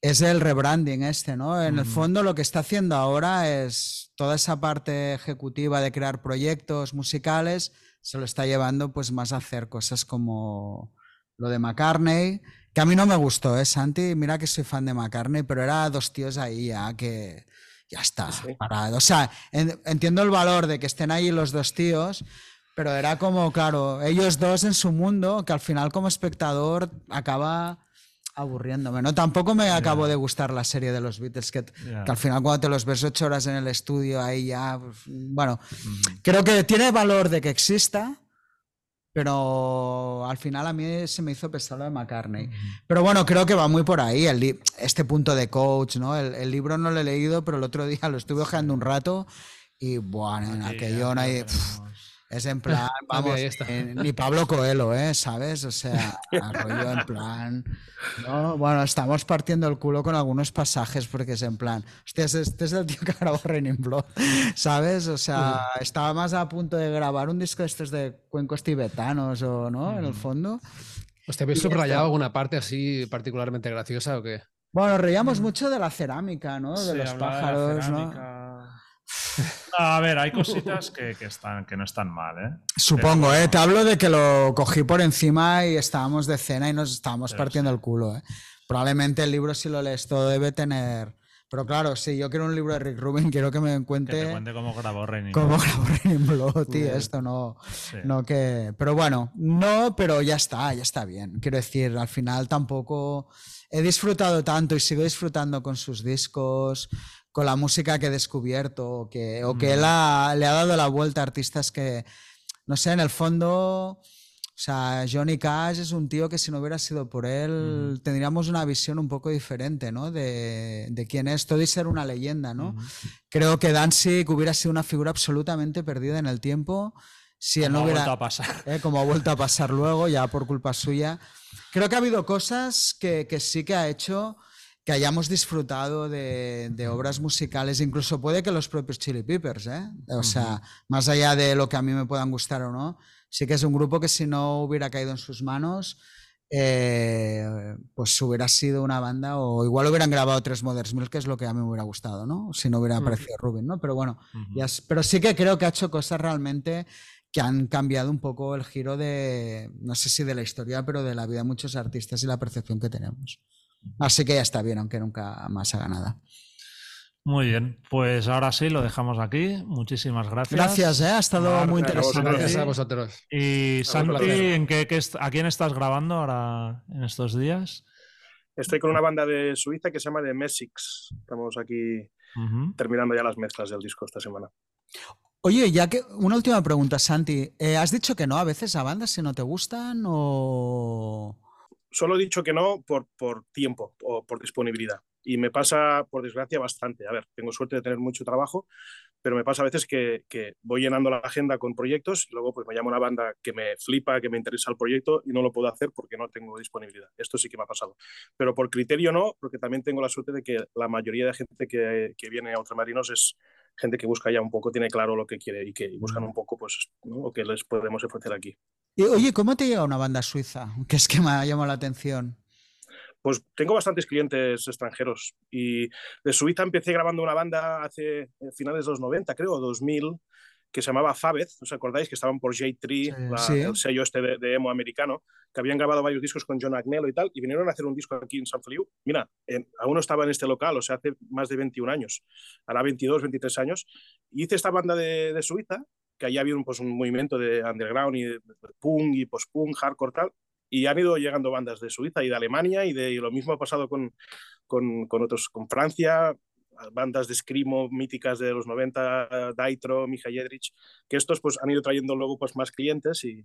es el rebranding este, ¿no? En el Ujú. fondo lo que está haciendo ahora es toda esa parte ejecutiva de crear proyectos musicales, se lo está llevando pues más a hacer cosas como lo de McCartney, que a mí no me gustó, ¿eh, Santi? Mira que soy fan de McCartney, pero era dos tíos ahí ya que ya está, Sí. parado. O sea, en- entiendo el valor de que estén ahí los dos tíos, pero era como, claro, ellos dos en su mundo, que al final como espectador acaba aburriéndome, ¿no? Tampoco me acabo de gustar la serie de los Beatles, que, Ya. que al final cuando te los ves ocho horas en el estudio, ahí ya, pues, bueno, Ujú. creo que tiene valor de que exista, pero al final a mí se me hizo pesado lo de McCartney. Pero bueno, creo que va muy por ahí, el este punto de coach, ¿no? El, el libro no lo he leído, pero el otro día lo estuve hojeando un rato y, bueno, en aquello no hay-. Es en plan, [LAUGHS] vamos, ahí está. eh, ni Pablo Coelho, ¿eh? ¿Sabes? O sea, [LAUGHS] rollo en plan. ¿no? Bueno, estamos partiendo el culo con algunos pasajes porque es en plan, hostia, este es el tío que grabó Raining Blood, [LAUGHS] ¿sabes? O sea, estaba más a punto de grabar un disco de estos de cuencos tibetanos o, ¿no? En el fondo. ¿Hostia, habéis subrayado está. alguna parte así particularmente graciosa o qué? Bueno, reíamos mucho de la cerámica, ¿no? De Sí, los hablaba de pájaros, ¿no? A ver, hay cositas que, que están, que no están mal, ¿eh? Supongo, Pero- ¿eh? Te hablo de que lo cogí por encima y estábamos de cena y nos estábamos partiendo el culo, ¿eh? Probablemente el libro, si lo lees todo, debe tener... Pero claro, si yo quiero un libro de Rick Rubin, quiero que me Que te cuente cuente cómo grabó Raining cómo grabó Raining Blood, tío, esto no... Sí. No que. Pero bueno, no, pero ya está, ya está bien. Quiero decir, al final tampoco he disfrutado tanto y sigo disfrutando con sus discos, con la música que he descubierto, que, o que él ha- le ha dado la vuelta a artistas que, no sé, en el fondo. O sea, Johnny Cash es un tío que si no hubiera sido por él, tendríamos una visión un poco diferente, ¿no? De, de quién es todo y ser una leyenda, ¿no? Ujú. Creo que Danzig hubiera sido una figura absolutamente perdida en el tiempo si él Como no ha hubiera, vuelto a pasar. [LAUGHS] eh, como ha vuelto a pasar luego, ya por culpa suya. Creo que ha habido cosas que, que sí que ha hecho que hayamos disfrutado de, de obras musicales, incluso puede que los propios Chili Peppers, ¿eh? O sea, más allá de lo que a mí me puedan gustar o no, sí que es un grupo que si no hubiera caído en sus manos, eh, pues hubiera sido una banda, o igual hubieran grabado tres Mother's Milk, que es lo que a mí me hubiera gustado, ¿no? Si no hubiera aparecido Rubin, ¿no? Pero bueno, ya pero sí que creo que ha hecho cosas realmente que han cambiado un poco el giro de, no sé si de la historia, pero de la vida de muchos artistas y la percepción que tenemos. Así que ya está bien, aunque nunca más haga nada. Muy bien, pues ahora sí, lo dejamos aquí. Muchísimas gracias. Gracias, ¿eh? ha estado muy a interesante. vosotros. Gracias a vosotros. Y Santi, placer. ¿en qué, qué est- ¿a quién estás grabando ahora en estos días? Estoy con una banda de Suiza que se llama The Messix. Estamos aquí terminando ya las mezclas del disco esta semana. Oye, ya que una última pregunta, Santi. Eh, ¿Has dicho que no a veces a bandas si no te gustan o...? Solo he dicho que no por, por tiempo o por disponibilidad. Y me pasa, por desgracia, bastante. A ver, tengo suerte de tener mucho trabajo, pero me pasa a veces que, que voy llenando la agenda con proyectos y luego pues me llama una banda que me flipa, que me interesa el proyecto y no lo puedo hacer porque no tengo disponibilidad. Esto sí que me ha pasado. Pero por criterio no, porque también tengo la suerte de que la mayoría de gente que, que viene a Ultramarinos es gente que busca ya un poco, tiene claro lo que quiere y que buscan un poco pues ¿no? lo que les podemos ofrecer aquí. Y, oye, ¿cómo te llega una banda suiza? [LAUGHS] Que es que me ha llamado la atención. Pues tengo bastantes clientes extranjeros y de Suiza empecé grabando una banda hace eh, finales de los 90, creo, 2000, que se llamaba Fabez, ¿os acordáis? Que estaban por J3, Sí. la- Sí. el sello este de, de emo americano, que habían grabado varios discos con John Agnello y tal, y vinieron a hacer un disco aquí en San Feliu. Mira, en- aún no estaba en este local, o sea, hace más de 21 años, ahora 22, 23 años, y hice esta banda de, de Suiza, que allá había un, pues, un movimiento de underground y de, de punk y post-punk, hardcore tal, y han ido llegando bandas de Suiza y de Alemania y, de, y lo mismo ha pasado con, con, con otros, con Francia, bandas de screamo míticas de los 90, Daitro, Mija Jedrich, que estos pues han ido trayendo luego pues más clientes y,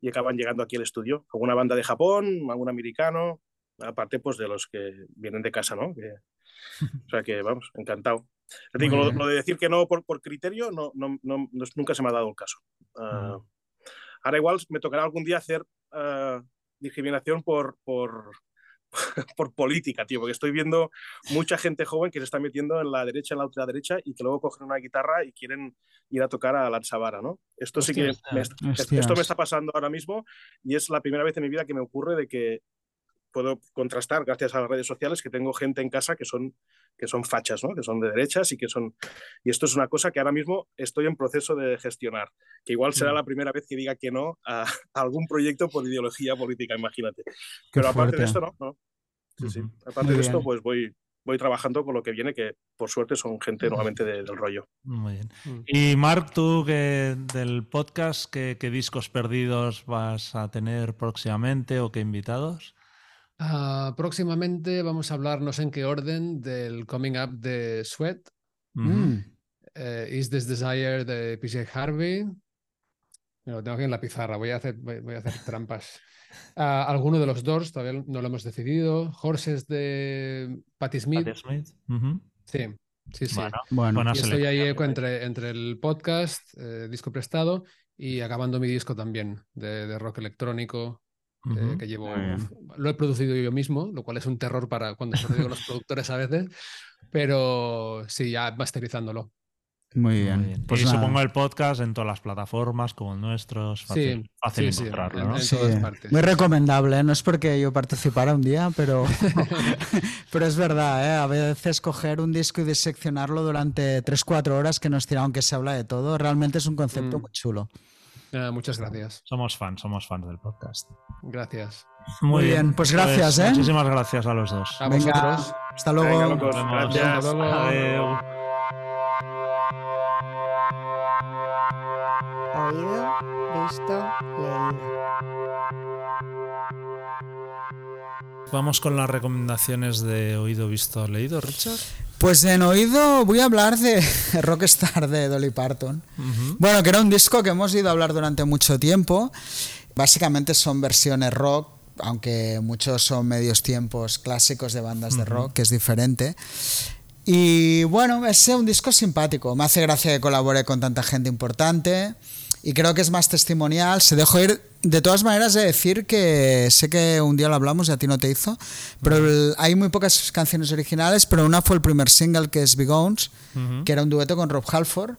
y acaban llegando aquí al estudio, con una banda de Japón, algún americano, aparte pues de los que vienen de casa, ¿no? Que- o sea que vamos, encantado. Digo, lo, lo de decir que no por, por criterio no, no, no- nunca se me ha dado el caso. Ah, ahora igual me tocará algún día hacer ah, discriminación por, por, [LAUGHS] por política, tío, porque estoy viendo mucha gente joven que se está metiendo en la derecha, en la ultraderecha y que luego cogen una guitarra y quieren ir a tocar a Lanzavara, ¿no? Esto sí que Hostias, me, eh. esto me está pasando ahora mismo y es la primera vez en mi vida que me ocurre de que puedo contrastar, gracias a las redes sociales, que tengo gente en casa que son, que son fachas, ¿no? que son de derechas y que son... Y esto es una cosa que ahora mismo estoy en proceso de gestionar, que igual será Mm. la primera vez que diga que no a, a algún proyecto por ideología política, imagínate. Pero aparte de esto, no. no. Sí, sí. Ujú. Aparte Muy de esto, bien. pues voy, voy trabajando con lo que viene, que por suerte son gente nuevamente de- del rollo. Muy bien. Mm. Y Marc, tú que del podcast, ¿qué, qué discos perdidos vas a tener próximamente o qué invitados? Ah, próximamente vamos a hablar, no sé en qué orden, del coming up de Sweat. Mm. eh, Is This Desire de PJ Harvey. Me Lo tengo aquí en la pizarra, voy a hacer, voy, voy a hacer trampas. Ah, alguno de los Doors, todavía no lo hemos decidido. Horses de Patti Smith. Patti Smith. Sí, sí, sí. Bueno, Bueno, buena Y estoy ahí entre, entre el podcast, eh, disco prestado y acabando mi disco también de, de rock electrónico. Eh, Ujú. que llevo, bien. lo he producido yo mismo, lo cual es un terror para cuando se lo digo los [LAUGHS] productores a veces, pero sí, ya masterizándolo. Muy Muy bien. bien. Pues y nada. supongo el podcast en todas las plataformas como el nuestro. Es fácil, Sí, fácil sí, sí, encontrarlo, en- ¿no? en Sí, todas partes. Muy recomendable, ¿eh? no es porque yo participara un día, pero, [LAUGHS] [LAUGHS] pero es verdad, ¿eh? a veces coger un disco y diseccionarlo durante 3-4 horas que nos tira, aunque se habla de todo, realmente es un concepto Mm. muy chulo. Ah, muchas gracias. Somos fans, somos fans del podcast. Gracias. Muy bien, pues gracias, ¿eh? Muchísimas gracias a los dos. A Venga, vosotros. hasta luego. Venga, locos, Nos vemos. gracias. Hasta luego. Oído, visto, Vamos con las recomendaciones de oído, visto, leído, Richard. Pues en oído voy a hablar de [LAUGHS] Rockstar de Dolly Parton. Ujú. Bueno, que era un disco que hemos ido a hablar durante mucho tiempo. Básicamente son versiones rock, aunque muchos son medios tiempos clásicos de bandas de rock, que es diferente. Y bueno, es un disco simpático. Me hace gracia que colabore con tanta gente importante. Y creo que es más testimonial. Se dejó ir. De todas maneras, de decir que sé que un día lo hablamos y a ti no te hizo. Pero el- hay muy pocas canciones originales. Pero una fue el primer single que es Big Owns, Ujú. que era un dueto con Rob Halford.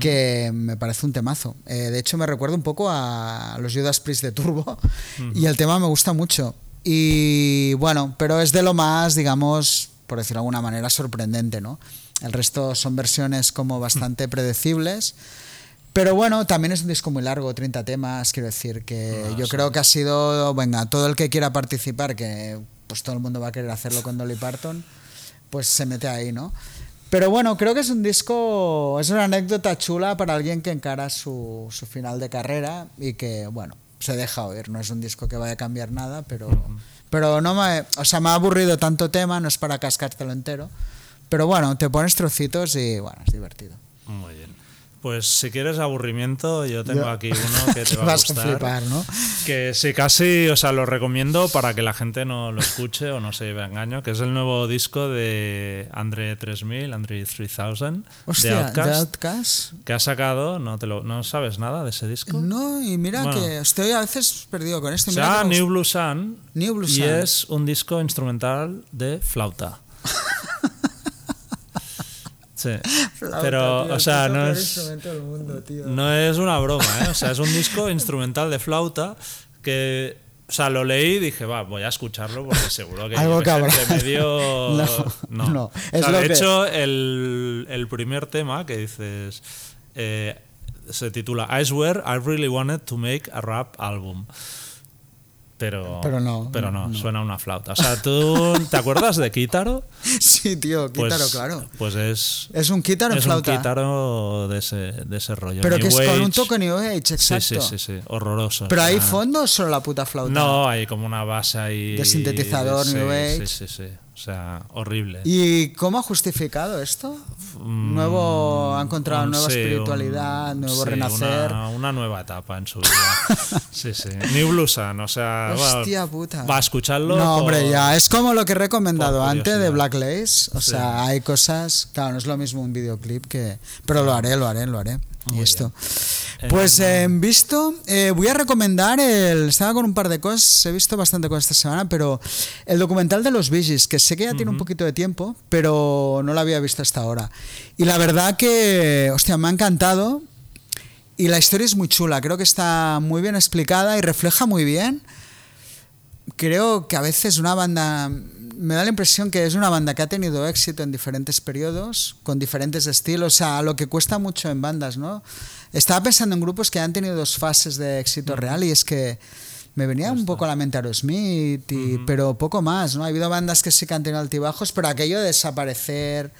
Que me parece un temazo. Eh, de hecho, me recuerda un poco a los Judas Priest de Turbo. Y el tema me gusta mucho. Y bueno, pero es de lo más, digamos, por decirlo de alguna manera, sorprendente, ¿no? El resto son versiones como bastante [LAUGHS] predecibles. Pero bueno, también es un disco muy largo, 30 temas, quiero decir que yo creo que ha sido, venga, todo el que quiera participar, que pues todo el mundo va a querer hacerlo con Dolly Parton, pues se mete ahí, ¿no? Pero bueno, creo que es un disco, es una anécdota chula para alguien que encara su, su final de carrera y que, bueno, se deja oír. No es un disco que vaya a cambiar nada, pero, pero no me, o sea, me ha aburrido tanto tema, no es para cascártelo entero. Pero bueno, te pones trocitos y bueno, es divertido. Muy bien. Pues si quieres aburrimiento, yo tengo Yo- aquí uno que te [LAUGHS] va a Vas gustar. a flipar, ¿no? Que sí, casi, o sea, lo recomiendo para que la gente no lo escuche o no se lleve a engaño, que es el nuevo disco de Andre 3000, Andre 3000, de Hostia, Outkast, de Outcast. que ha sacado, no, te lo, no sabes nada de ese disco. No, y mira Bueno. que estoy a veces perdido con esto. Se Mira me New Blue Sun New Blue y Sun. es un disco instrumental de flauta. [LAUGHS] Sí, [LAUGHS] Flauta, pero, tío, o sea, no es, instrumento del mundo, tío. no es una broma, ¿eh? O sea, es un disco [LAUGHS] instrumental de flauta que, o sea, lo leí y dije, va, voy a escucharlo porque seguro que [LAUGHS] Algo entre medio... No, no, O es sea, lo de que- hecho, el, el primer tema que dices eh, se titula I swear I really wanted to make a rap album. Pero, Pero no, pero no, no. suena una flauta. O sea, ¿tú te acuerdas de Kitaro? [LAUGHS] Sí, tío, Pues, quítaro, claro. Pues es, Es un quítaro en es flauta. un Kitaro de ese, de ese rollo. pero New que es con un toque New Age, Sí, exacto. sí, sí, sí, horroroso. Pero o hay sea, fondo o solo la puta flauta. No, hay como una base ahí. De sintetizador, sí, New Age. Sí, sí, sí. O sea, horrible. ¿Y cómo ha justificado esto? Mm, Nuevo, ha encontrado un- nueva sí, espiritualidad, un- nuevo sí, renacer. Una, una nueva etapa en su vida. [LAUGHS] sí, sí. New Blue Sun, o sea. Hostia puta. Va a escucharlo. No, hombre, ya. Es como lo que he recomendado antes de. Black Lace. O Sí. sea, hay cosas. Claro, no es lo mismo un videoclip que. Pero lo haré, lo haré, lo haré. Y esto. Eh, Pues eh, en visto, eh, voy a recomendar el. Estaba con un par de cosas, he visto bastante cosas esta semana, pero el documental de los Gees, que sé que ya tiene un poquito de tiempo, pero no lo había visto hasta ahora. Y la verdad que, hostia, me ha encantado. Y la historia es muy chula, creo que está muy bien explicada y refleja muy bien. Creo que a veces una banda, me da la impresión que es una banda que ha tenido éxito en diferentes periodos, con diferentes estilos, o sea, lo que cuesta mucho en bandas, ¿no? Estaba pensando en grupos que han tenido dos fases de éxito real y es que me venía un poco a la mente Aerosmith, y, pero poco más, ¿no? Ha habido bandas que sí que han tenido altibajos, pero aquello de desaparecer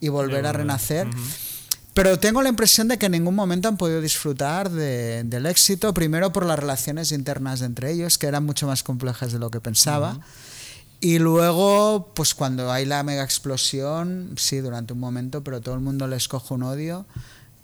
y volver a renacer. Pero tengo la impresión de que en ningún momento han podido disfrutar de- del éxito, primero por las relaciones internas entre ellos, que eran mucho más complejas de lo que pensaba. Y luego, pues cuando hay la mega explosión, sí, durante un momento, pero todo el mundo les coge un odio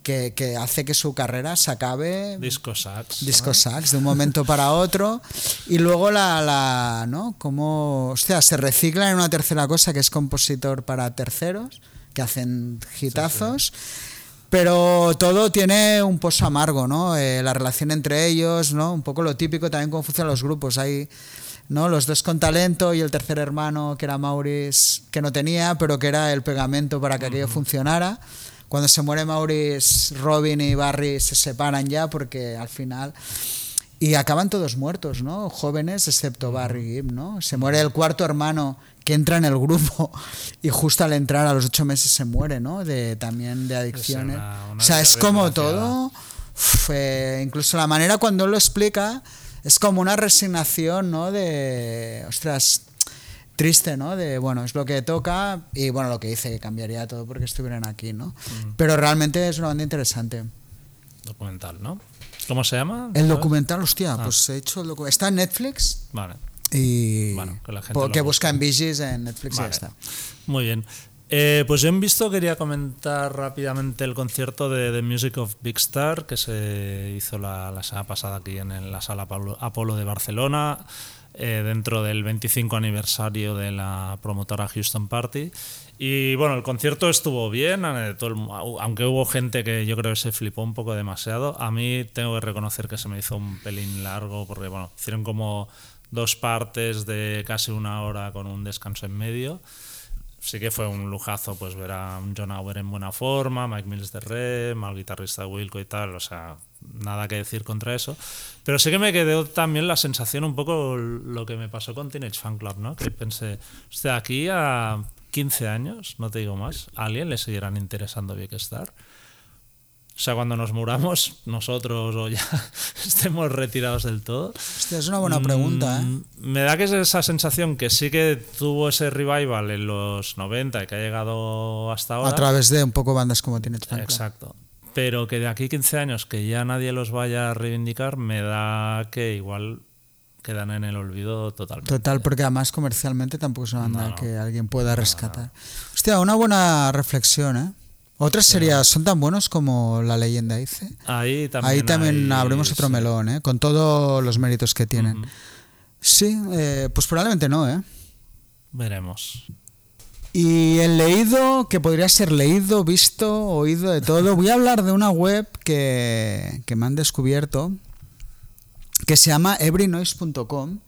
que, que hace que su carrera se acabe. Disco sax. disco sax de un momento para otro. Y luego la, la no como hostia se recicla en una tercera cosa que es compositor para terceros que hacen hitazos Pero todo tiene un pozo amargo, ¿no? Eh, la relación entre ellos, ¿no? Un poco lo típico también cómo funcionan los grupos. Hay ¿no? Los dos con talento y el tercer hermano, que era Maurice, que no tenía, pero que era el pegamento para que aquello funcionara. Cuando se muere Maurice, Robin y Barry se separan ya porque al final... Y acaban todos muertos, ¿no? Jóvenes, excepto Barry Gibb, ¿no? Se muere el cuarto hermano que entra en el grupo y justo al entrar a los ocho meses se muere, ¿no? De, también de adicciones. una- una o sea, es como todo. incluso la manera cuando él lo explica es como una resignación, ¿no? De, ostras, triste, ¿no? De, bueno, es lo que toca y, bueno, lo que dice que cambiaría todo porque estuvieran aquí, ¿no? Pero realmente es una banda interesante. Documental, ¿no? ¿Cómo se llama? El documental, hostia, Ah. pues he hecho el docu- Está en Netflix Vale, y Bueno, que la gente po- lo que busque. busca en Netflix y ya está. muy bien. Eh, pues yo en visto quería comentar rápidamente el concierto de The Music of Big Star que se hizo la, la semana pasada aquí en la sala Apolo, de Barcelona eh, dentro del 25 aniversario de la promotora Houston Party. Y bueno, el concierto estuvo bien, eh, aunque hubo gente que yo creo que se flipó un poco demasiado. A mí tengo que reconocer que se me hizo un pelín largo porque bueno, hicieron como dos partes de casi una hora con un descanso en medio sí que fue un lujazo pues ver a John Auer en buena forma, Mike Mills de Rem, al guitarrista Wilco y tal, o sea, nada que decir contra eso. Pero sí que me quedó también la sensación un poco lo que me pasó con Teenage Fan Club, ¿no? Que pensé, hostia, aquí a 15 años, no te digo más, ¿a alguien le seguirán interesando Big Star? O sea, cuando nos muramos, [LAUGHS] nosotros o ya [LAUGHS] estemos retirados del todo, Hostia, es una buena pregunta, ¿eh? Mm, Me da que es esa sensación que sí que tuvo ese revival en los 90 y que ha llegado hasta ahora. A través de un poco bandas como tiene Club. Exacto. Pero que de aquí 15 años que ya nadie los vaya a reivindicar, me da que igual quedan en el olvido totalmente. Total, porque además comercialmente tampoco es una banda No, no. que alguien pueda rescatar. Hostia, una buena reflexión, ¿eh? Otras sería, son tan buenos como la leyenda dice. Ahí también, Ahí también hay- abrimos otro sí. melón, ¿eh? Con todos los méritos que tienen. Sí, eh, pues probablemente no, ¿eh? Veremos. Y el leído, que podría ser leído, visto, oído, de todo. Voy a hablar de una web que, que me han descubierto, que se llama everynoise.com.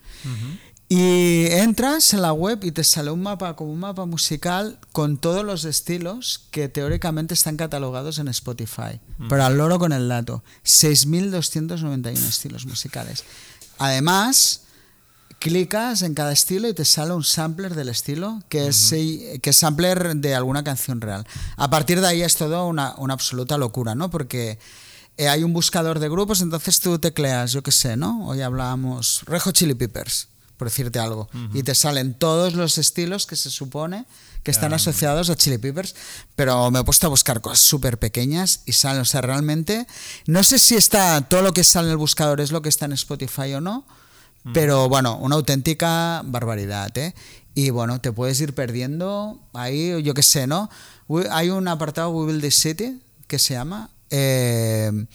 Y entras en la web y te sale un mapa como un mapa musical con todos los estilos que teóricamente están catalogados en Spotify. Pero al loro con el dato. 6.291 estilos musicales. Además, clicas en cada estilo y te sale un sampler del estilo que es, que es sampler de alguna canción real. A partir de ahí es todo una, una absoluta locura, ¿no? Porque eh, hay un buscador de grupos, entonces tú tecleas, yo qué sé, ¿no? Hoy hablábamos Rejo Chili Peppers, por decirte algo, y te salen todos los estilos que se supone que están asociados a Chili Peppers, pero me he puesto a buscar cosas súper pequeñas y salen, o sea, realmente, no sé si está todo lo que sale en el buscador es lo que está en Spotify o no, pero bueno, una auténtica barbaridad, ¿eh? Y bueno, te puedes ir perdiendo ahí, yo qué sé, ¿no? Hay un apartado We Build This City que se llama, eh,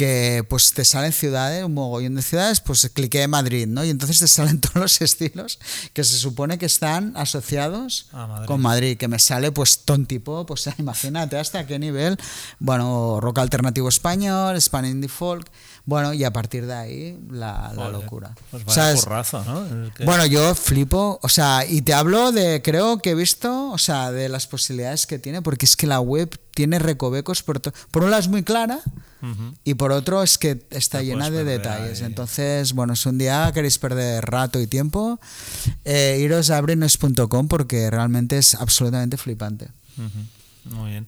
que pues te salen ciudades, un mogollón de ciudades, pues cliqué en Madrid, ¿no? Y entonces te salen [LAUGHS] todos los estilos que se supone que están asociados Madrid. con Madrid, que me sale pues tontipo, pues [LAUGHS] imagínate hasta qué nivel, bueno, rock alternativo español, Spanish indie folk, bueno, y a partir de ahí la, locura. Pues O vaya sea, es- currazo, ¿no? Es que- bueno, yo flipo, o sea, y te hablo de, creo que he visto, o sea, de las posibilidades que tiene, porque es que la web tiene recovecos, por, por un lado es muy clara y por otro es que está Te llena de detalles. ahí. Entonces, bueno, si un día queréis perder rato y tiempo, eh, iros a abrines.com porque realmente es absolutamente flipante. Muy bien.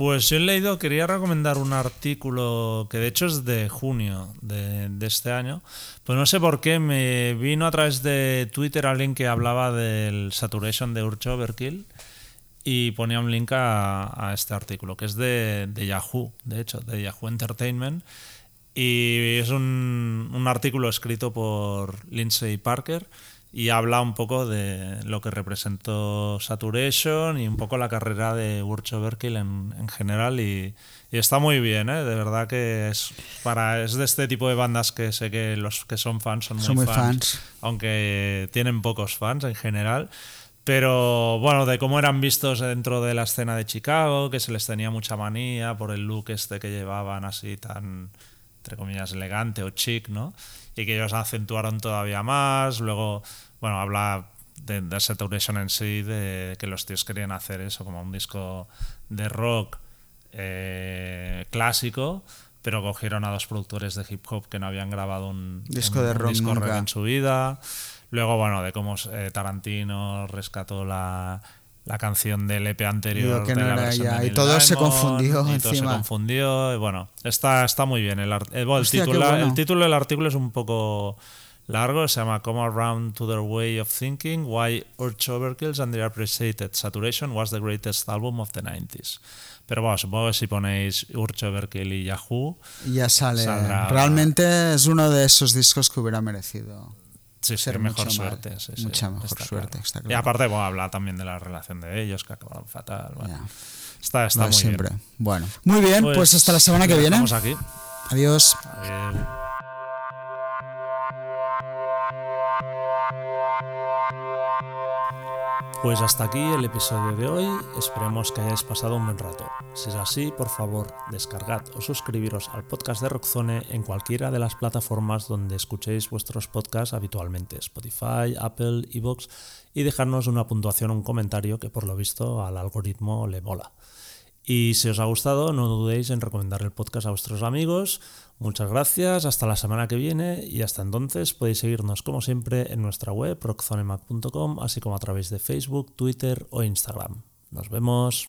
Pues yo he leído, quería recomendar un artículo que de hecho es de junio de, este año. Pues no sé por qué me vino a través de Twitter alguien que hablaba del Saturation de Urge Overkill y ponía un link a, este artículo, que es de, Yahoo, de hecho, de Yahoo Entertainment. Y es un artículo escrito por Lindsay Parker y habla un poco de lo que representó Saturation y un poco la carrera de Urge Overkill en, en general y, y está muy bien, ¿eh? de verdad que es para es de este tipo de bandas que sé que los que son fans son muy, Son muy fans, fans. aunque tienen pocos fans en general Pero bueno, de cómo eran vistos dentro de la escena de Chicago, que se les tenía mucha manía por el look este que llevaban así tan, entre comillas, elegante o chic, ¿no? Y que ellos acentuaron todavía más. Luego, bueno, habla de, de Saturation en sí, de que los tíos querían hacer eso como un disco de rock eh, clásico, pero cogieron a dos productores de hip hop que no habían grabado un Disco un- de un rock disco en su vida. Luego, bueno, de cómo eh, Tarantino rescató la, la canción del EP anterior. Digo que de no la era versión ella, de y todo se confundió y todo se confundió. y bueno, está, está muy bien. El, eh, el Hostia, bueno. el título del artículo es un poco largo, se llama Come Around to Their Way of Thinking, Why Urge Overkills and Their Appreciated Saturation was the greatest album of the 90s. Pero bueno, supongo que si ponéis Urge Overkill y Yahoo, ya sale. Saldrá. Realmente es uno de esos discos que hubiera merecido. Sí, sí, Ser mejor mucho más- suerte. sí, sí, mucha mejor está suerte, claro. está Y claro. aparte, bueno, habla también de la relación de ellos, que acabaron fatal. bueno. Está, está muy siempre. bien. Bueno. Muy bien, pues, hasta la semana que viene. dejamos aquí. Adiós. Adiós. Pues hasta aquí el episodio de hoy, esperemos que hayáis pasado un buen rato. Si es así, por favor, descargad o suscribiros al podcast de Rockzone en cualquiera de las plataformas donde escuchéis vuestros podcasts habitualmente, Spotify, Apple, Evox, y dejarnos una puntuación o un comentario que por lo visto al algoritmo le mola. Y si os ha gustado, no dudéis en recomendar el podcast a vuestros amigos. Muchas gracias, hasta la semana que viene y hasta entonces podéis seguirnos como siempre en nuestra web rockzonemac.com, así como a través de Facebook, Twitter o Instagram. Nos vemos.